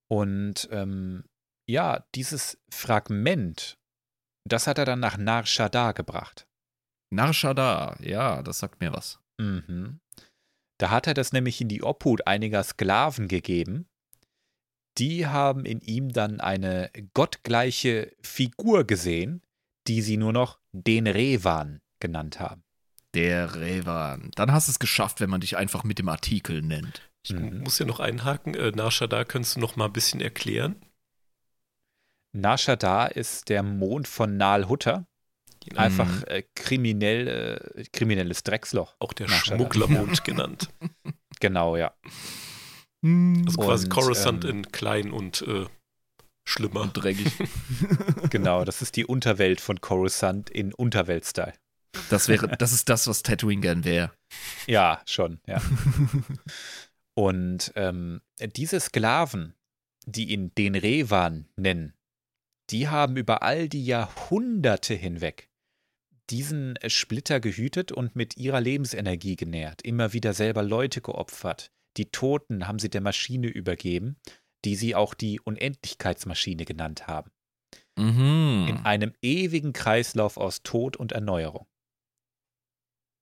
Und ähm, ja, dieses Fragment, das hat er dann nach Nar Shaddaa gebracht. Narshada, ja, das sagt mir was. Mhm. Da hat er das nämlich in die Obhut einiger Sklaven gegeben. Die haben in ihm dann eine gottgleiche Figur gesehen, die sie nur noch den Revan genannt haben. Der Revan. Dann hast du es geschafft, wenn man dich einfach mit dem Artikel nennt. Ich Mhm. muss ja noch einhaken. Äh, Nasha, da könntest du noch mal ein bisschen erklären. Nar Shaddaa ist der Mond von Nal Hutta. Genau. Einfach äh, kriminell, äh, kriminelles Drecksloch. Auch der. Schmugglermond genannt. Genau, ja. Also quasi Und, Coruscant ähm, in klein und äh, schlimmer. Und dreckig. Genau, das ist die Unterwelt von Coruscant in Unterwelt-Style. Das wäre, das ist das, was Tatooine gern wäre. Ja, schon, ja. Und ähm, diese Sklaven, die ihn den Revan nennen, die haben über all die Jahrhunderte hinweg diesen Splitter gehütet und mit ihrer Lebensenergie genährt, immer wieder selber Leute geopfert. Die Toten haben sie der Maschine übergeben, die sie auch die Unendlichkeitsmaschine genannt haben. Mhm. In einem ewigen Kreislauf aus Tod und Erneuerung.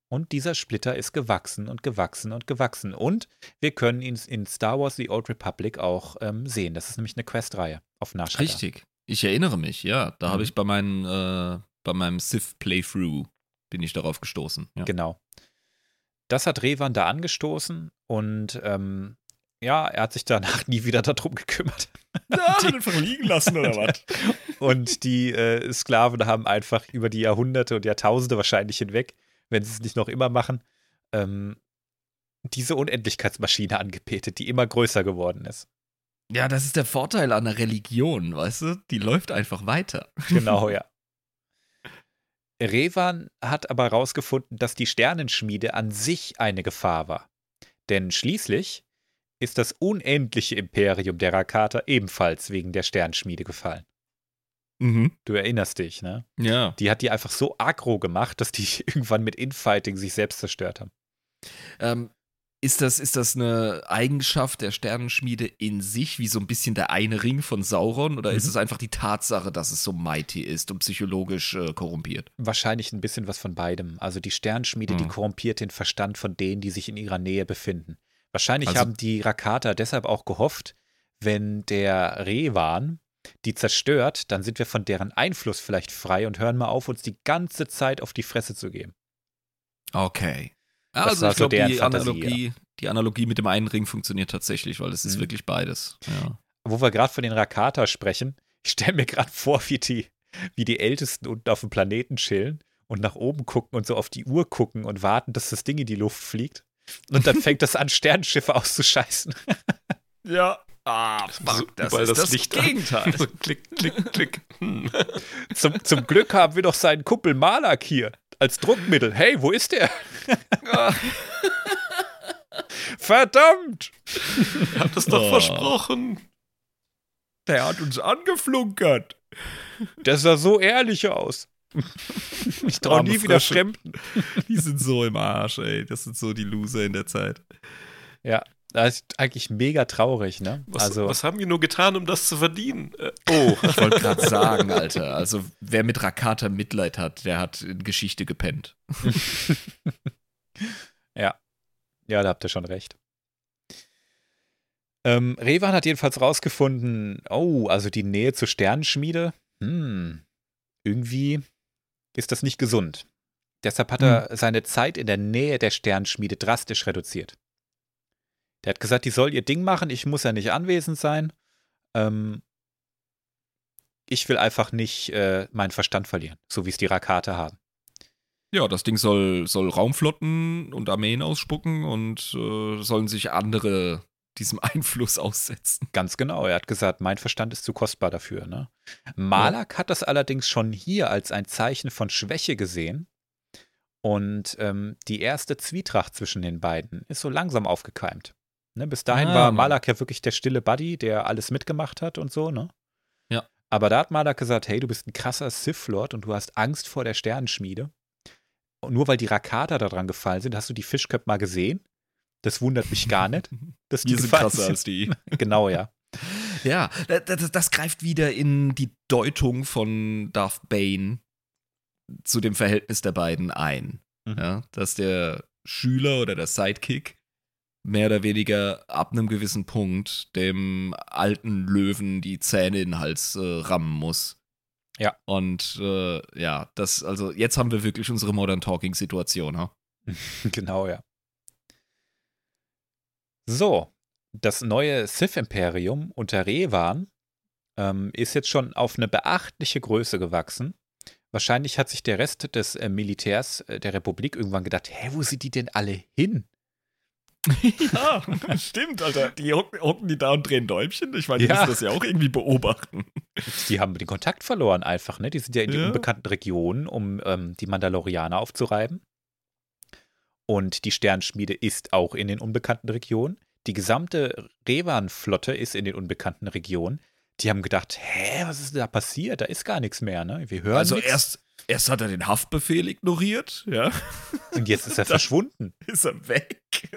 Und dieser Splitter ist gewachsen und gewachsen und gewachsen. Und wir können ihn in Star Wars The Old Republic auch ähm, sehen. Das ist nämlich eine Questreihe auf Nar Shaddaa. Richtig. Ich erinnere mich, ja. Da Mhm. habe ich bei, meinen, äh, bei meinem Sith-Playthrough bin ich darauf gestoßen. Ja. Genau. Das hat Revan da angestoßen und ähm, ja, er hat sich danach nie wieder darum gekümmert. Ja, einfach liegen lassen oder was? Und die äh, Sklaven haben einfach über die Jahrhunderte und Jahrtausende wahrscheinlich hinweg, wenn sie es nicht noch immer machen, ähm, diese Unendlichkeitsmaschine angebetet, die immer größer geworden ist. Ja, das ist der Vorteil an der Religion, weißt du? Die läuft einfach weiter. Genau, ja. Revan hat aber herausgefunden, dass die Sternenschmiede an sich eine Gefahr war. Denn schließlich ist das unendliche Imperium der Rakata ebenfalls wegen der Sternschmiede gefallen. Mhm. Du erinnerst dich, ne? Ja. Die hat die einfach so aggro gemacht, dass die irgendwann mit Infighting sich selbst zerstört haben. Ähm, ist, das, ist das eine Eigenschaft der Sternenschmiede in sich, wie so ein bisschen der eine Ring von Sauron? Oder ist Mhm. es einfach die Tatsache, dass es so mighty ist und psychologisch äh, korrumpiert? Wahrscheinlich ein bisschen was von beidem. Also die Sternschmiede, die Mhm. korrumpiert den Verstand von denen, die sich in ihrer Nähe befinden. Wahrscheinlich Also- haben die Rakata deshalb auch gehofft, wenn der Revan die zerstört, dann sind wir von deren Einfluss vielleicht frei und hören mal auf, uns die ganze Zeit auf die Fresse zu geben. Okay. Das Also ich so glaube, die, Fantasie, Analogie, die Analogie mit dem einen Ring funktioniert tatsächlich, weil es ist Mhm. wirklich beides. Ja. Wo wir gerade von den Rakata sprechen, ich stelle mir gerade vor, wie die, wie die Ältesten unten auf dem Planeten chillen und nach oben gucken und so auf die Uhr gucken und warten, dass das Ding in die Luft fliegt. Und dann fängt das an, Sternenschiffe auszuscheißen. Ja. Ah, fuck, das ist das Gegenteil. So klick, klick, klick. Hm. Zum, zum Glück haben wir doch seinen Kumpel Malak hier als Druckmittel. Hey, wo ist der? Verdammt! Ihr habt es doch Oh. versprochen. Der hat uns angeflunkert. Der sah so ehrlich aus. Ich traue nie wieder. Fremden. Die sind so im Arsch, ey. Das sind so die Loser in der Zeit. Ja, das ist eigentlich mega traurig, ne? Was, also, was haben wir nur getan, um das zu verdienen? Äh, oh, Ich wollte gerade sagen, Alter. Also, wer mit Rakata Mitleid hat, der hat in Geschichte gepennt. ja, da habt ihr schon recht. Ähm, Revan hat jedenfalls rausgefunden, oh, also die Nähe zur Sternenschmiede, hm, irgendwie ist das nicht gesund. Deshalb hat er seine Zeit in der Nähe der Sternenschmiede drastisch reduziert. Der hat gesagt, die soll ihr Ding machen, ich muss ja nicht anwesend sein. Ähm, ich will einfach nicht äh, meinen Verstand verlieren, so wie es die Rakate haben. Ja, das Ding soll, soll Raumflotten und Armeen ausspucken und äh, sollen sich andere diesem Einfluss aussetzen. Ganz genau. Er hat gesagt, mein Verstand ist zu kostbar dafür. Ne? Malak hat das allerdings schon hier als ein Zeichen von Schwäche gesehen. Und ähm, die erste Zwietracht zwischen den beiden ist so langsam aufgekeimt. Ne? Bis dahin Ah, war Mann. Malak ja wirklich der stille Buddy, der alles mitgemacht hat und so. Ne? Ja. Aber da hat Malak gesagt, hey, du bist ein krasser Sith-Lord und du hast Angst vor der Sternenschmiede. Und nur weil die Rakata da dran gefallen sind, hast du die Fischköpfe mal gesehen? Das wundert mich gar nicht. Dass die Wir sind krasser als die. Genau, ja. Ja, das, das, das greift wieder in die Deutung von Darth Bane zu dem Verhältnis der beiden ein. Mhm. Ja, dass der Schüler oder der Sidekick mehr oder weniger ab einem gewissen Punkt dem alten Löwen die Zähne in den Hals äh, rammen muss. Ja. Und äh, ja, das, also jetzt haben wir wirklich unsere Modern Talking-Situation, ha? Genau, ja. So, das neue Sith-Imperium unter Revan ähm, ist jetzt schon auf eine beachtliche Größe gewachsen. Wahrscheinlich hat sich der Rest des äh, Militärs äh, der Republik irgendwann gedacht, hä, wo sind die denn alle hin? ja, stimmt, Alter. Die hocken, die da und drehen Däumchen. Ich meine, die Ja. müssen das ja auch irgendwie beobachten. Die haben den Kontakt verloren einfach, ne? Die sind ja in die Ja. unbekannten Regionen, um ähm, die Mandalorianer aufzureiben. Und die Sternschmiede ist auch in den unbekannten Regionen. Die gesamte Revan-Flotte ist in den unbekannten Regionen. Die haben gedacht, hä, was ist denn da passiert? Da ist gar nichts mehr, ne? Wir hören Also nix. erst, erst hat er den Haftbefehl ignoriert, ja. Und jetzt ist er verschwunden. Ist er weg.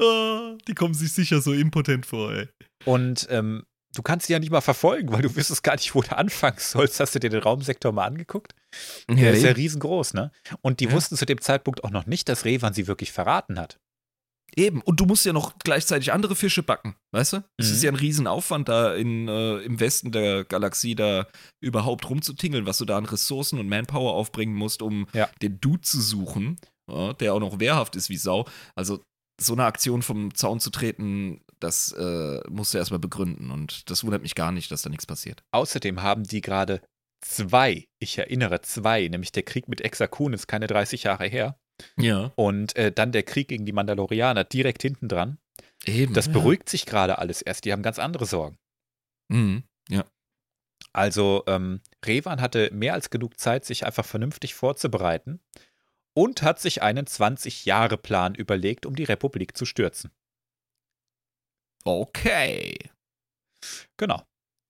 Ah, die kommen sich sicher so impotent vor, ey. Und ähm, du kannst sie ja nicht mal verfolgen, weil du wüsstest gar nicht, wo du anfangen sollst. Hast du dir den Raumsektor mal angeguckt? Der ist ja riesengroß, ne? Und die Ja. wussten zu dem Zeitpunkt auch noch nicht, dass Revan sie wirklich verraten hat. Eben, und du musst ja noch gleichzeitig andere Fische backen, weißt du? Es Mhm. ist ja ein Riesenaufwand, da in, äh, im Westen der Galaxie da überhaupt rumzutingeln, was du da an Ressourcen und Manpower aufbringen musst, um Ja. den Dude zu suchen, ja, der auch noch wehrhaft ist wie Sau. Also so eine Aktion vom Zaun zu treten, das äh, musst du erstmal begründen und das wundert mich gar nicht, dass da nichts passiert. Außerdem haben die gerade zwei, ich erinnere zwei, nämlich der Krieg mit Exakun ist keine 30 Jahre her. Ja. Und äh, dann der Krieg gegen die Mandalorianer direkt hinten dran. Eben. Das ja. beruhigt sich gerade alles erst. Die haben ganz andere Sorgen. Mhm. Ja. Also ähm, Revan hatte mehr als genug Zeit, sich einfach vernünftig vorzubereiten und hat sich einen 20-Jahre-Plan überlegt, um die Republik zu stürzen. Okay. Genau.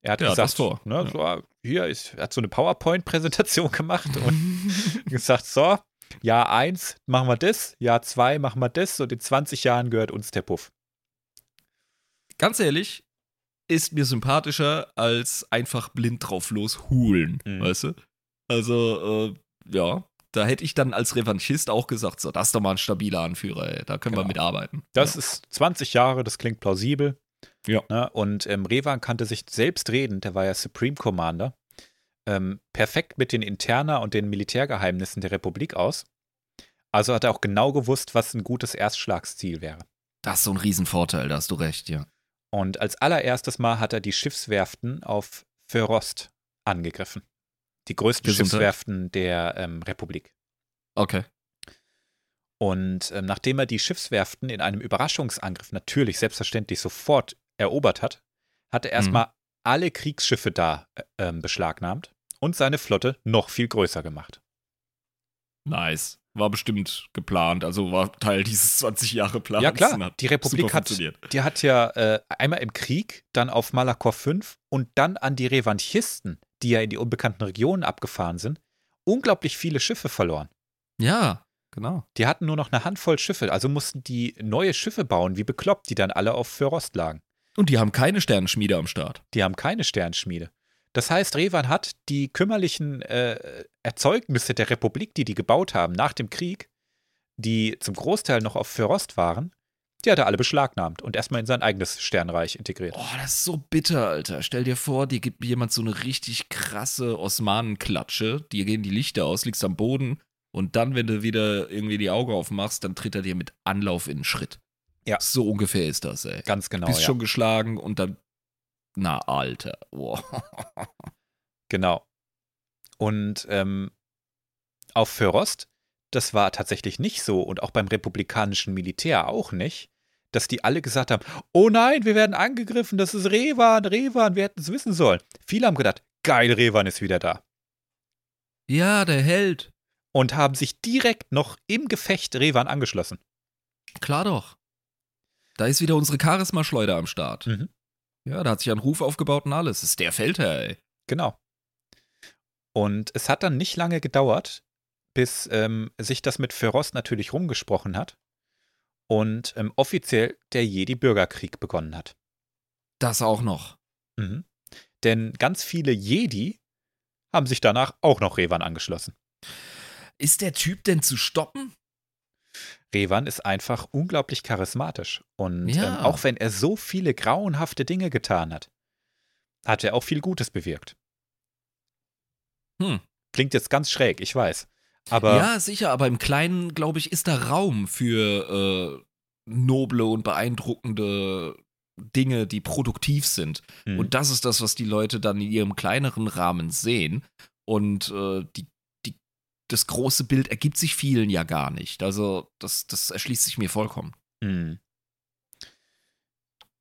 Er hat Ja, gesagt, vor. Ne, Ja. so, ah, hier ist, er hat so eine PowerPoint-Präsentation gemacht und gesagt, so, Jahr 1 machen wir das, Jahr 2 machen wir das und in 20 Jahren gehört uns der Puff. ganz ehrlich, ist mir sympathischer als einfach blind drauf los hulen, Mhm. weißt du? Also, äh, ja, da hätte ich dann als Revanchist auch gesagt, so, das ist doch mal ein stabiler Anführer, ey. da können wir Genau. mitarbeiten. Das ja. ist 20 Jahre, das klingt plausibel. Ja. Ne? Und ähm, Revan kannte sich selbst reden, der war ja Supreme Commander, ähm, perfekt mit den Interna und den Militärgeheimnissen der Republik aus. Also hat er auch genau gewusst, was ein gutes Erstschlagsziel wäre. das ist so ein Riesenvorteil, da hast du recht, ja. Und als allererstes Mal hat er die Schiffswerften auf Förost angegriffen. Die größten Gesundheit. Schiffswerften der ähm, Republik. Okay. Und ähm, nachdem er die Schiffswerften in einem Überraschungsangriff natürlich selbstverständlich sofort erobert hat, hat er erstmal alle Kriegsschiffe da äh, ähm, beschlagnahmt und seine Flotte noch viel größer gemacht. Nice. War bestimmt geplant, also war Teil dieses 20 Jahre Plans. ja klar, die Republik hat, die hat ja äh, einmal im Krieg, dann auf Malakor 5 und dann an die Revanchisten, die ja in die unbekannten Regionen abgefahren sind, unglaublich viele Schiffe verloren. Ja, genau. Die hatten nur noch eine Handvoll Schiffe, also mussten die neue Schiffe bauen, wie bekloppt, die dann alle auf Förost lagen. Und die haben keine Sternenschmiede am Start. Die haben keine Sternschmiede. Das heißt, Revan hat die kümmerlichen äh, Erzeugnisse der Republik, die die gebaut haben nach dem Krieg, die zum Großteil noch auf Förost waren, die hat er alle beschlagnahmt und erstmal in sein eigenes Sternreich integriert. Oh, das ist so bitter, Alter. Stell dir vor, dir gibt jemand so eine richtig krasse Osmanenklatsche, dir gehen die Lichter aus, liegst am Boden und dann, wenn du wieder irgendwie die Augen aufmachst, dann tritt er dir mit Anlauf in den Schritt. Ja. So ungefähr ist das, ey. Ganz genau. Bist ja. schon geschlagen und dann. Na, Alter. Oh. Genau. Und ähm, auf Förost, das war tatsächlich nicht so und auch beim republikanischen Militär auch nicht, dass die alle gesagt haben, oh nein, wir werden angegriffen, das ist Revan, Revan, wir hätten es wissen sollen. Viele haben gedacht, geil, Revan ist wieder da. Ja, der Held. Und haben sich direkt noch im Gefecht Revan angeschlossen. Klar doch. Da ist wieder unsere Charisma-Schleuder am Start. Mhm. Ja, da hat sich ein Ruf aufgebaut und alles. Das ist der Feldherr, ey. Genau. Und es hat dann nicht lange gedauert, bis ähm, sich das mit Förost natürlich rumgesprochen hat und ähm, offiziell der Jedi-Bürgerkrieg begonnen hat. Das auch noch. Mhm. Denn ganz viele Jedi haben sich danach auch noch Revan angeschlossen. Ist der Typ denn zu stoppen? Revan ist einfach unglaublich charismatisch. Und Ja. ähm, auch wenn er so viele grauenhafte Dinge getan hat, hat er auch viel Gutes bewirkt. Hm. Klingt jetzt ganz schräg, ich weiß. Aber ja, sicher, aber im Kleinen, glaube ich, ist da Raum für äh, noble und beeindruckende Dinge, die produktiv sind. Hm. Und das ist das, was die Leute dann in ihrem kleineren Rahmen sehen. Und äh, die, das große Bild ergibt sich vielen ja gar nicht. Also das, das erschließt sich mir vollkommen. Hm.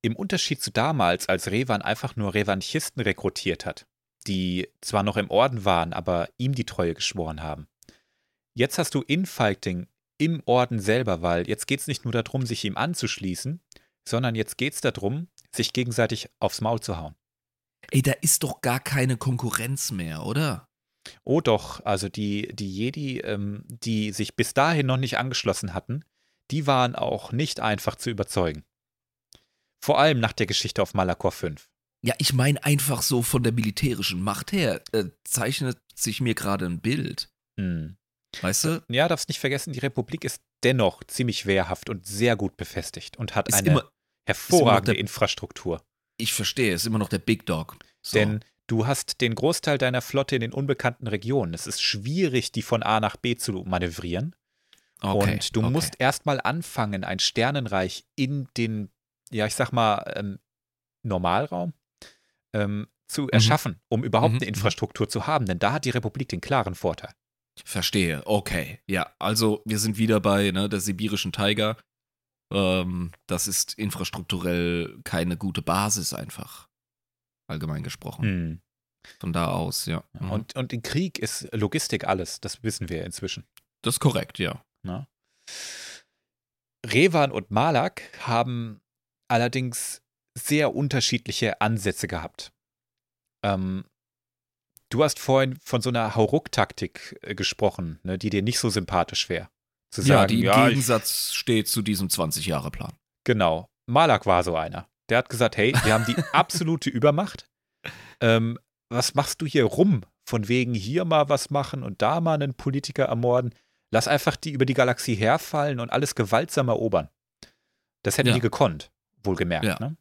Im Unterschied zu damals, als Revan einfach nur Revanchisten rekrutiert hat, die zwar noch im Orden waren, aber ihm die Treue geschworen haben. Jetzt hast du Infighting im Orden selber, weil jetzt geht es nicht nur darum, sich ihm anzuschließen, sondern jetzt geht es darum, sich gegenseitig aufs Maul zu hauen. Ey, da ist doch gar keine Konkurrenz mehr, oder? Oh doch, also die, die Jedi, ähm, die sich bis dahin noch nicht angeschlossen hatten, die waren auch nicht einfach zu überzeugen. Vor allem nach der Geschichte auf Malakor 5. Ja, ich meine einfach so von der militärischen Macht her äh, zeichnet sich mir gerade ein Bild. Hm. Weißt du? Ja, darfst nicht vergessen, die Republik ist dennoch ziemlich wehrhaft und sehr gut befestigt und hat eine immer- hervorragende der- Infrastruktur. Ich verstehe, ist immer noch der Big Dog. So. Denn du hast den Großteil deiner Flotte in den unbekannten Regionen. Es ist schwierig, die von A nach B zu manövrieren. okay, und du okay. musst erstmal anfangen, ein Sternenreich in den, ja, ich sag mal, ähm, Normalraum ähm, zu erschaffen, um überhaupt Mhm, eine mhm. Infrastruktur zu haben. Denn da hat die Republik den klaren Vorteil. Verstehe, okay. Ja, also wir sind wieder bei ne, der sibirischen Tiger. Ähm, das ist infrastrukturell keine gute Basis einfach. Allgemein gesprochen. Hm. Von da aus, ja. Mhm. Und, und im Krieg ist Logistik alles. Das wissen wir inzwischen. das ist korrekt, ja. Ne? Revan und Malak haben allerdings sehr unterschiedliche Ansätze gehabt. Ähm, du hast vorhin von so einer Hauruck-Taktik äh, gesprochen, ne, die dir nicht so sympathisch wäre. Zu ja, sagen, die im ja, Gegensatz steht zu diesem 20-Jahre-Plan. genau. Malak war so einer. Der hat gesagt, hey, wir haben die absolute Übermacht. Ähm, was machst du hier rum? Von wegen hier mal was machen und da mal einen Politiker ermorden. Lass einfach die über die Galaxie herfallen und alles gewaltsam erobern. Das hätten Ja. die gekonnt, wohlgemerkt. Ja. Ne?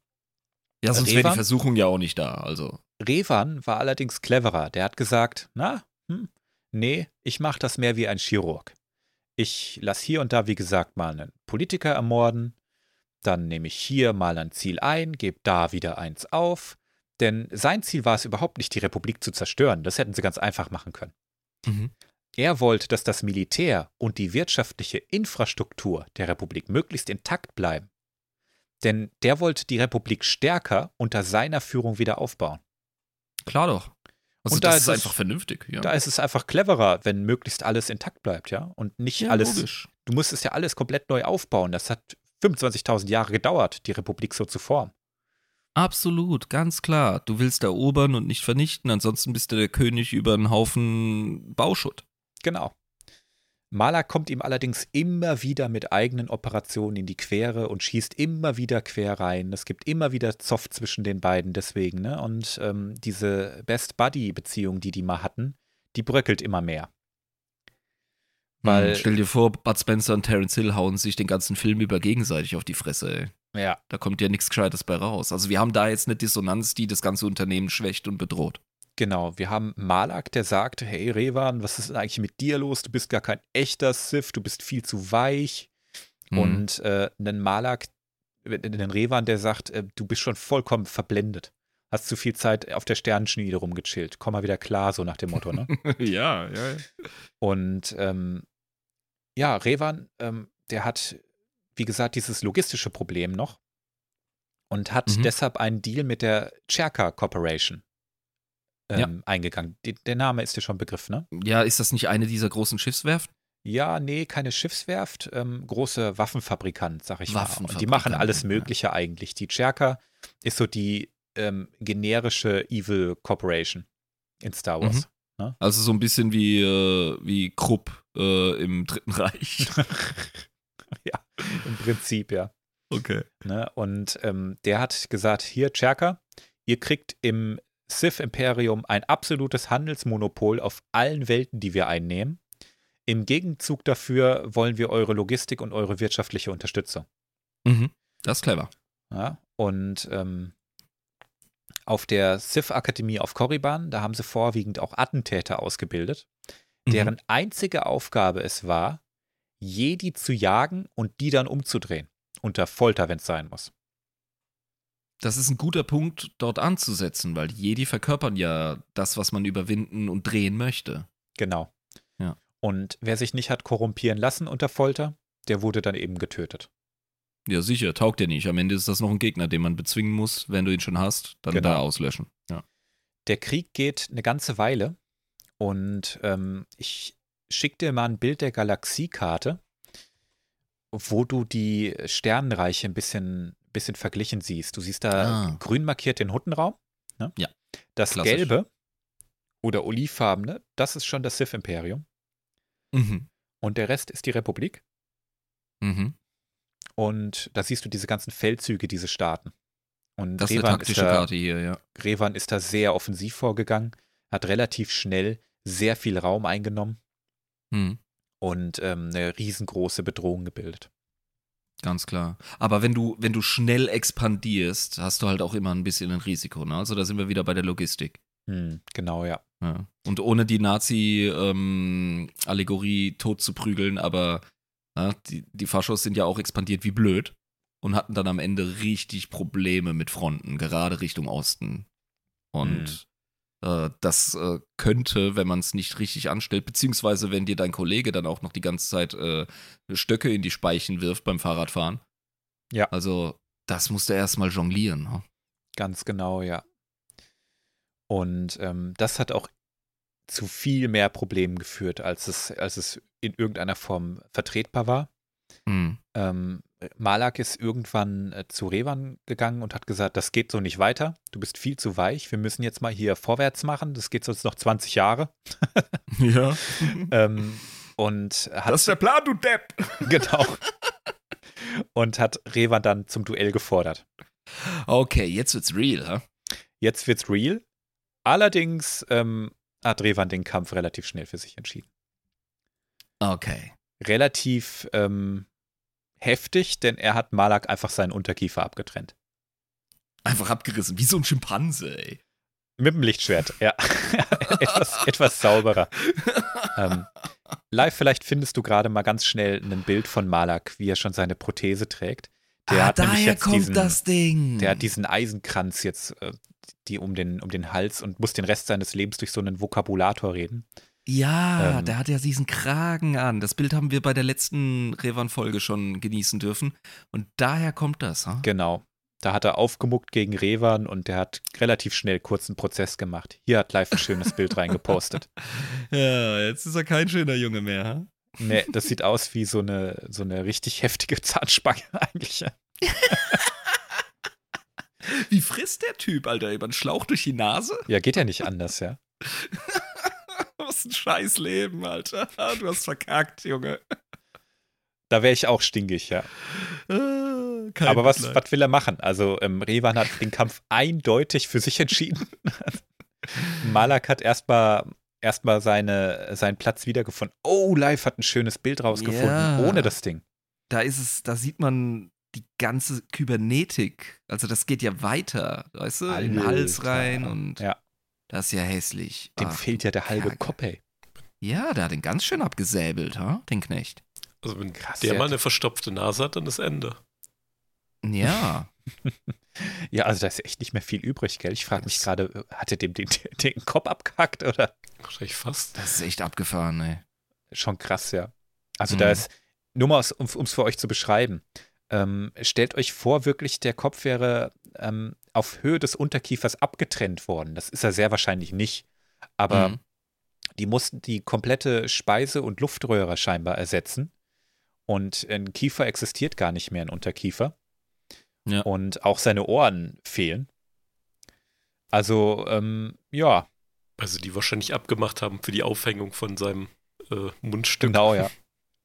Ja, sonst wäre die? Versuchung ja auch nicht da. Also, Revan war allerdings cleverer. Der hat gesagt, na, hm, nee, ich mache das mehr wie ein Chirurg. Ich lass hier und da, wie gesagt, mal einen Politiker ermorden. Dann nehme ich hier mal ein Ziel ein, gebe da wieder eins auf. Denn sein Ziel war es überhaupt nicht, die Republik zu zerstören. Das hätten sie ganz einfach machen können. Mhm. Er wollte, dass das Militär und die wirtschaftliche Infrastruktur der Republik möglichst intakt bleiben. Denn der wollte die Republik stärker unter seiner Führung wieder aufbauen. klar doch. Also, Und da das ist es- einfach vernünftig. Ja, Da ist es einfach cleverer, wenn möglichst alles intakt bleibt, ja. Und nicht ja alles. logisch. Du musst es ja alles komplett neu aufbauen. Das hat 25.000 Jahre gedauert, die Republik so zu formen. Absolut, ganz klar. Du willst erobern und nicht vernichten, ansonsten bist du der König über einen Haufen Bauschutt. Genau. Malak kommt ihm allerdings immer wieder mit eigenen Operationen in die Quere und schießt immer wieder quer rein. Es gibt immer wieder Zoff zwischen den beiden deswegen. Ne? Und ähm, diese Best-Buddy-Beziehung, die die mal hatten, die bröckelt immer mehr. Weil- Hm, stell dir vor, Bud Spencer und Terence Hill hauen sich den ganzen Film über gegenseitig auf die Fresse, ey. Ja, Da kommt ja nichts Gescheites bei raus. Also wir haben da jetzt eine Dissonanz, die das ganze Unternehmen schwächt und bedroht. Genau, wir haben Malak, der sagt, hey Revan, was ist denn eigentlich mit dir los? Du bist gar kein echter Sith, du bist viel zu weich. Mhm. Und äh, einen Malak, einen Revan, der sagt, äh, du bist schon vollkommen verblendet. Hast zu viel Zeit auf der Sternenschmiede rumgechillt. Komm mal wieder klar, so nach dem Motto, ne? ja, ja, ja. Und ähm, ja, Revan, ähm, der hat, wie gesagt, dieses logistische Problem noch und hat Mhm. deshalb einen Deal mit der Cherka Corporation ähm, Ja. eingegangen. Die, der Name ist dir schon Begriff, ne? Ja, ist das nicht eine dieser großen Schiffswerften? Ja, nee, keine Schiffswerft, ähm, große Waffenfabrikant, sag ich mal. Und die machen alles ja. Mögliche eigentlich. Die Cherka ist so die ähm, generische Evil Corporation in Star Wars. Also so ein bisschen wie, äh, wie Krupp äh, im Dritten Reich. ja, im Prinzip, ja. Okay. Ne? Und ähm, der hat gesagt, hier, Cherka, ihr kriegt im Sith-Imperium ein absolutes Handelsmonopol auf allen Welten, die wir einnehmen. Im Gegenzug dafür wollen wir eure Logistik und eure wirtschaftliche Unterstützung. Mhm. Das ist clever. Ja? Und ähm, auf der Sith-Akademie auf Korriban, da haben sie vorwiegend auch Attentäter ausgebildet, Mhm. deren einzige Aufgabe es war, Jedi zu jagen und die dann umzudrehen. Unter Folter, wenn es sein muss. das ist ein guter Punkt, dort anzusetzen, weil Jedi verkörpern ja das, was man überwinden und drehen möchte. Genau. Ja. Und wer sich nicht hat korrumpieren lassen unter Folter, der wurde dann eben getötet. Ja, sicher, taugt ja nicht. Am Ende ist das noch ein Gegner, den man bezwingen muss. Wenn du ihn schon hast, dann Genau. da auslöschen. Ja. Der Krieg geht eine ganze Weile und ähm, ich schicke dir mal ein Bild der Galaxiekarte, wo du die Sternenreiche ein bisschen, bisschen verglichen siehst. Du siehst da Ah. grün markiert den Huttenraum. Ne? Ja, Das klassisch. Gelbe oder olivfarbene, das ist schon das Sith-Imperium. Mhm. Und der Rest ist die Republik. Mhm. Und da siehst du diese ganzen Feldzüge, diese Staaten. Und Das ist eine Revan taktische da, Karte hier, ja. Revan ist da sehr offensiv vorgegangen, hat relativ schnell sehr viel Raum eingenommen Mhm. und ähm, eine riesengroße Bedrohung gebildet. Ganz klar. Aber wenn du, wenn du schnell expandierst, hast du halt auch immer ein bisschen ein Risiko. Ne? Also da sind wir wieder bei der Logistik. Hm, genau, ja. Ja. Und ohne die Nazi-Allegorie tot zu prügeln, aber ja, die, die Faschos sind ja auch expandiert wie blöd und hatten dann am Ende richtig Probleme mit Fronten, gerade Richtung Osten. Und äh, das äh, könnte, wenn man es nicht richtig anstellt, beziehungsweise wenn dir dein Kollege dann auch noch die ganze Zeit äh, Stöcke in die Speichen wirft beim Fahrradfahren. Ja. Also, das musst du erstmal jonglieren. Ne? Ganz genau, ja. Und ähm, das hat auch zu viel mehr Problemen geführt, als es, als es in irgendeiner Form vertretbar war. Hm. Ähm, Malak ist irgendwann äh, zu Revan gegangen und hat gesagt, das geht so nicht weiter. Du bist viel zu weich. Wir müssen jetzt mal hier vorwärts machen. Das geht sonst noch 20 Jahre. Ja. Ähm, und hat der Plan, du Depp! genau. und hat Revan dann zum Duell gefordert. Okay, jetzt wird's real, ha? Jetzt wird's real. Allerdings ähm, hat Revan den Kampf relativ schnell für sich entschieden. Okay. Relativ ähm, heftig, denn er hat Malak einfach seinen Unterkiefer abgetrennt. Einfach abgerissen, wie so ein Schimpanse, ey. Mit dem Lichtschwert, ja. etwas, etwas sauberer. Ähm, live, vielleicht findest du gerade mal ganz schnell ein Bild von Malak, wie er schon seine Prothese trägt. Der ah, hat nämlich daher jetzt kommt diesen, das Ding. Der hat diesen Eisenkranz jetzt äh, die um den, um den Hals und muss den Rest seines Lebens durch so einen Vokabulator reden. Ja, ähm, der hat ja diesen Kragen an. Das Bild haben wir bei der letzten Revan-Folge schon genießen dürfen. Und daher kommt das, ha? Genau. Da hat er aufgemuckt gegen Revan und der hat relativ schnell kurzen Prozess gemacht. Hier hat live ein schönes Bild reingepostet. Ja, jetzt ist er kein schöner Junge mehr, ha? Nee, das sieht aus wie so eine, so eine richtig heftige Zahnspange eigentlich. Wie frisst der Typ, Alter? Über einen Schlauch durch die Nase? Ja, geht ja nicht anders, ja. Was ein scheiß Leben, Alter. Du hast verkackt, Junge. Da wäre ich auch stinkig, ja. Äh, Aber was, Mitleid. was will er machen? Also, ähm, Revan hat den Kampf eindeutig für sich entschieden. Malak hat erstmal erstmal seine, seinen Platz wiedergefunden. Oh, Live hat ein schönes Bild rausgefunden, Ja. ohne das Ding. da ist es, da sieht man die ganze Kybernetik. Also das geht ja weiter, weißt du, in den Hals Alter. rein und Ja, das ist ja hässlich. dem Ach, fehlt ja der halbe Kacke. Kopf, ey. Ja, der hat den ganz schön abgesäbelt, ha? den Knecht. Also wenn Krass, der ja. mal eine verstopfte Nase hat, dann ist Ende. Ja, Ja, also da ist echt nicht mehr viel übrig, gell? Ich frage mich gerade, hat er dem den, den Kopf abgehackt oder? Wahrscheinlich fast. das ist echt abgefahren, ey. Schon krass, ja. Also Mhm. da ist, nur mal, um es für euch zu beschreiben, ähm, stellt euch vor, wirklich der Kopf wäre ähm, auf Höhe des Unterkiefers abgetrennt worden. Das ist er sehr wahrscheinlich nicht. Aber Mhm. die mussten die komplette Speise- und Luftröhre scheinbar ersetzen. Und ein Kiefer existiert gar nicht mehr, ein Unterkiefer. Ja. Und auch seine Ohren fehlen. Also, ähm, ja, Also die wahrscheinlich abgemacht haben für die Aufhängung von seinem äh, Mundstück. genau, ja.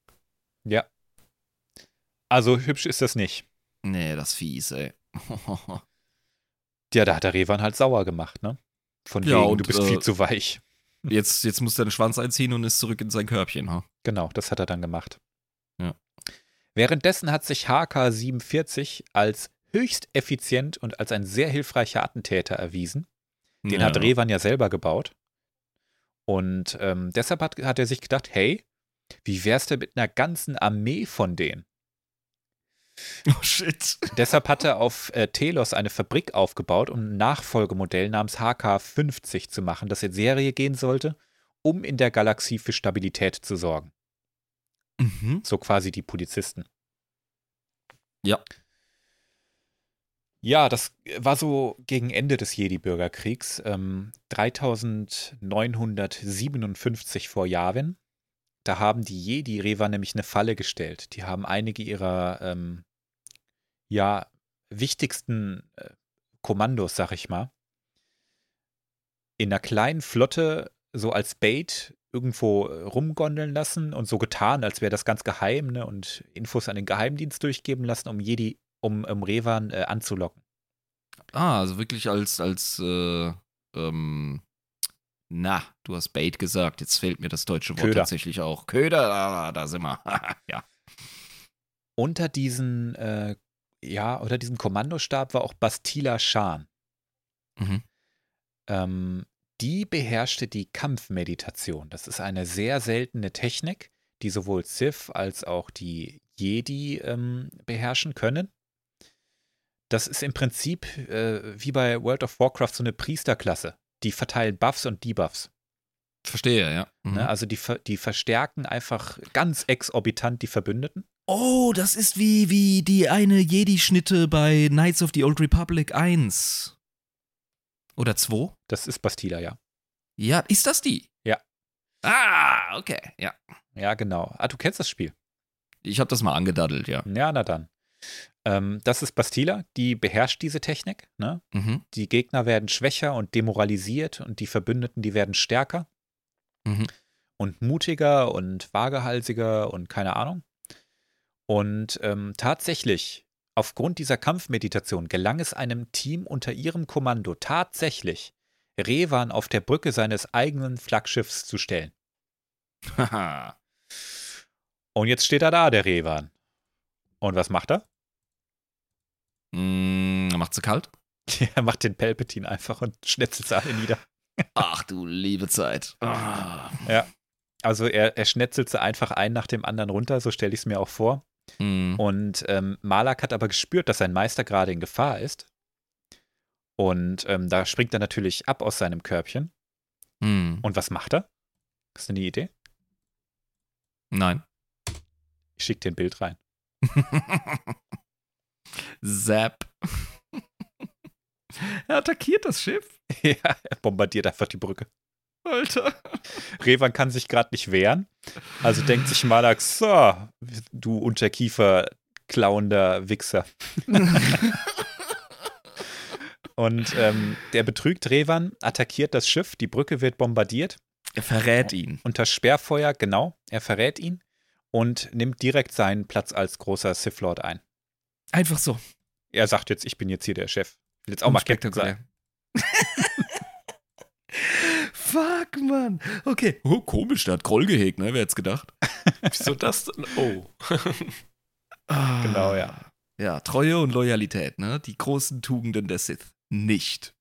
ja. Also hübsch ist das nicht. Nee, das ist fies, ey. Ja, da hat der Revan halt sauer gemacht, ne? Von Ja, wegen, und, du bist äh, viel zu weich. Jetzt, jetzt muss er den Schwanz einziehen und ist zurück in sein Körbchen, ha? Genau, das hat er dann gemacht. Ja. Währenddessen hat sich HK47 als höchst effizient und als ein sehr hilfreicher Attentäter erwiesen. Den ja. hat Revan ja selber gebaut. Und ähm, deshalb hat, hat er sich gedacht, hey, wie wär's denn mit einer ganzen Armee von denen? Oh shit. Deshalb hat er auf äh, Telos eine Fabrik aufgebaut, um ein Nachfolgemodell namens HK50 zu machen, das in Serie gehen sollte, um in der Galaxie für Stabilität zu sorgen. Mhm. So quasi die Polizisten. Ja. Ja, das war so gegen Ende des Jedi-Bürgerkriegs, ähm, 3957 vor Yavin. Da haben die Jedi-Rewa nämlich eine Falle gestellt. Die haben einige ihrer ähm, ja, wichtigsten äh, Kommandos, sag ich mal, in einer kleinen Flotte so als Bait irgendwo äh, rumgondeln lassen und so getan, als wäre das ganz geheim ne, und Infos an den Geheimdienst durchgeben lassen, um Jedi, um, um Revan äh, anzulocken. Ah, also wirklich als, als, äh, ähm, na, du hast Bait gesagt, jetzt fehlt mir das deutsche Wort Köder. tatsächlich auch. Köder, da, da sind wir. ja. Unter diesen, äh, ja, unter diesem Kommandostab war auch Bastila Shan. Mhm. Ähm, die beherrschte die Kampfmeditation. Das ist eine sehr seltene Technik, die sowohl Sith als auch die Jedi ähm, beherrschen können. Das ist im Prinzip äh, wie bei World of Warcraft so eine Priesterklasse. Die verteilen Buffs und Debuffs. Verstehe, ja. Mhm. Ne? Also die, die verstärken einfach ganz exorbitant die Verbündeten. Oh, das ist wie, wie die eine Jedi-Schnitte bei Knights of the Old Republic 1. Oder 2? Das ist Bastila, ja. Ja, ist das die? Ja. Ah, okay, ja. Ja, genau. Ah, du kennst das Spiel. Ich habe das mal angedaddelt, ja. Ja, na dann. Ähm, das ist Bastila, die beherrscht diese Technik. Ne? Mhm. Die Gegner werden schwächer und demoralisiert und die Verbündeten, die werden stärker Mhm. und mutiger und vagehalsiger und keine Ahnung. Und ähm, tatsächlich, aufgrund dieser Kampfmeditation gelang es einem Team unter ihrem Kommando tatsächlich, Revan auf der Brücke seines eigenen Flaggschiffs zu stellen. Haha. Und jetzt steht er da, der Revan. Und was macht er? mm, macht sie kalt? Er macht den Palpatine einfach und schnetzelt sie alle nieder. Ach du liebe Zeit. Ah. Also er, er schnetzelt sie einfach ein nach dem anderen runter, so stelle ich es mir auch vor. Mm. Und ähm, Malak hat aber gespürt, dass sein Meister gerade in Gefahr ist. Und ähm, da springt er natürlich ab aus seinem Körbchen. Mm. Und was macht er? Hast du eine Idee? Nein. Ich schicke dir ein Bild rein. Zap. er attackiert das Schiff. ja, er bombardiert einfach die Brücke. Alter. Revan kann sich gerade nicht wehren. Also denkt sich Malak, so, du Unterkiefer klauender Wichser. Und ähm, der betrügt Revan, attackiert das Schiff, die Brücke wird bombardiert. Er verrät ihn. Unter Sperrfeuer, genau, er verrät ihn und nimmt direkt seinen Platz als großer Sith Lord ein. Einfach so. Er sagt jetzt, ich bin jetzt hier der Chef. Will jetzt auch mal Captain sein. Fuck, Mann. Okay. Oh, komisch, der hat Groll gehegt, ne? Wer hätte gedacht? Wieso das denn? Oh. Ah. Genau, ja. Ja, Treue und Loyalität, ne? Die großen Tugenden der Sith. Nicht.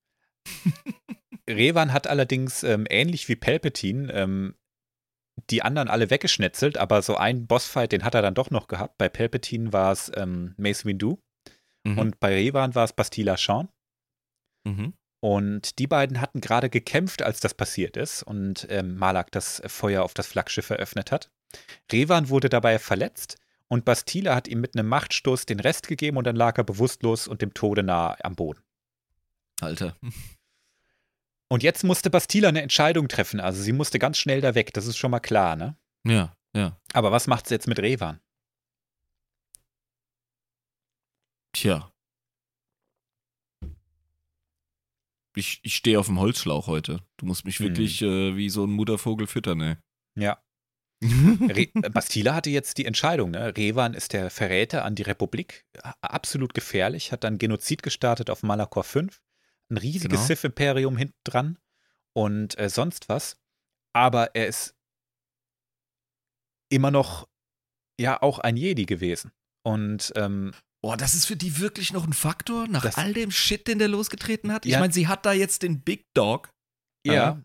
Revan hat allerdings ähm, ähnlich wie Palpatine ähm, die anderen alle weggeschnetzelt, aber so einen Bossfight, den hat er dann doch noch gehabt. Bei Palpatine war es ähm, Mace Windu Mhm. und bei Revan war es Bastila Shan. mhm. Und die beiden hatten gerade gekämpft, als das passiert ist und ähm, Malak das Feuer auf das Flaggschiff eröffnet hat. Revan wurde dabei verletzt und Bastila hat ihm mit einem Machtstoß den Rest gegeben und dann lag er bewusstlos und dem Tode nahe am Boden. Alter. Und jetzt musste Bastila eine Entscheidung treffen, also sie musste ganz schnell da weg, das ist schon mal klar, ne? Ja, ja. Aber was macht sie jetzt mit Revan? Tja. Ich, ich stehe auf dem Holzschlauch heute. Du musst mich Hm. wirklich äh, wie so ein Muttervogel füttern, ey. Ja. Re Bastila hatte jetzt die Entscheidung, ne? Revan ist der Verräter an die Republik, absolut gefährlich, hat dann Genozid gestartet auf Malakor 5, ein riesiges Genau. Sith-Imperium hinten dran und äh, sonst was. Aber er ist immer noch ja auch ein Jedi gewesen. Und ähm, Boah, das ist für die wirklich noch ein Faktor, nach Das- all dem Shit, den der losgetreten hat? Ich Ja. meine, sie hat da jetzt den Big Dog. ja,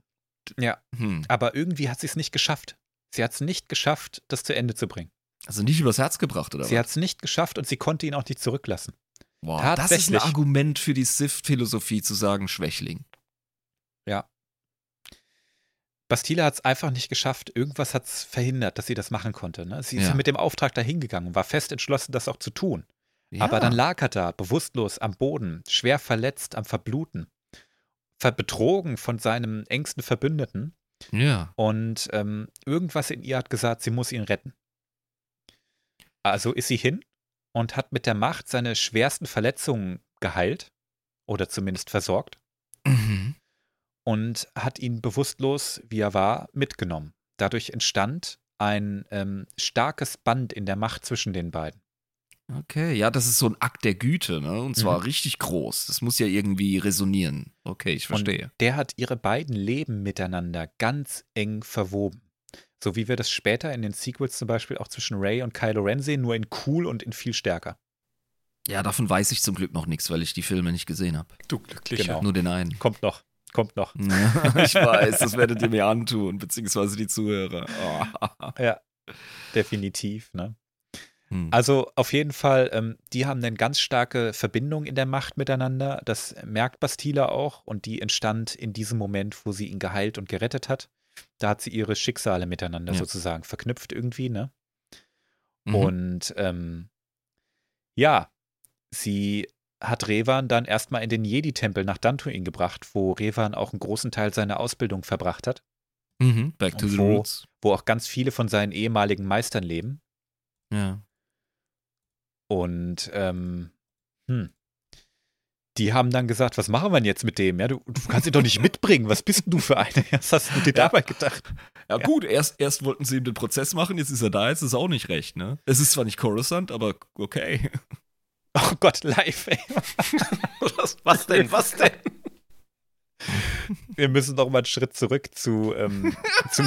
ja, Hm. aber irgendwie hat sie es nicht geschafft. Sie hat es nicht geschafft, das zu Ende zu bringen. Also nicht übers Herz gebracht, oder Sie hat es nicht geschafft und sie konnte ihn auch nicht zurücklassen. Boah, das ist ein. Argument für die Sith-Philosophie zu sagen, Schwächling. Bastila hat es einfach nicht geschafft. Irgendwas hat es verhindert, dass sie das machen konnte. Ne? Sie ist Ja. ja mit dem Auftrag dahin gegangen und war fest entschlossen, das auch zu tun. Ja. Aber dann lag er da, bewusstlos am Boden, schwer verletzt, am Verbluten, ver betrogen von seinem engsten Verbündeten. Ja. Und ähm, irgendwas in ihr hat gesagt, sie muss ihn retten. Also ist sie hin und hat mit der Macht seine schwersten Verletzungen geheilt oder zumindest versorgt Mhm. und hat ihn bewusstlos, wie er war, mitgenommen. Dadurch entstand ein ähm, starkes Band in der Macht zwischen den beiden. Okay, ja, das ist so ein Akt der Güte, ne? Und zwar Mhm. richtig groß. Das muss ja irgendwie resonieren. Okay, ich verstehe. Und der hat ihre beiden Leben miteinander ganz eng verwoben. So wie wir das später in den Sequels zum Beispiel auch zwischen Ray und Kylo Ren sehen, nur in cool und in viel stärker. Ja, davon weiß ich zum Glück noch nichts, weil ich die Filme nicht gesehen habe. Du Glücklicher. Genau. Nur den einen. Kommt noch, kommt noch. Ja, ich weiß, das werdet ihr mir antun, beziehungsweise die Zuhörer. Oh. Ja, definitiv. Ne? Hm. Also auf jeden Fall, ähm, die haben eine ganz starke Verbindung in der Macht miteinander. Das merkt Bastila auch und die entstand in diesem Moment, wo sie ihn geheilt und gerettet hat. Da hat sie ihre Schicksale miteinander Ja. sozusagen verknüpft irgendwie, ne? Mhm. Und ähm, ja, sie hat Revan dann erstmal in den Jedi-Tempel nach Dantooine gebracht, wo Revan auch einen großen Teil seiner Ausbildung verbracht hat, Mhm. Back to Und the wo- roots. wo auch ganz viele von seinen ehemaligen Meistern leben. Ja. Und ähm, hm, die haben dann gesagt, was machen wir denn jetzt mit dem? Ja, du, du kannst ihn doch nicht mitbringen. Was bist denn du für eine? Was hast du dir dabei gedacht? Ja, gut, erst, erst wollten sie ihm den Prozess machen, jetzt ist er da, jetzt ist auch nicht recht, ne? Es ist zwar nicht Coruscant, aber okay. Oh Gott, live, ey. Was, was denn? Was denn? Wir müssen noch mal einen Schritt zurück zu, ähm, zu,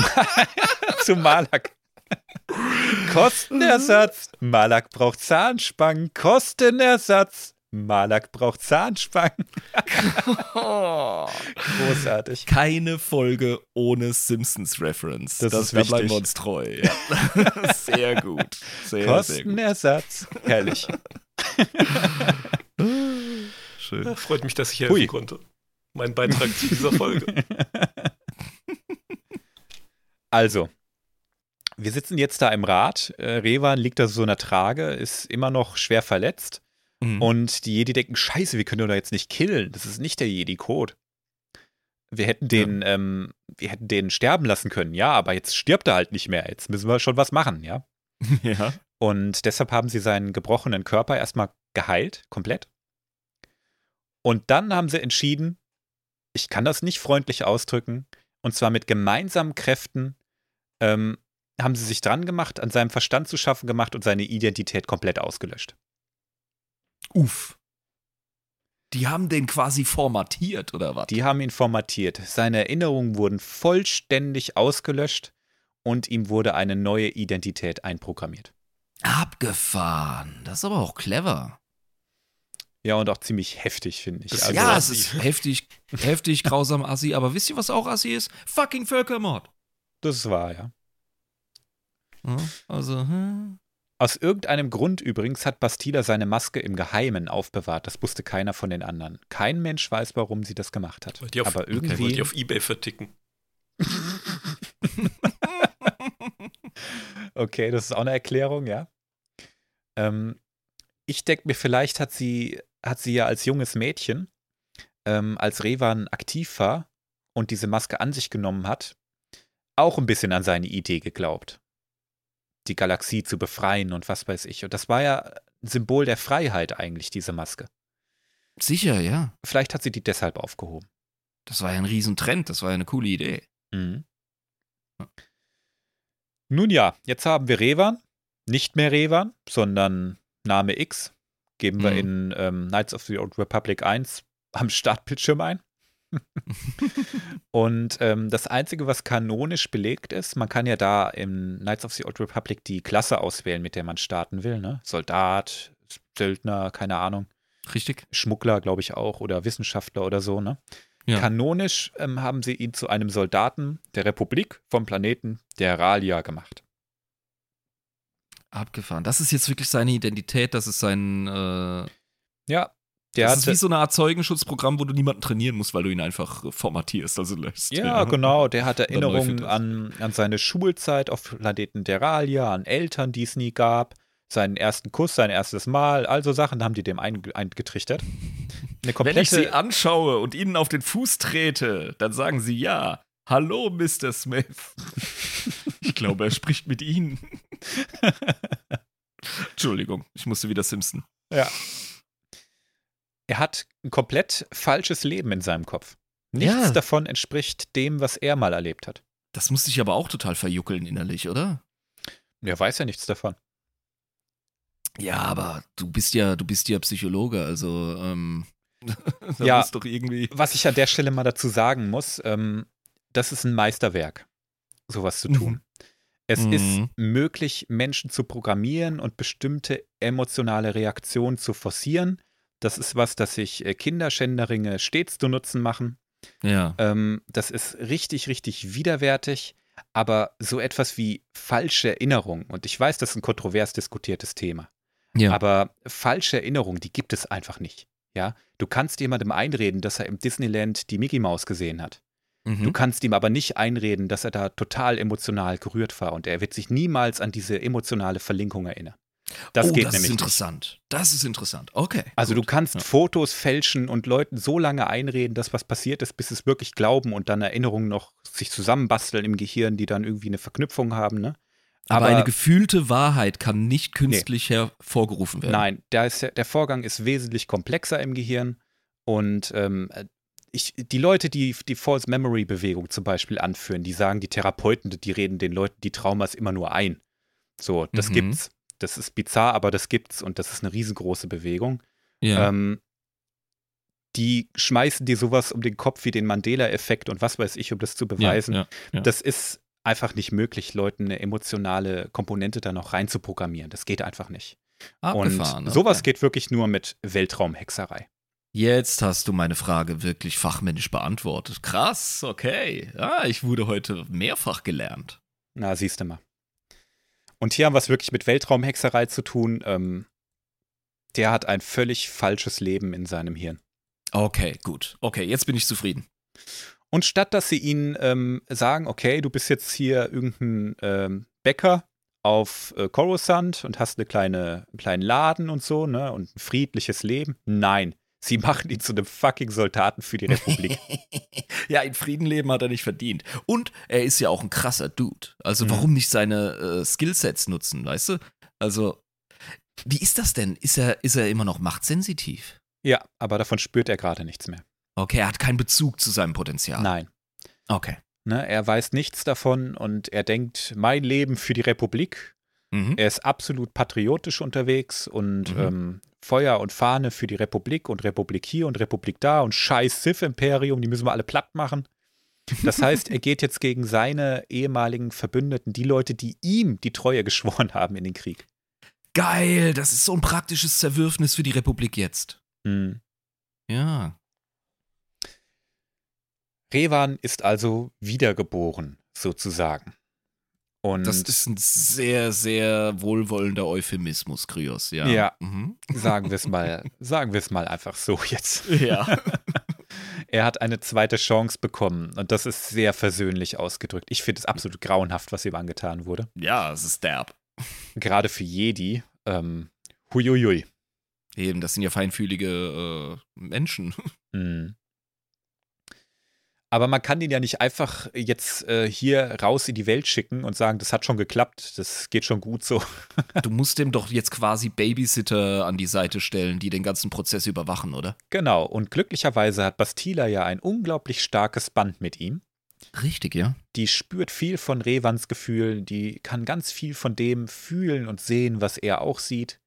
zu Malak. Kostenersatz. Malak braucht Zahnspangen. Kostenersatz. Malak braucht Zahnspangen. Großartig. Keine Folge ohne Simpsons-Reference. Das ist da bleiben wichtig. wir uns treu. Ja. sehr gut. Sehr, sehr gut. Kostenersatz. Herrlich. Schön. Freut mich, dass ich helfen Hui. konnte. Mein Beitrag zu dieser Folge. Also, wir sitzen jetzt da im Rad. Äh, Revan liegt da so in der Trage, ist immer noch schwer verletzt. Mhm. Und die Jedi denken, scheiße, wir können ihn doch jetzt nicht killen. Das ist nicht der Jedi-Code. Wir hätten den, ähm, wir hätten den sterben lassen können, ja, aber jetzt stirbt er halt nicht mehr. Jetzt müssen wir schon was machen, ja. ja. Und deshalb haben sie seinen gebrochenen Körper erstmal geheilt, komplett. Und dann haben sie entschieden, ich kann das nicht freundlich ausdrücken, und zwar mit gemeinsamen Kräften ähm, haben sie sich dran gemacht, an seinem Verstand zu schaffen gemacht und seine Identität komplett ausgelöscht. Uff. Die haben den quasi formatiert, oder was? Die haben ihn formatiert. Seine Erinnerungen wurden vollständig ausgelöscht und ihm wurde eine neue Identität einprogrammiert. Abgefahren. Das ist aber auch clever. Ja, und auch ziemlich heftig, finde ich. Also, ja, es ist heftig, heftig, grausam Assi, aber wisst ihr, was auch Assi ist? Fucking Völkermord. das war ja. Also, hm. Aus irgendeinem Grund übrigens hat Bastila seine Maske im Geheimen aufbewahrt. Das wusste keiner von den anderen. Kein Mensch weiß, warum sie das gemacht hat. Wollt ihr auf, Aber okay, wollt irgendwie. ihr auf Ebay verticken? Okay, das ist auch eine Erklärung, ja. Ähm, ich denke mir, vielleicht hat sie, hat sie ja als junges Mädchen, ähm, als Revan aktiv war und diese Maske an sich genommen hat, auch ein bisschen an seine Idee geglaubt. Die Galaxie zu befreien und was weiß ich. Und das war ja ein Symbol der Freiheit eigentlich, diese Maske. sicher, ja. Vielleicht hat sie die deshalb aufgehoben. Das war ja ein Riesentrend, das war ja eine coole Idee. Mhm. Nun ja, jetzt haben wir Revan. Nicht mehr Revan, sondern Name X. Geben wir Mhm. in ähm, Knights of the Old Republic 1 am Startbildschirm ein. Und ähm, das Einzige, was kanonisch belegt ist, man kann ja da im Knights of the Old Republic die Klasse auswählen, mit der man starten will. Ne? Soldat, Söldner, keine Ahnung. Richtig? Schmuggler, glaube ich auch, oder Wissenschaftler oder so, ne? Ja. Kanonisch ähm, haben sie ihn zu einem Soldaten der Republik vom Planeten der Ralia gemacht. Abgefahren. Das ist jetzt wirklich seine Identität, das ist sein. Äh, Ja, der das hat. ist wie so eine Art Zeugenschutzprogramm, wo du niemanden trainieren musst, weil du ihn einfach formatierst, also lässt. Ja, genau. Der hat Erinnerungen an, an seine Schulzeit auf Planeten Deralia, an Eltern, die es nie gab, seinen ersten Kuss, sein erstes Mal, also Sachen haben die dem einge- eingetrichtert. Eine Wenn ich sie anschaue und ihnen auf den Fuß trete, dann sagen sie ja. Hallo, Mr. Smith. Ich glaube, er spricht mit Ihnen. Entschuldigung, ich musste wieder Simpson. ja. Er hat ein komplett falsches Leben in seinem Kopf. Nichts Ja. davon entspricht dem, was er mal erlebt hat. Das musste ich aber auch total verjuckeln innerlich, oder? Er weiß ja nichts davon. Ja, aber du bist ja, du bist ja Psychologe, also ähm, Ja. muss doch irgendwie. Was ich an der Stelle mal dazu sagen muss, ähm, das ist ein Meisterwerk, sowas zu tun. Mhm. Es Mhm. ist möglich, Menschen zu programmieren und bestimmte emotionale Reaktionen zu forcieren. Das ist was, das sich äh, Kinderschänderinge stets zu Nutzen machen. Ja. Ähm, das ist richtig, richtig widerwärtig. Aber so etwas wie falsche Erinnerung, und ich weiß, das ist ein kontrovers diskutiertes Thema, ja. aber falsche Erinnerungen, die gibt es einfach nicht. Ja, du kannst jemandem einreden, dass er im Disneyland die Mickey Maus gesehen hat. Mhm. Du kannst ihm aber nicht einreden, dass er da total emotional gerührt war und er wird sich niemals an diese emotionale Verlinkung erinnern. Das oh, geht das nämlich ist nicht. interessant. Das ist interessant. Okay. Also gut. du kannst Ja. Fotos fälschen und Leuten so lange einreden, dass was passiert ist, bis sie es wirklich glauben und dann Erinnerungen noch sich zusammenbasteln im Gehirn, die dann irgendwie eine Verknüpfung haben. Ne? aber, eine gefühlte Wahrheit kann nicht künstlich hervorgerufen werden. Nein, ist der, der Vorgang ist wesentlich komplexer im Gehirn und ähm, ich, die Leute, die die False Memory Bewegung zum Beispiel anführen, die sagen, die Therapeuten, die reden den Leuten die Traumas immer nur ein. So, das Mhm. gibt's. Das ist bizarr, aber das gibt's und das ist eine riesengroße Bewegung. Ja. Ähm, die schmeißen dir sowas um den Kopf wie den Mandela-Effekt und was weiß ich, um das zu beweisen. Ja, ja. Das ist einfach nicht möglich, Leuten eine emotionale Komponente da noch reinzuprogrammieren. Das geht einfach nicht. Abgefahren. Und sowas okay. geht wirklich nur mit Weltraumhexerei. Jetzt hast du meine Frage wirklich fachmännisch beantwortet. Krass, okay. Ah, ich wurde heute mehrfach gelernt. Na, siehst du mal. Und hier haben wir es wirklich mit Weltraumhexerei zu tun. Ähm, der hat ein völlig falsches Leben in seinem Hirn. Okay, gut. Okay, jetzt bin ich zufrieden. Und statt dass sie ihnen ähm, sagen, okay, du bist jetzt hier irgendein ähm, Bäcker auf äh, Coruscant und hast eine kleine, einen kleinen Laden und so, ne, und ein friedliches Leben. Nein, sie machen ihn zu einem fucking Soldaten für die Republik. ja, in Frieden leben hat er nicht verdient. Und er ist ja auch ein krasser Dude. Also Mhm. warum nicht seine äh, Skillsets nutzen, weißt du? Also, wie ist das denn? Ist er, ist er immer noch machtsensitiv? ja, aber davon spürt er gerade nichts mehr. Okay, er hat keinen Bezug zu seinem Potenzial. Nein. Okay. Ne, er weiß nichts davon und er denkt, mein Leben für die Republik. Mhm. Er ist absolut patriotisch unterwegs und Mhm. ähm, Feuer und Fahne für die Republik und Republik hier und Republik da und scheiß Sith-Imperium, die müssen wir alle platt machen. Das heißt, er geht jetzt gegen seine ehemaligen Verbündeten, die Leute, die ihm die Treue geschworen haben in den Krieg. Geil, das ist so ein praktisches Zerwürfnis für die Republik jetzt. Hm. Ja. Revan ist also wiedergeboren, sozusagen. Und Das ist ein sehr, sehr wohlwollender Euphemismus, Kryos, ja. Ja. Mhm. sagen wir es mal, sagen wir es mal einfach so jetzt. Ja. Er hat eine zweite Chance bekommen und das ist sehr versöhnlich ausgedrückt. Ich finde es absolut grauenhaft, was ihm angetan wurde. ja, es ist derb. Gerade für Jedi. Ähm, huiuiui. Eben, das sind ja feinfühlige äh, Menschen. Mhm. Aber man kann ihn ja nicht einfach jetzt äh, hier raus in die Welt schicken und sagen, das hat schon geklappt, das geht schon gut so. Du musst dem doch jetzt quasi Babysitter an die Seite stellen, die den ganzen Prozess überwachen, oder? Genau, und glücklicherweise hat Bastila ja ein unglaublich starkes Band mit ihm. Richtig, ja. Die spürt viel von Revans Gefühlen, die kann ganz viel von dem fühlen und sehen, was er auch sieht.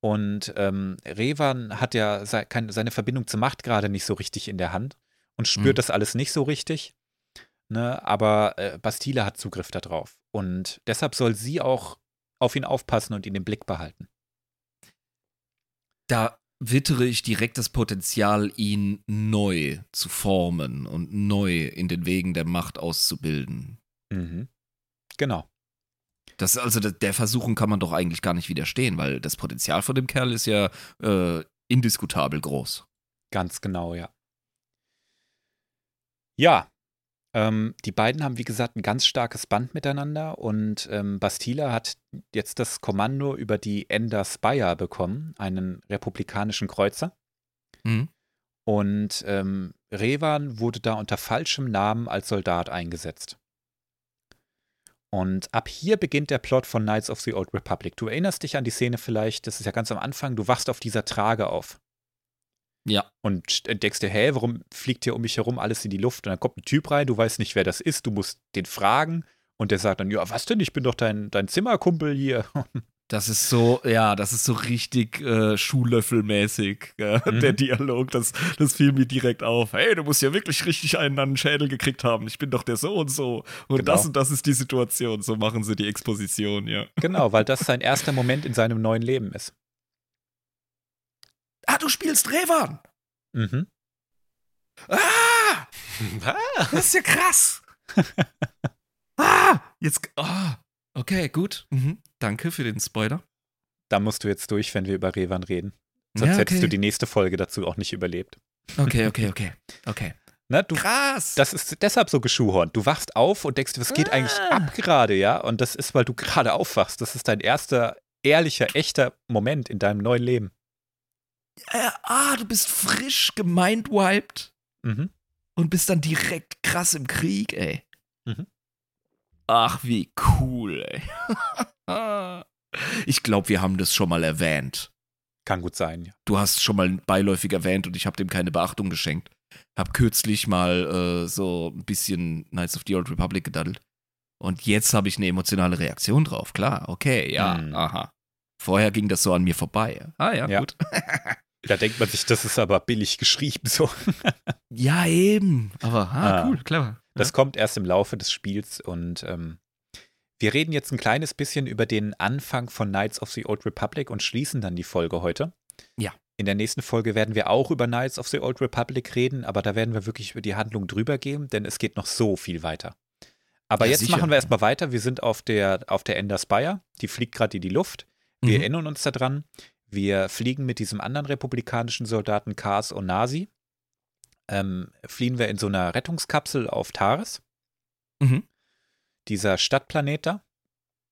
Und ähm, Revan hat ja seine Verbindung zur Macht gerade nicht so richtig in der Hand und spürt Mhm. das alles nicht so richtig. Ne? Aber äh, Bastila hat Zugriff darauf. Und deshalb soll sie auch auf ihn aufpassen und ihn im Blick behalten. Da wittere ich direkt das Potenzial, ihn neu zu formen und neu in den Wegen der Macht auszubilden. Mhm. Genau. Das, also der, der Versuchung kann man doch eigentlich gar nicht widerstehen, weil das Potenzial von dem Kerl ist ja äh, indiskutabel groß. Ganz genau, ja. Ja, ähm, die beiden haben, wie gesagt, ein ganz starkes Band miteinander und ähm, Bastila hat jetzt das Kommando über die Ender Spire bekommen, einen republikanischen Kreuzer. Mhm. Und ähm, Revan wurde da unter falschem Namen als Soldat eingesetzt. Und ab hier beginnt der Plot von Knights of the Old Republic. Du erinnerst dich an die Szene vielleicht, das ist ja ganz am Anfang, du wachst auf dieser Trage auf. Ja. Und entdeckst dir, hä, warum fliegt hier um mich herum alles in die Luft? Und dann kommt ein Typ rein, du weißt nicht, wer das ist, du musst den fragen. Und der sagt dann, ja, was denn, ich bin doch dein, dein Zimmerkumpel hier. Das ist so, ja, das ist so richtig äh, Schuhlöffelmäßig, äh, mhm. der Dialog. Das, das fiel mir direkt auf. Hey, du musst ja wirklich richtig einen an den Schädel gekriegt haben. Ich bin doch der so und so. Und genau. das und das ist die Situation. So machen sie die Exposition, ja. Genau, weil das sein erster Moment in seinem neuen Leben ist. Ah, du spielst Revan. Mhm. Ah! Das ist ja krass. ah! Jetzt. Oh. Okay, gut. Mhm. Danke für den Spoiler. Da musst du jetzt durch, wenn wir über Revan reden. Sonst ja, okay. hättest du die nächste Folge dazu auch nicht überlebt. Okay, okay, okay. Okay. Na, du, Krass. Das ist deshalb so geschuhhornt. Du wachst auf und denkst, was geht ah. eigentlich ab gerade, ja? Und das ist, weil du gerade aufwachst. Das ist dein erster ehrlicher, echter Moment in deinem neuen Leben. Äh, ah, du bist frisch gemindwiped mhm. und bist dann direkt krass im Krieg, ey. Mhm. Ach, wie cool, ey. ich glaube, wir haben das schon mal erwähnt. Kann gut sein, ja. Du hast schon mal beiläufig erwähnt und ich habe dem keine Beachtung geschenkt. Hab kürzlich mal äh, so ein bisschen Knights of the Old Republic gedaddelt. Und jetzt habe ich eine emotionale Reaktion drauf. Klar, okay, ja, hm. aha. Vorher ging das so an mir vorbei. Ah ja, ja. gut. Da denkt man sich, das ist aber billig geschrieben so. ja, eben. Aber ah, ah. cool, clever. Das ja. kommt erst im Laufe des Spiels und ähm, wir reden jetzt ein kleines bisschen über den Anfang von Knights of the Old Republic und schließen dann die Folge heute. Ja. In der nächsten Folge werden wir auch über Knights of the Old Republic reden, aber da werden wir wirklich über die Handlung drüber gehen, denn es geht noch so viel weiter. Aber ja, jetzt sicher. machen wir erstmal weiter. Wir sind auf der, auf der Ender Spire. Die fliegt gerade in die Luft. Wir mhm. erinnern uns daran. Wir fliegen mit diesem anderen republikanischen Soldaten Kars Onasi. Ähm, fliehen wir in so einer Rettungskapsel auf Taris. Mhm. Dieser Stadtplanet da.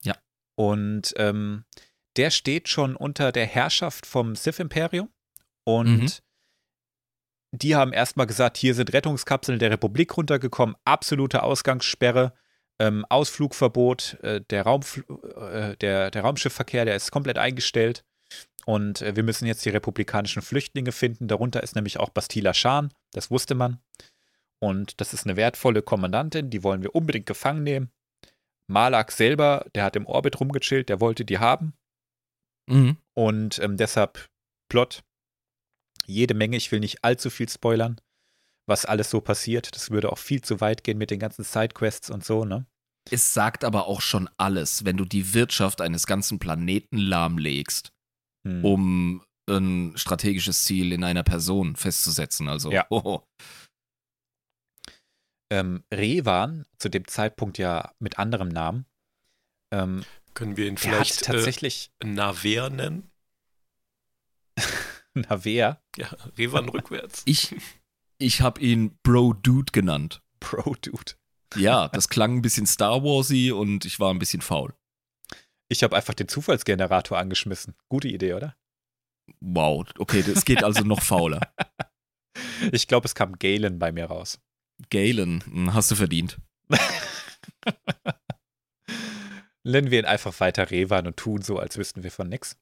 Ja. Und ähm, der steht schon unter der Herrschaft vom Sith-Imperium. Und mhm. die haben erstmal gesagt, hier sind Rettungskapseln der Republik runtergekommen, absolute Ausgangssperre, ähm, Ausflugverbot, äh, der, Raumf äh, der, der Raumschiffverkehr, der ist komplett eingestellt. Und äh, wir müssen jetzt die republikanischen Flüchtlinge finden. Darunter ist nämlich auch Bastila Schan, das wusste man. Und das ist eine wertvolle Kommandantin, die wollen wir unbedingt gefangen nehmen. Malak selber, der hat im Orbit rumgechillt, der wollte die haben. Mhm. Und ähm, deshalb Plot, jede Menge, ich will nicht allzu viel spoilern, was alles so passiert. Das würde auch viel zu weit gehen mit den ganzen Sidequests und so, ne? Es sagt aber auch schon alles, wenn du die Wirtschaft eines ganzen Planeten lahmlegst hm. um ein strategisches Ziel in einer Person festzusetzen. Also, ja. Oh. Ähm, Revan, zu dem Zeitpunkt ja mit anderem Namen. Ähm, Können wir ihn vielleicht tatsächlich äh, Naver nennen? Naver? Ja, Revan rückwärts. Ich, ich habe ihn Bro Dude genannt. Bro Dude. Ja, das klang ein bisschen Star Warsy und ich war ein bisschen faul. Ich habe einfach den Zufallsgenerator angeschmissen. Gute Idee, oder? Wow, okay, das geht also noch fauler. Ich glaube, es kam Galen bei mir raus. Galen, hm, hast du verdient. Nennen wir ihn einfach weiter Revan und tun so, als wüssten wir von nix.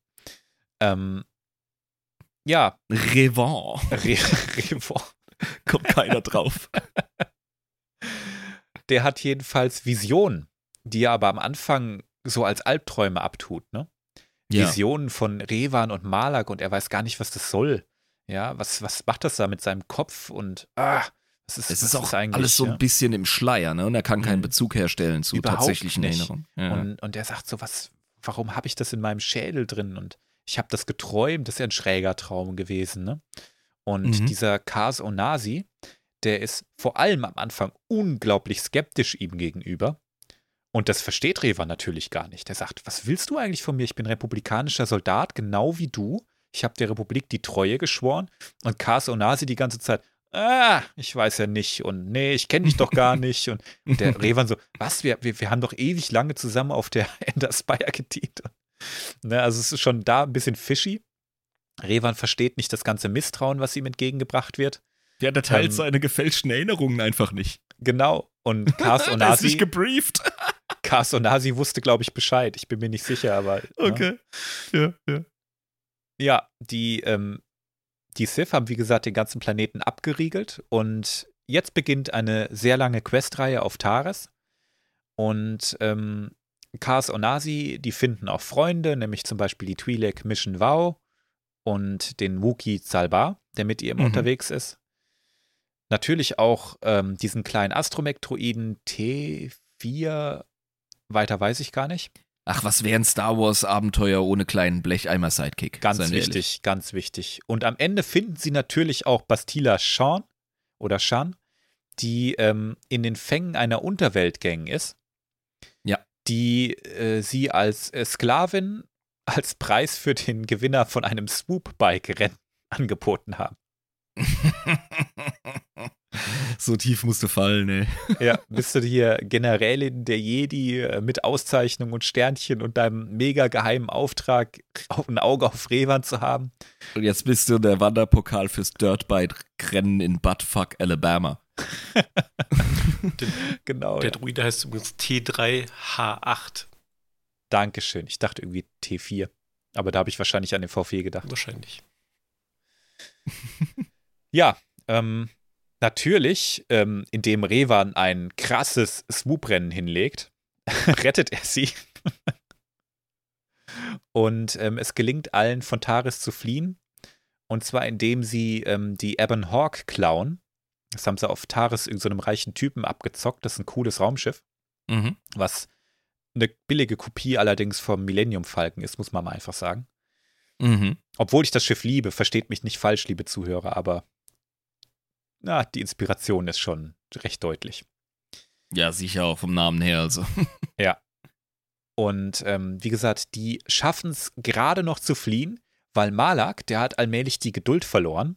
Ähm, ja. Revan. Re Revan. Kommt keiner drauf. Der hat jedenfalls Visionen, die er aber am Anfang so als Albträume abtut, ne? Ja. Visionen von Revan und Malak und er weiß gar nicht, was das soll. Ja, was, was macht das da mit seinem Kopf und ah, was ist, es ist auch ist alles so ein bisschen im Schleier, ne? Und er kann keinen mhm. Bezug herstellen zu Überhaupt tatsächlichen nicht. Erinnerungen. Ja. Und, und er sagt so, was, warum habe ich das in meinem Schädel drin? Und ich habe das geträumt, das ist ja ein schräger Traum gewesen, ne? Und mhm. dieser Kaz Onasi, der ist vor allem am Anfang unglaublich skeptisch ihm gegenüber Und das versteht Revan natürlich gar nicht. Er sagt, was willst du eigentlich von mir? Ich bin republikanischer Soldat, genau wie du. Ich habe der Republik die Treue geschworen. Und Kars Onasi die ganze Zeit, ah, ich weiß ja nicht und nee, ich kenne dich doch gar nicht. Und, und der Revan so, was, wir, wir, wir haben doch ewig lange zusammen auf der Ender Spire gedient. Ne, also es ist schon da ein bisschen fishy. Revan versteht nicht das ganze Misstrauen, was ihm entgegengebracht wird. Ja, der teilt ähm, seine gefälschten Erinnerungen einfach nicht. Genau. Und Kars Onasi. ist nicht gebrieft. Kars Onasi wusste, glaube ich, Bescheid. Ich bin mir nicht sicher, aber. Ne? Okay. Ne? Ja, ja. Ja, die, ähm, die Sith haben, wie gesagt, den ganzen Planeten abgeriegelt und jetzt beginnt eine sehr lange Questreihe auf Taris. Und ähm, Kars Onasi, die finden auch Freunde, nämlich zum Beispiel die Twi'lek Mission Wow und den Wookie Zalbar, der mit ihr mhm. unterwegs ist. Natürlich auch ähm, diesen kleinen Astromektroiden T4, weiter weiß ich gar nicht. Ach, was wäre ein Star Wars Abenteuer ohne kleinen Blecheimer-Sidekick? Ganz wichtig, ehrlich. ganz wichtig. Und am Ende finden sie natürlich auch Bastila Sean oder Shan, die ähm, in den Fängen einer Unterweltgang ist. Ja. Die äh, sie als äh, Sklavin als Preis für den Gewinner von einem Swoop-Bike-Rennen angeboten haben. so tief musst du fallen, ey. Ja, bist du hier Generälin der Jedi äh, mit Auszeichnung und Sternchen und deinem mega geheimen Auftrag, ein Auge auf Revan zu haben. Und jetzt bist du der Wanderpokal fürs Dirtbike-Rennen in Buttfuck, Alabama. Genau. Der ja. Druide heißt übrigens T3H8. Dankeschön. Ich dachte irgendwie T4. Aber da habe ich wahrscheinlich an den V4 gedacht. Wahrscheinlich. ja, ähm, natürlich, ähm, indem Revan ein krasses Swoop-Rennen hinlegt, rettet er sie. Und ähm, es gelingt allen von Taris zu fliehen. Und zwar indem sie ähm, die Ebon Hawk klauen. Das haben sie auf Taris irgendeinem so reichen Typen abgezockt. Das ist ein cooles Raumschiff. Mhm. Was eine billige Kopie allerdings vom Millennium Falcon ist, muss man mal einfach sagen. Mhm. Obwohl ich das Schiff liebe, versteht mich nicht falsch, liebe Zuhörer, aber na, die Inspiration ist schon recht deutlich. Ja, sicher auch vom Namen her, also. ja. Und ähm, wie gesagt, die schaffen es gerade noch zu fliehen, weil Malak, der hat allmählich die Geduld verloren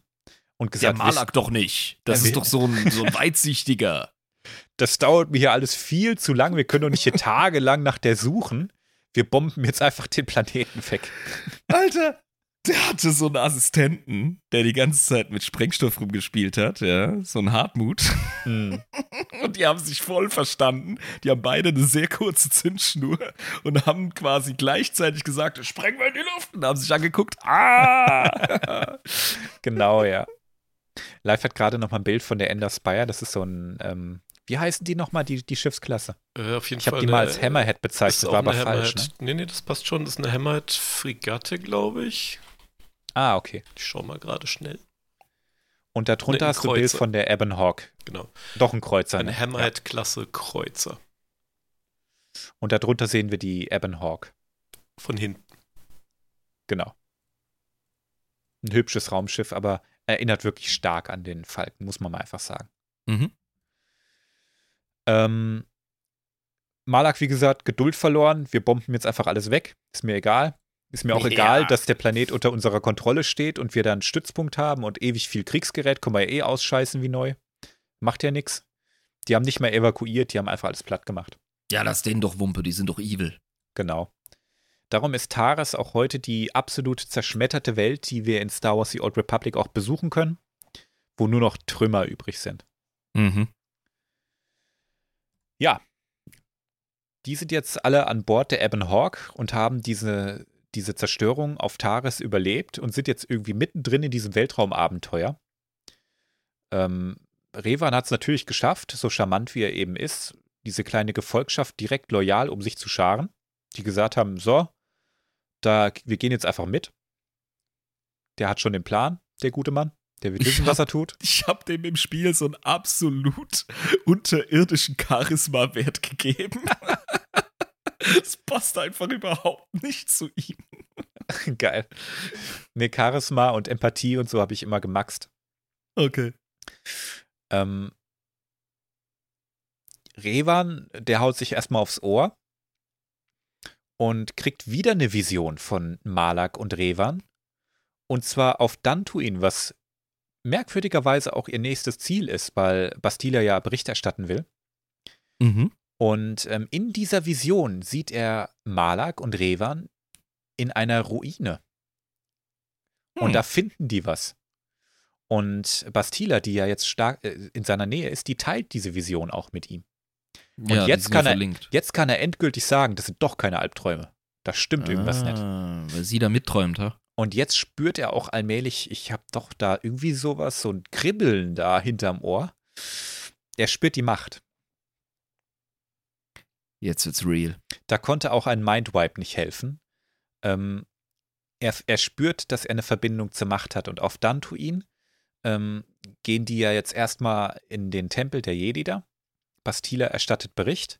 und gesagt, ja, Malak doch nicht. Das ist doch so ein, so ein weitsichtiger. Das dauert mir hier alles viel zu lang. Wir können doch nicht hier tagelang nach der suchen. Wir bomben jetzt einfach den Planeten weg. Alter, der hatte so einen Assistenten, der die ganze Zeit mit Sprengstoff rumgespielt hat, ja, so ein Hartmut. Mhm. Und die haben sich voll verstanden. Die haben beide eine sehr kurze Zündschnur und haben quasi gleichzeitig gesagt, sprengen wir in die Luft und haben sich angeguckt. Ah! genau, ja. Live hat gerade noch mal ein Bild von der Ender Spire. Das ist so ein, ähm, wie heißen die nochmal, die, die Schiffsklasse? Äh, auf jeden ich habe die mal als Hammerhead bezeichnet, das war aber falsch. Ne? Nee, nee, das passt schon. Das ist eine Hammerhead-Fregatte, glaube ich. Ah, okay. Ich schau mal gerade schnell. Und darunter nee, hast du ein Bild von der Ebon Hawk. Genau. Doch ein Kreuzer. Eine ne? Hammerhead-Klasse Kreuzer. Und darunter sehen wir die Ebon Hawk. Von hinten. Genau. Ein hübsches Raumschiff, aber erinnert wirklich stark an den Falken, muss man mal einfach sagen. Mhm. Ähm, Malak, wie gesagt, Geduld verloren. Wir bomben jetzt einfach alles weg. Ist mir egal. Ist mir auch ja. egal, dass der Planet unter unserer Kontrolle steht und wir da einen Stützpunkt haben und ewig viel Kriegsgerät. Können wir ja eh ausscheißen wie neu. Macht ja nichts. Die haben nicht mehr evakuiert, die haben einfach alles platt gemacht. Ja, lass denen doch Wumpe, die sind doch evil. Genau. Darum ist Taras auch heute die absolut zerschmetterte Welt, die wir in Star Wars The Old Republic auch besuchen können, wo nur noch Trümmer übrig sind. Mhm. Ja. Die sind jetzt alle an Bord der Ebon Hawk und haben diese diese Zerstörung auf Taris überlebt und sind jetzt irgendwie mittendrin in diesem Weltraumabenteuer. Ähm, Revan hat es natürlich geschafft, so charmant wie er eben ist, diese kleine Gefolgschaft direkt loyal um sich zu scharen, die gesagt haben, so, da, wir gehen jetzt einfach mit. Der hat schon den Plan, der gute Mann. Der wird wissen, hab, was er tut. Ich habe dem im Spiel so einen absolut unterirdischen Charisma-Wert gegeben. Es passt einfach überhaupt nicht zu ihm. Geil. Nee, Charisma und Empathie und so habe ich immer gemaxt. Okay. Ähm, Revan, der haut sich erstmal aufs Ohr und kriegt wieder eine Vision von Malak und Revan. Und zwar auf Dantuin, was merkwürdigerweise auch ihr nächstes Ziel ist, weil Bastila ja Bericht erstatten will. Mhm. Und ähm, in dieser Vision sieht er Malak und Revan in einer Ruine. Und Hm. da finden die was. Und Bastila, die ja jetzt stark äh, in seiner Nähe ist, die teilt diese Vision auch mit ihm. ja, die jetzt kann ja er- verlinkt. Jetzt kann er endgültig sagen, das sind doch keine Albträume. Da stimmt irgendwas nicht. ah, Weil sie da mitträumt, ha? Und jetzt spürt er auch allmählich, ich habe doch da irgendwie sowas, so ein Kribbeln da hinterm Ohr. Er spürt die Macht. Jetzt wird's real. Da konnte auch ein Mindwipe nicht helfen. Ähm, er, er spürt, dass er eine Verbindung zur Macht hat. Und auf Dantuin ähm, gehen die ja jetzt erstmal in den Tempel der Jedi da. Bastila erstattet Bericht.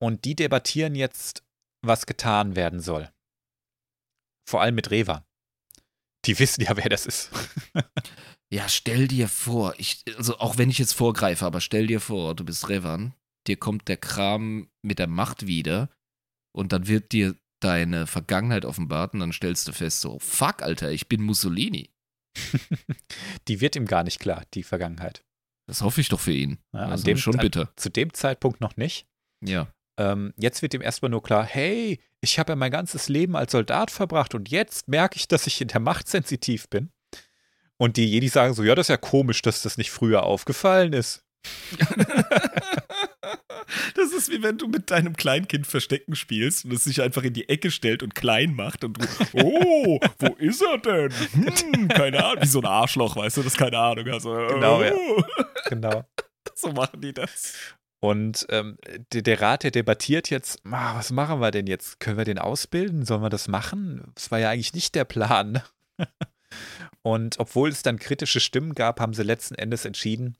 Und die debattieren jetzt, was getan werden soll. Vor allem mit Revan. Die wissen ja, wer das ist. Ja, stell dir vor, ich, also auch wenn ich jetzt vorgreife, aber stell dir vor, du bist Revan, dir kommt der Kram mit der Macht wieder und dann wird dir deine Vergangenheit offenbart und dann stellst du fest, so, fuck, Alter, ich bin Mussolini. Die wird ihm gar nicht klar, die Vergangenheit. Das hoffe ich doch für ihn. Ja, an also dem- schon an- bitter. Zu dem Zeitpunkt noch nicht. Ja. Ähm, jetzt wird ihm erstmal nur klar, hey, ich habe ja mein ganzes Leben als Soldat verbracht und jetzt merke ich, dass ich in der Macht sensitiv bin. Und die Jedi sagen so, ja, das ist ja komisch, dass das nicht früher aufgefallen ist. Das ist wie wenn du mit deinem Kleinkind Verstecken spielst und es sich einfach in die Ecke stellt und klein macht und du, oh, wo ist er denn? Hm, keine Ahnung, wie so ein Arschloch, weißt du, das keine Ahnung hast. Genau, ja. Oh. Genau. So machen die das. Und ähm, der, der Rat, der debattiert jetzt, ah, was machen wir denn jetzt? Können wir den ausbilden? Sollen wir das machen? Das war ja eigentlich nicht der Plan. Und obwohl es dann kritische Stimmen gab, haben sie letzten Endes entschieden,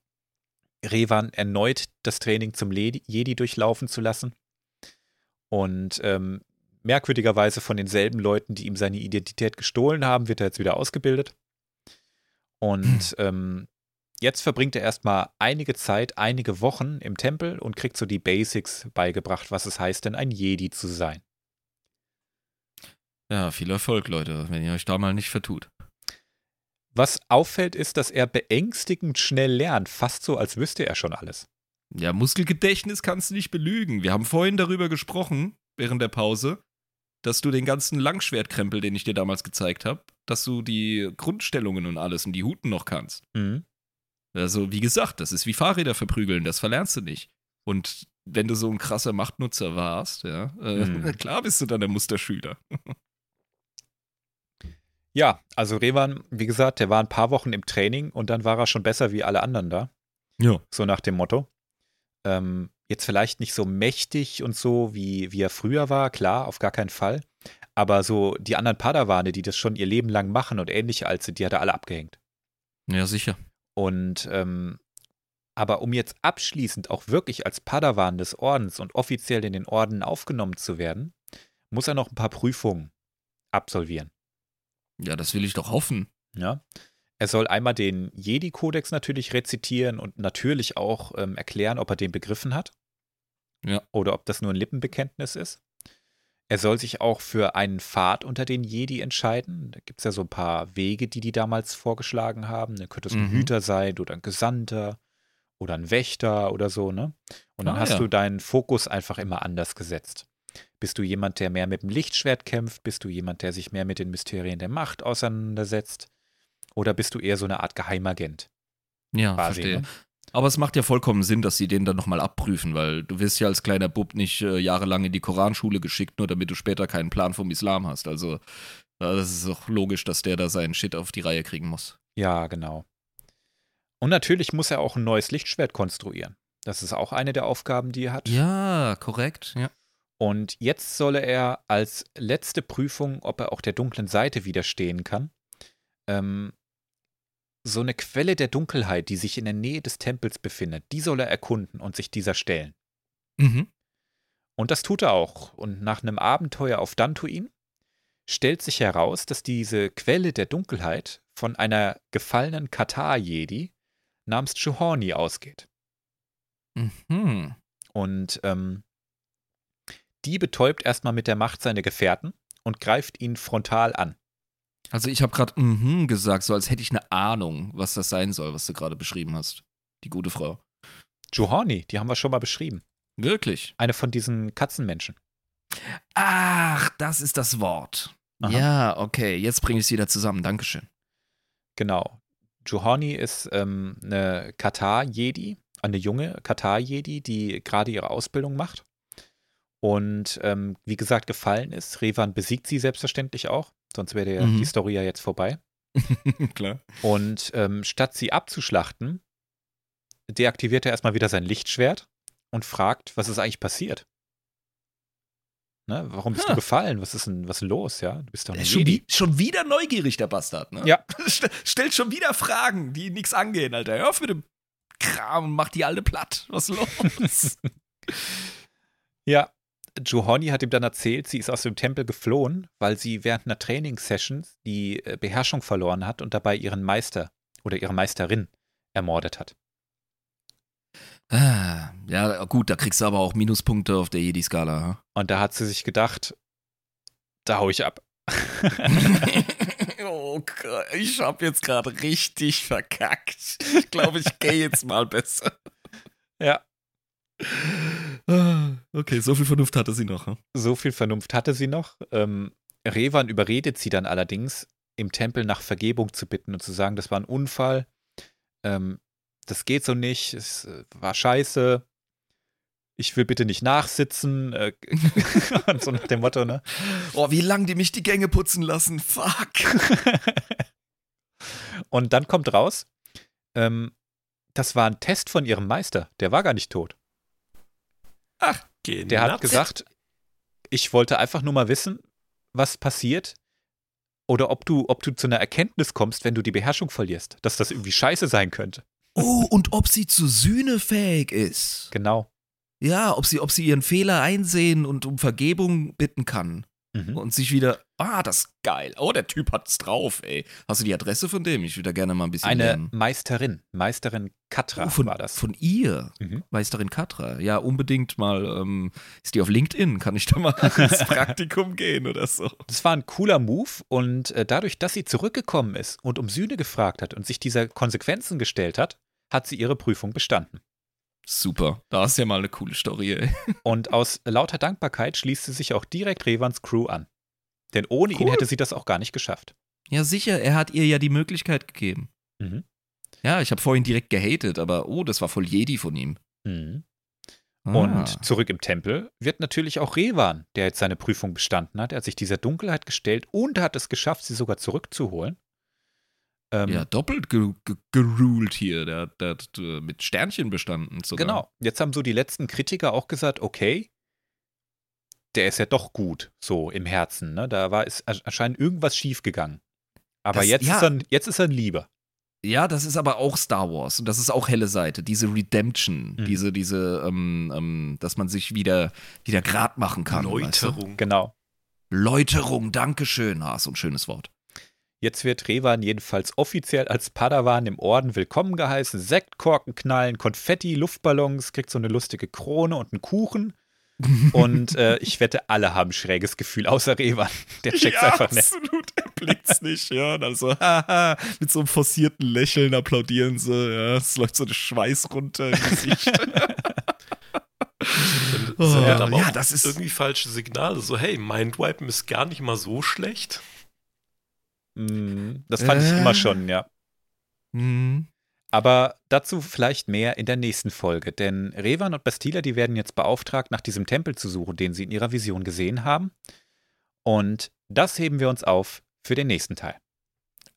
Revan erneut das Training zum Jedi durchlaufen zu lassen. Und ähm, merkwürdigerweise von denselben Leuten, die ihm seine Identität gestohlen haben, wird er jetzt wieder ausgebildet. Und ähm, jetzt verbringt er erstmal einige Zeit, einige Wochen im Tempel und kriegt so die Basics beigebracht, was es heißt, denn ein Jedi zu sein. Ja, viel Erfolg, Leute, wenn ihr euch da mal nicht vertut. Was auffällt, ist, dass er beängstigend schnell lernt, fast so, als wüsste er schon alles. Ja, Muskelgedächtnis kannst du nicht belügen. Wir haben vorhin darüber gesprochen, während der Pause, dass du den ganzen Langschwertkrempel, den ich dir damals gezeigt habe, dass du die Grundstellungen und alles und die Huten noch kannst. Mhm. Also, wie gesagt, das ist wie Fahrräder verprügeln, das verlernst du nicht. Und wenn du so ein krasser Machtnutzer warst, ja, äh, Mhm. klar bist du dann der Musterschüler. Ja, also Revan, wie gesagt, der war ein paar Wochen im Training und dann war er schon besser wie alle anderen da. Ja. So nach dem Motto. Ähm, jetzt vielleicht nicht so mächtig und so, wie, wie er früher war, klar, auf gar keinen Fall. Aber so die anderen Padawane, die das schon ihr Leben lang machen und ähnliche als sind, die hat er alle abgehängt. Ja, sicher. Und ähm, aber um jetzt abschließend auch wirklich als Padawan des Ordens und offiziell in den Orden aufgenommen zu werden, muss er noch ein paar Prüfungen absolvieren. Ja, das will ich doch hoffen. Ja. Er soll einmal den Jedi-Kodex natürlich rezitieren und natürlich auch ähm, erklären, ob er den begriffen hat. Ja. Oder ob das nur ein Lippenbekenntnis ist. Er soll sich auch für einen Pfad unter den Jedi entscheiden. Da gibt es ja so ein paar Wege, die die damals vorgeschlagen haben. Da könnte es ein Mhm. Hüter sein oder ein Gesandter oder ein Wächter oder so, ne? Und dann Ah, hast ja. du deinen Fokus einfach immer anders gesetzt. Bist du jemand, der mehr mit dem Lichtschwert kämpft? Bist du jemand, der sich mehr mit den Mysterien der Macht auseinandersetzt? Oder bist du eher so eine Art Geheimagent? Ja, Quasi, verstehe. ne? Aber es macht ja vollkommen Sinn, dass sie den dann nochmal abprüfen, weil du wirst ja als kleiner Bub nicht äh, jahrelang in die Koranschule geschickt, nur damit du später keinen Plan vom Islam hast. Also, äh, das ist doch logisch, dass der da seinen Shit auf die Reihe kriegen muss. Ja, genau. Und natürlich muss er auch ein neues Lichtschwert konstruieren. Das ist auch eine der Aufgaben, die er hat. Ja, korrekt. Ja. Und jetzt solle er als letzte Prüfung, ob er auch der dunklen Seite widerstehen kann, ähm, so eine Quelle der Dunkelheit, die sich in der Nähe des Tempels befindet, die soll er erkunden und sich dieser stellen. Mhm. Und das tut er auch. Und nach einem Abenteuer auf Dantuin stellt sich heraus, dass diese Quelle der Dunkelheit von einer gefallenen Katar-Jedi namens Chuhorni ausgeht. Mhm. Und ähm, die betäubt erstmal mit der Macht seine Gefährten und greift ihn frontal an. Also ich habe gerade mhm gesagt, so als hätte ich eine Ahnung, was das sein soll, was du gerade beschrieben hast. Die gute Frau. Johorni, die haben wir schon mal beschrieben. Wirklich? Eine von diesen Katzenmenschen. Ach, das ist das Wort. Aha. Ja, okay, jetzt bringe ich es wieder zusammen. Dankeschön. Genau. Johorni ist ähm, eine Katar-Jedi, eine junge Katar-Jedi, die gerade ihre Ausbildung macht. Und ähm, wie gesagt, gefallen ist. Revan besiegt sie selbstverständlich auch, sonst wäre ja Mhm. die Story ja jetzt vorbei. Klar. Und ähm, statt sie abzuschlachten, deaktiviert er erstmal wieder sein Lichtschwert und fragt, was ist eigentlich passiert? Ne? Warum bist Ha. du gefallen? Was ist denn was ist los? Ja, du bist doch ist schon, wie, schon wieder neugierig, der Bastard, ne? Ja. St- Stellt schon wieder Fragen, die nichts angehen, Alter. Hör auf mit dem Kram und mach die alle platt. Was ist los? Ja, Johorni hat ihm dann erzählt, sie ist aus dem Tempel geflohen, weil sie während einer Trainingssession die äh, Beherrschung verloren hat und dabei ihren Meister oder ihre Meisterin ermordet hat. ah, ja, gut, da kriegst du aber auch Minuspunkte auf der Jedi-Skala. ha? Und da hat sie sich gedacht, da hau ich ab. oh Gott, ich hab jetzt gerade richtig verkackt. Ich glaube, ich gehe jetzt mal besser. Ja. Ah, Okay, so viel Vernunft hatte sie noch. hm? So viel Vernunft hatte sie noch. Ähm, Revan überredet sie dann allerdings, im Tempel nach Vergebung zu bitten und zu sagen, das war ein Unfall. Ähm, das geht so nicht. Es äh, war scheiße. Ich will bitte nicht nachsitzen. Äh, und so nach dem Motto, ne? Oh, wie lang die mich die Gänge putzen lassen. Fuck. und dann kommt raus, ähm, das war ein Test von ihrem Meister. Der war gar nicht tot. Der hat gesagt, ich wollte einfach nur mal wissen, was passiert oder ob du, ob du zu einer Erkenntnis kommst, wenn du die Beherrschung verlierst, dass das irgendwie scheiße sein könnte. Oh, und ob sie zur Sühne fähig ist. Genau. Ja, ob sie, ob sie ihren Fehler einsehen und um Vergebung bitten kann. Mhm. Und sich wieder, ah, das ist geil. Oh, der Typ hat's drauf, ey. Hast du die Adresse von dem? Ich würde da gerne mal ein bisschen Eine lernen. Meisterin, Meisterin Katra Oh, von, war das. von ihr, Mhm. Meisterin Katra. Ja, unbedingt mal, ähm, ist die auf LinkedIn? Kann ich da mal ins Praktikum gehen oder so? Das war ein cooler Move und äh, dadurch, dass sie zurückgekommen ist und um Sühne gefragt hat und sich dieser Konsequenzen gestellt hat, hat sie ihre Prüfung bestanden. Super, da ist ja mal eine coole Story, ey. Und aus lauter Dankbarkeit schließt sie sich auch direkt Revans Crew an. Denn ohne ihn Cool. hätte sie das auch gar nicht geschafft. Ja, sicher, er hat ihr ja die Möglichkeit gegeben. Mhm. Ja, ich habe vorhin direkt gehatet, aber oh, das war voll Jedi von ihm. Mhm. Ah. Und zurück im Tempel wird natürlich auch Revan, der jetzt seine Prüfung bestanden hat. Er hat sich dieser Dunkelheit gestellt und hat es geschafft, sie sogar zurückzuholen. Ähm, ja, doppelt ge ge geruled hier. Der, hat- der hat äh, mit Sternchen bestanden sogar. Genau. Jetzt haben so die letzten Kritiker auch gesagt, okay, der ist ja doch gut, so im Herzen. Ne? Da war es anscheinend irgendwas schiefgegangen. Aber Das- jetzt, ja. ist er, jetzt ist er ein Lieber. Ja, das ist aber auch Star Wars und das ist auch helle Seite. Diese Redemption, Mhm. diese, diese, ähm, ähm, dass man sich wieder, wieder grad machen kann. Weißt du? Läuterung. Genau. Läuterung, Dankeschön. Ah, so ein schönes Wort. Jetzt wird Revan jedenfalls offiziell als Padawan im Orden willkommen geheißen. Sektkorken knallen, Konfetti, Luftballons, kriegt so eine lustige Krone und einen Kuchen. Und äh, ich wette, alle haben schräges Gefühl, außer Revan. Der checkt's ja, einfach nicht. absolut. Er blickt's nicht, ja. Und also, haha, mit so einem forcierten Lächeln applaudieren sie. Ja, es läuft so ein Schweiß runter im Gesicht. Das Oh, ja, auch das ist- irgendwie falsche Signale. So, hey, Mindwipen ist gar nicht mal so schlecht. Mm, Das fand ich Äh. immer schon, ja. Hm. Aber dazu vielleicht mehr in der nächsten Folge, denn Revan und Bastila, die werden jetzt beauftragt, nach diesem Tempel zu suchen, den sie in ihrer Vision gesehen haben. Und das heben wir uns auf für den nächsten Teil.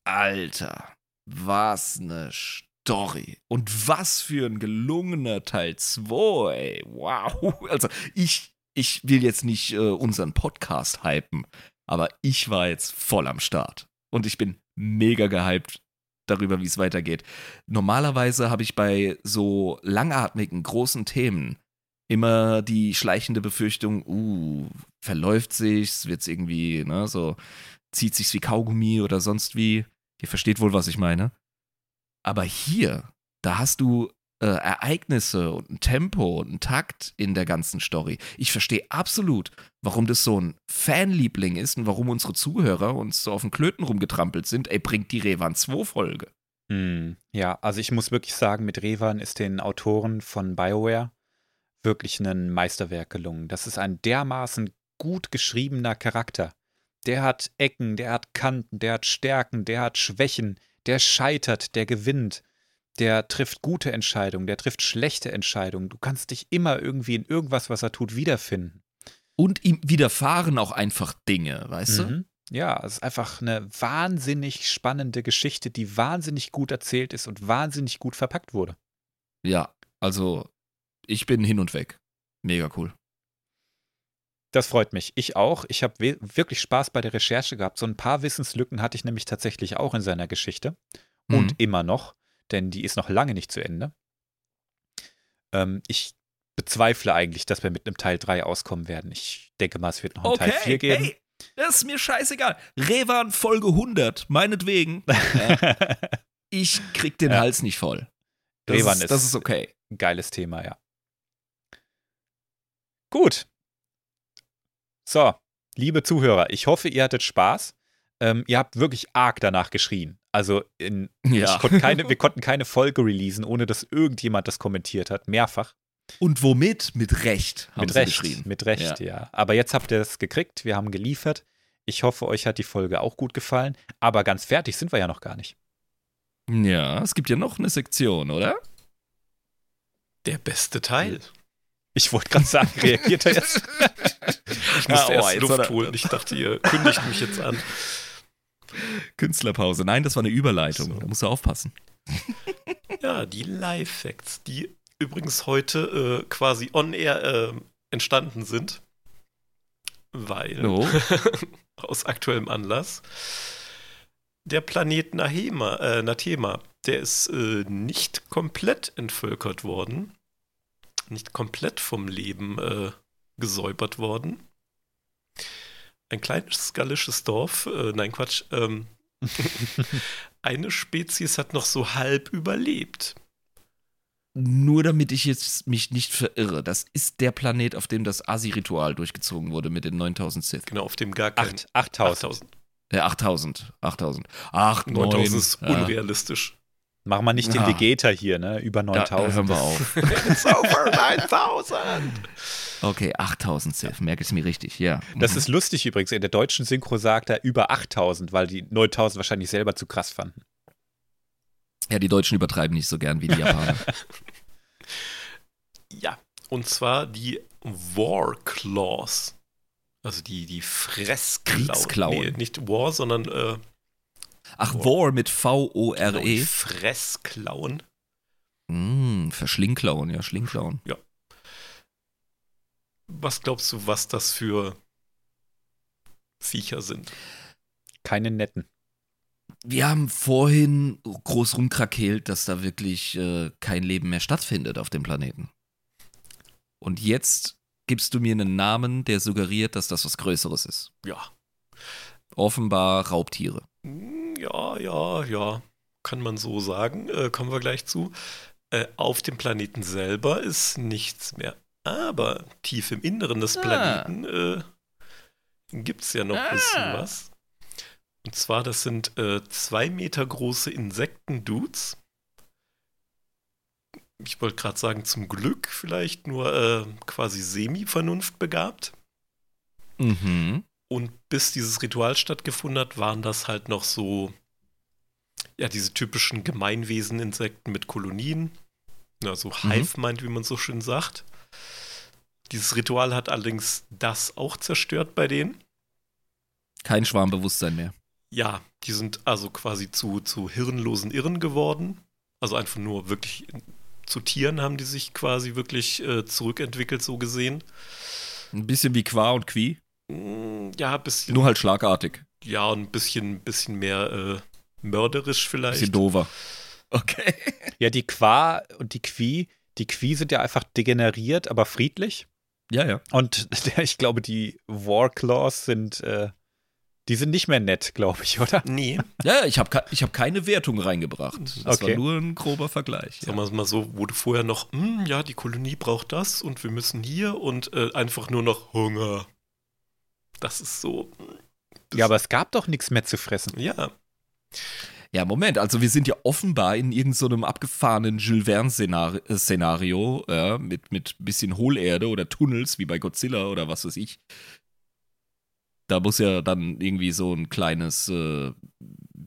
Alter, was ne Story. Und was für ein gelungener Teil 2, ey. Wow. Also, ich, ich will jetzt nicht äh, unseren Podcast hypen, aber ich war jetzt voll am Start. Und ich bin mega gehypt darüber, wie es weitergeht. Normalerweise habe ich bei so langatmigen, großen Themen immer die schleichende Befürchtung, uh, verläuft sich's, wird's irgendwie, ne, so zieht sich's wie Kaugummi oder sonst wie. Ihr versteht wohl, was ich meine. Aber hier, da hast du äh, Ereignisse und ein Tempo und ein Takt in der ganzen Story. Ich verstehe absolut, warum das so ein Fanliebling ist und warum unsere Zuhörer uns so auf den Klöten rumgetrampelt sind. Ey, bringt die Revan 2 Folge. Hm, ja, also ich muss wirklich sagen, mit Revan ist den Autoren von BioWare wirklich ein Meisterwerk gelungen. Das ist ein dermaßen gut geschriebener Charakter. Der hat Ecken, der hat Kanten, der hat Stärken, der hat Schwächen, der scheitert, der gewinnt, der trifft gute Entscheidungen, der trifft schlechte Entscheidungen. Du kannst dich immer irgendwie in irgendwas, was er tut, wiederfinden. Und ihm widerfahren auch einfach Dinge, weißt mhm. du? Ja, es ist einfach eine wahnsinnig spannende Geschichte, die wahnsinnig gut erzählt ist und wahnsinnig gut verpackt wurde. Ja, also ich bin hin und weg. Mega cool. Das freut mich. Ich auch. Ich habe wirklich Spaß bei der Recherche gehabt. So ein paar Wissenslücken hatte ich nämlich tatsächlich auch in seiner Geschichte. Und mhm. immer noch, denn die ist noch lange nicht zu Ende. Ähm, ich bezweifle eigentlich, dass wir mit einem Teil 3 auskommen werden. Ich denke mal, es wird noch einen okay, Teil 4 geben. Hey, das ist mir scheißegal. Revan Folge 100, meinetwegen. ich krieg den ja. Hals nicht voll. Das Revan ist, ist, das ist okay. Ein geiles Thema, ja. Gut, so, liebe Zuhörer, ich hoffe, ihr hattet Spaß. Ähm, ihr habt wirklich arg danach geschrien. Also in, ja. konnte keine, wir konnten keine Folge releasen, ohne dass irgendjemand das kommentiert hat. Mehrfach. Und womit? Mit Recht. Haben mit Recht. Geschrien. Mit Recht, ja. ja. Aber jetzt habt ihr das gekriegt. Wir haben geliefert. Ich hoffe, euch hat die Folge auch gut gefallen. Aber ganz fertig sind wir ja noch gar nicht. Ja, es gibt ja noch eine Sektion, oder? Der beste Teil. Ich wollte gerade sagen, reagiert er jetzt? ich musste ah, oh, erst Luft holen. Ich dachte, ihr kündigt mich jetzt an. Künstlerpause. Nein, das war eine Überleitung. So. Da musst du aufpassen. Ja, die Live-Facts, die übrigens heute äh, quasi on-air äh, entstanden sind. Weil, oh. aus aktuellem Anlass, der Planet Nahema, äh, Nathema, der ist äh, nicht komplett entvölkert worden nicht komplett vom Leben äh, gesäubert worden. Ein kleines gallisches Dorf, äh, nein Quatsch, ähm, eine Spezies hat noch so halb überlebt. Nur damit ich jetzt mich nicht verirre, das ist der Planet, auf dem das Asi-Ritual durchgezogen wurde mit den 9000 Sith. Genau, auf dem gar kein. 8000. Ja, 8000. 8000. 8, 9000 ist unrealistisch. Machen wir nicht ja. den Vegeta hier, ne? Über 9000. Da, hören wir auf. It's over 9000. Okay, 8000 Seth, merke es mir richtig, ja. Das mhm. ist lustig übrigens. In der deutschen Synchro sagt er über 8000, weil die 9000 wahrscheinlich selber zu krass fanden. Ja, die Deutschen übertreiben nicht so gern wie die Japaner. ja, und zwar die War Claws. Also die, die Fressklauen. Kriegsklauen. Nee, nicht War, sondern äh, Ach, War mit V-O-R-E. Genau, Fressklauen. Mm, Verschlingklauen, ja, Schlingklauen. Ja. Was glaubst du, was das für Viecher sind? Keine netten. Wir haben vorhin groß rumkrakeelt, dass da wirklich äh, kein Leben mehr stattfindet auf dem Planeten. Und jetzt gibst du mir einen Namen, der suggeriert, dass das was Größeres ist. Ja. Offenbar Raubtiere. Hm, ja, ja, kann man so sagen. Äh, kommen wir gleich zu. Äh, auf dem Planeten selber ist nichts mehr. Aber tief im Inneren des ah. Planeten äh, gibt es ja noch ein ah. bisschen was. Und zwar, das sind äh, zwei Meter große Insekten-Dudes. Ich wollte gerade sagen, zum Glück vielleicht nur äh, quasi semi-vernunftbegabt. Mhm. Und bis dieses Ritual stattgefunden hat, waren das halt noch so, ja, diese typischen Gemeinwesen-Insekten mit Kolonien. Also mhm. Hive-Mind, wie man so schön sagt. Dieses Ritual hat allerdings das auch zerstört bei denen. Kein Schwarmbewusstsein mehr. Ja, die sind also quasi zu, zu hirnlosen Irren geworden. Also einfach nur wirklich zu Tieren haben die sich quasi wirklich äh, zurückentwickelt, so gesehen. Ein bisschen wie Qua und Qui. Mm, ja, ein bisschen. Nur halt schlagartig. Ja, und ein bisschen, bisschen mehr äh, mörderisch vielleicht. Bisschen dover. Okay. Ja, die Qua und die Qui, die Qui sind ja einfach degeneriert, aber friedlich. Ja, ja. Und ich glaube, die Warclaws sind, äh, Die sind nicht mehr nett, glaube ich, oder? Nee. Ja, ich habe ich hab keine Wertung reingebracht. Das Okay. war nur ein grober Vergleich. Sagen wir es mal so, du vorher noch, hm, ja, die Kolonie braucht das und wir müssen hier und äh, einfach nur noch Hunger. Das ist so. Ja, aber es gab doch nichts mehr zu fressen. Ja, Ja, Moment, also wir sind ja offenbar in irgendeinem abgefahrenen Jules Verne-Szenario, ja, mit, mit bisschen Hohlerde oder Tunnels, wie bei Godzilla oder was weiß ich. Da muss ja dann irgendwie so ein kleines äh,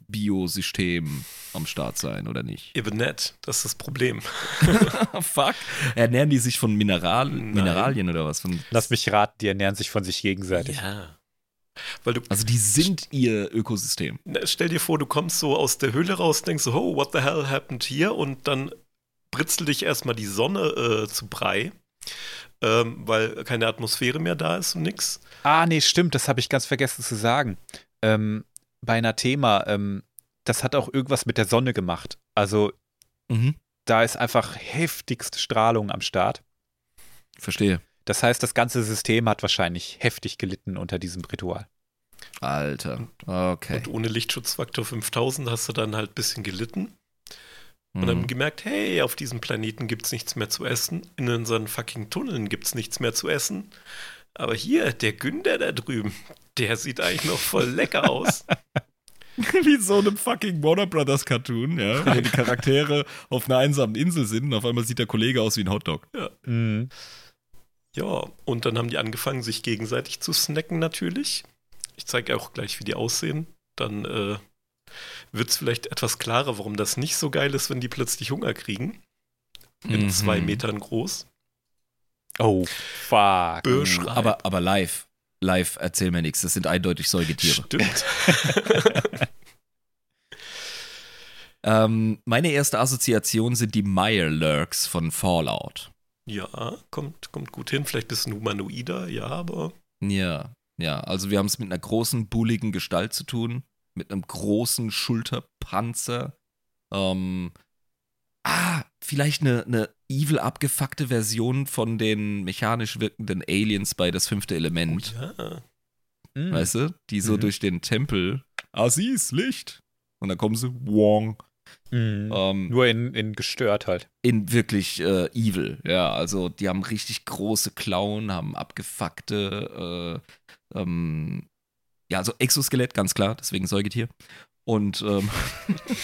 Biosystem am Start sein, oder nicht? eben nett. Das ist das Problem. Fuck. Ernähren die sich von Mineral Nein. Mineralien oder was? Von, Lass mich raten, die ernähren sich von sich gegenseitig. Ja. Weil du, also die sind ihr Ökosystem. na, stell dir vor, du kommst so aus der Höhle raus, denkst so, oh, what the hell happened here? Und dann britzelt dich erstmal die Sonne äh, zu Brei, ähm, weil keine Atmosphäre mehr da ist und nix. Ah, nee, stimmt, das habe ich ganz vergessen zu sagen. Ähm, bei einer Thema, ähm, das hat auch irgendwas mit der Sonne gemacht. Also Mhm. da ist einfach heftigste Strahlung am Start. Verstehe. Das heißt, das ganze System hat wahrscheinlich heftig gelitten unter diesem Ritual. Alter. Okay. Und ohne Lichtschutzfaktor 5000 hast du dann halt ein bisschen gelitten. Und dann Mhm. gemerkt, hey, auf diesem Planeten gibt's nichts mehr zu essen. In unseren fucking Tunneln gibt's nichts mehr zu essen. Aber hier, der Günder da drüben, der sieht eigentlich noch voll lecker aus. Wie so einem fucking Warner Brothers Cartoon, ja, wo die Charaktere auf einer einsamen Insel sind und auf einmal sieht der Kollege aus wie ein Hotdog. Mhm. Ja, und dann haben die angefangen, sich gegenseitig zu snacken natürlich. Ich zeige auch gleich, wie die aussehen. Dann äh, wird es vielleicht etwas klarer, warum das nicht so geil ist, wenn die plötzlich Hunger kriegen. In Mhm. zwei Metern groß. Oh, fuck. Beschreib. Aber, aber live, live erzähl mir nichts. Das sind eindeutig Säugetiere. Stimmt. Ähm, meine erste Assoziation sind die Mirelurks von Fallout. Ja, kommt, kommt gut hin. Vielleicht ein bisschen humanoider, ja, aber Ja, ja. Also wir haben es mit einer großen, bulligen Gestalt zu tun, mit einem großen Schulterpanzer. Ähm, ah, vielleicht eine, eine evil abgefuckte Version von den mechanisch wirkenden Aliens bei das fünfte oh, Element. ja. Mhm. Weißt du? Die so Mhm. durch den Tempel. Ah, sie ist Licht. Und dann kommen sie, Wong. Mhm. Ähm, Nur in, in gestört halt. in wirklich äh, evil. Ja, also die haben richtig große Klauen, haben abgefuckte, äh, ähm, ja, also Exoskelett, ganz klar, deswegen Säugetier. Und, ähm,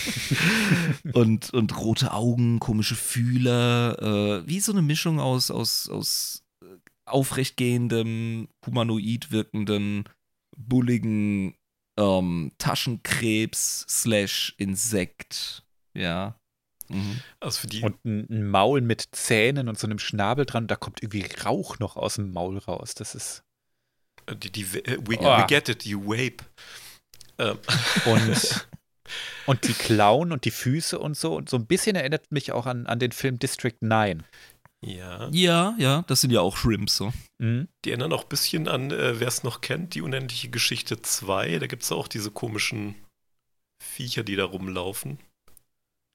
und, und rote Augen, komische Fühler, äh, wie so eine Mischung aus, aus, aus äh, aufrechtgehendem, humanoid wirkenden, bulligen ähm, Taschenkrebs slash Insekt. Ja. Mhm. Also für die, Und ein, Maul mit Zähnen und so einem Schnabel dran. Da kommt irgendwie Rauch noch aus dem Maul raus. Das ist. die, die äh, we, Oh. we get it, you wape. Ähm, Und, und die Klauen und die Füße und so. Und so ein bisschen erinnert mich auch an, an den Film District 9. ja. Ja, ja, das sind ja auch Shrimps so. Mhm. Die erinnern auch ein bisschen an, äh, wer es noch kennt, die unendliche Geschichte 2. Da gibt es auch diese komischen Viecher, die da rumlaufen.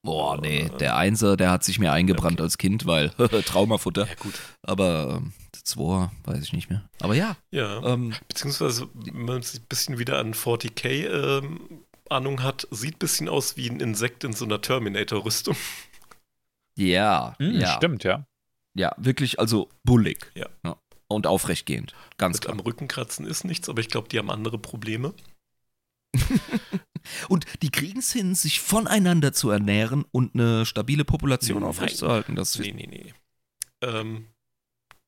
Boah, nee, der Einser, der hat sich mir eingebrannt Okay. als Kind, weil Traumafutter. Ja, gut. Aber ähm, der Zweier, weiß ich nicht mehr. Aber ja, Ja. ähm, Beziehungsweise, wenn man sich ein bisschen wieder an 40k ähm, Ahnung hat, sieht ein bisschen aus wie ein Insekt in so einer Terminator-Rüstung. ja, Mhm, ja, Stimmt, ja. Ja, wirklich, also bullig. Ja. Und aufrechtgehend, ganz Mit klar. am Rücken kratzen ist nichts, aber ich glaube, die haben andere Probleme. Und die kriegen es hin, sich voneinander zu ernähren und eine stabile Population Nein. aufrechtzuerhalten. Das Nee, nee, nee. Ähm,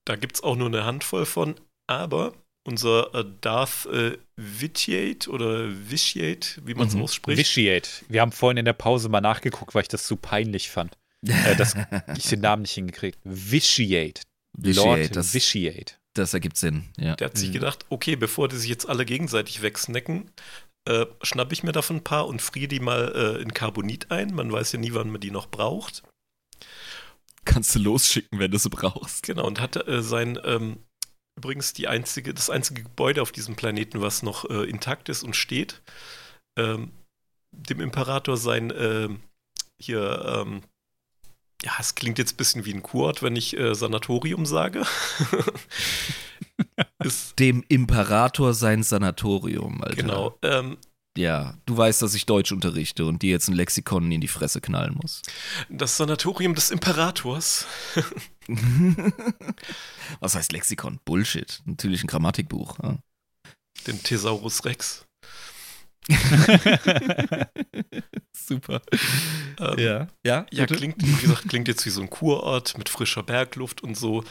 da gibt es auch nur eine Handvoll von, aber unser äh, Darth äh, Vitiate oder Vitiate, wie man es Mhm. ausspricht. Vitiate. Wir haben vorhin in der Pause mal nachgeguckt, weil ich das so peinlich fand. Äh, das, ich den Namen nicht hingekriegt. Vitiate. Vitiate, Lord das, Vitiate. das ergibt Sinn, ja. Der hat sich Mhm. gedacht, okay, bevor die sich jetzt alle gegenseitig wegsnacken, äh, schnapp ich mir davon ein paar und friere die mal äh, in Carbonit ein. Man weiß ja nie, wann man die noch braucht. Kannst du losschicken, wenn du sie brauchst. Genau, und hatte äh, sein, ähm, übrigens die einzige, das einzige Gebäude auf diesem Planeten, was noch äh, intakt ist und steht, ähm, dem Imperator sein, ähm, hier, ähm, ja, es klingt jetzt ein bisschen wie ein Kurort, wenn ich äh, Sanatorium sage. Dem Imperator sein Sanatorium, Alter. Genau. Ähm, Ja, du weißt, dass ich Deutsch unterrichte und dir jetzt ein Lexikon in die Fresse knallen muss. das Sanatorium des Imperators. Was heißt Lexikon? Bullshit. Natürlich ein Grammatikbuch. Ja. Den Thesaurus Rex. Super. Ähm, Ja. Ja, Ja, klingt, wie gesagt, klingt jetzt wie so ein Kurort mit frischer Bergluft und so.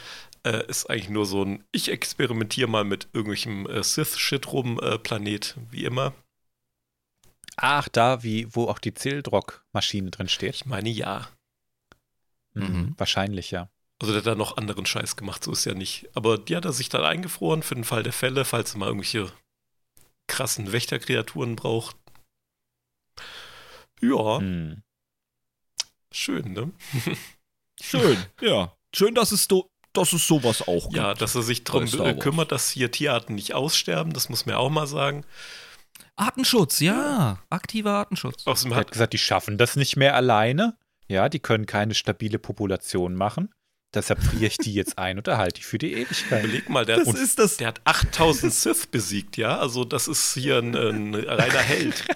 Äh, ist eigentlich nur so ein, ich experimentiere mal mit irgendwelchem äh, Sith-Shit rum, äh, Planet, wie immer. Ach, da, wie, wo auch die Zildrock-Maschine drin steht. Ich meine, ja. Mhm. Wahrscheinlich, ja. Also der hat da noch anderen Scheiß gemacht, so ist ja nicht. Aber die hat er sich dann eingefroren für den Fall der Fälle, falls er mal irgendwelche krassen Wächterkreaturen braucht. Ja, Hm. schön, ne? Schön, ja. Schön, dass es, do, dass es sowas auch Ja, gibt. dass er sich darum kümmert, dass hier Tierarten nicht aussterben, das muss man auch mal sagen. Artenschutz, ja. Aktiver Artenschutz. Außerdem Er hat, gesagt, die schaffen das nicht mehr alleine. Ja, die können keine stabile Population machen. Deshalb friere ich die jetzt ein und erhalte die für die Ewigkeit. überleg mal, der, hat, ist das. der hat 8000 Sith besiegt, ja? Also das ist hier ein, ein reiner Held.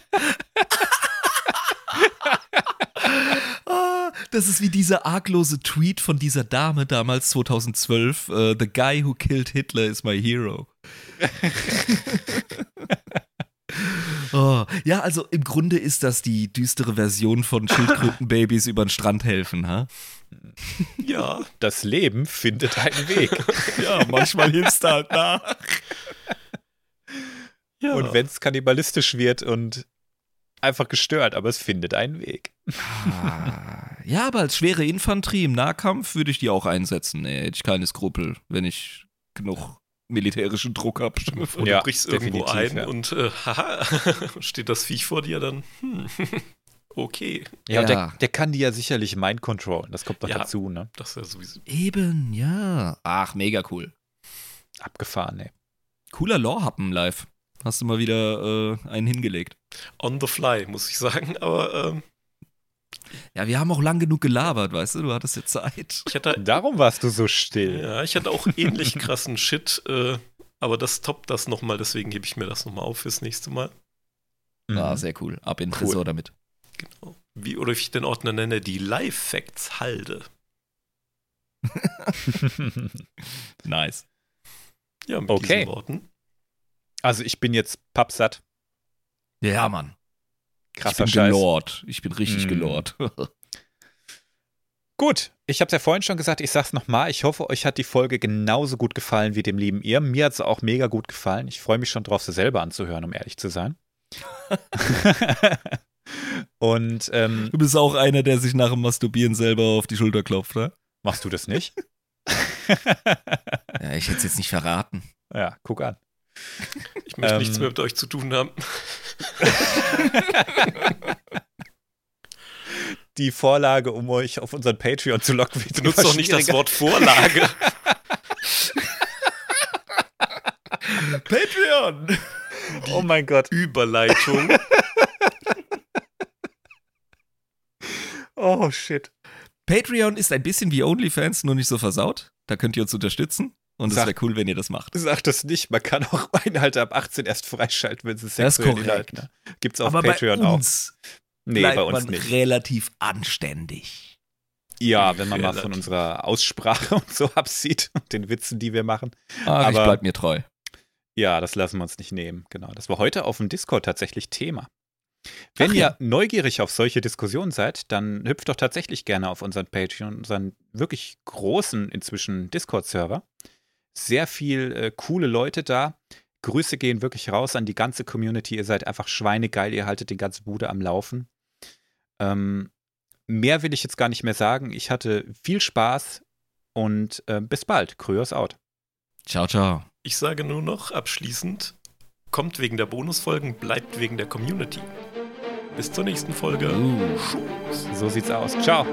Ah, das ist wie dieser arglose Tweet von dieser Dame damals 2012. äh, The guy who killed Hitler is my hero. oh, ja, also im Grunde ist das die düstere Version von Schildkrötenbabys über den Strand helfen, ha? Ja, Das Leben findet einen Weg. Ja, manchmal hilfst du halt nach. ja. Und wenn es kannibalistisch wird und einfach gestört, aber es findet einen Weg. Ah, ja, aber als schwere Infanterie im Nahkampf würde ich die auch einsetzen. Nee, hätte ich keine Skrupel, wenn ich genug militärischen Druck habe. Und Ja, du brichst irgendwo ein ja. und äh, haha, steht das Viech vor dir, dann hm, okay. Ja, und Ja. Der, der kann die ja sicherlich mind controllen. Das kommt noch Ja. dazu, ne? Das ist ja sowieso. Eben, ja. Ach, mega cool. Abgefahren, ey. Cooler Lore-Happen live. Hast du mal wieder äh, einen hingelegt. On the fly, muss ich sagen. Aber ähm, Ja, wir haben auch lang genug gelabert, weißt du? Du hattest ja Zeit. ich hatte, Darum warst du so still. ja, ich hatte auch ähnlich krassen Shit, äh, aber das toppt das nochmal, deswegen hebe ich mir das nochmal auf fürs nächste Mal. Mhm. Ah, sehr cool. Ab in den Cool. Tresor damit. Genau. Wie, oder wie ich den Ordner nenne, die Live-Facts Halde. Nice. Ja, mit Okay. diesen Worten. also ich bin jetzt pappsatt. Ja, Mann. ich Krasser bin Scheiß. gelord. Ich bin richtig Mm. gelord. Gut, ich habe es ja vorhin schon gesagt, ich sag's nochmal. Ich hoffe, euch hat die Folge genauso gut gefallen wie dem lieben ihr. Mir hat es auch mega gut gefallen. Ich freue mich schon drauf, sie selber anzuhören, um ehrlich zu sein. Und ähm, Du bist auch einer, der sich nach dem Masturbieren selber auf die Schulter klopft, ne? machst du das nicht? Ja, ich hätte es jetzt nicht verraten. ja, guck an. Ich möchte Ähm. nichts mehr mit euch zu tun haben. Die Vorlage, um euch auf unseren Patreon zu locken, wird Benutzt doch nicht das. Wort Vorlage. Patreon! Oh mein Gott. Überleitung. Oh shit. Patreon ist ein bisschen wie OnlyFans, nur nicht so versaut. Da könnt ihr uns unterstützen. Und es wäre cool, wenn ihr das macht. Sag das nicht. Man kann auch Inhalte ab 18 erst freischalten, wenn sie Das ist sexuell korrekt. Inhalte. Gibt's auf Aber Patreon bei auch. uns Nee, bleibt bei uns man nicht. relativ anständig. Ja, wenn man mal von Relativ. unserer Aussprache und so absieht und den Witzen, die wir machen. Ach, ich Aber- bleib mir treu. Ja, das lassen wir uns nicht nehmen. Genau. Das war heute auf dem Discord tatsächlich Thema. Wenn Ach ihr ja. neugierig auf solche Diskussionen seid, dann hüpft doch tatsächlich gerne auf unseren Patreon, unseren wirklich großen inzwischen Discord-Server. Sehr viel äh, coole Leute da. Grüße gehen wirklich raus an die ganze Community. Ihr seid einfach schweinegeil, ihr haltet die ganze Bude am Laufen. Ähm, mehr will ich jetzt gar nicht mehr sagen. Ich hatte viel Spaß und äh, bis bald. Kryos out. Ciao, ciao. Ich sage nur noch abschließend, kommt wegen der Bonusfolgen, bleibt wegen der Community. Bis zur nächsten Folge. Uh. So sieht's aus. Ciao.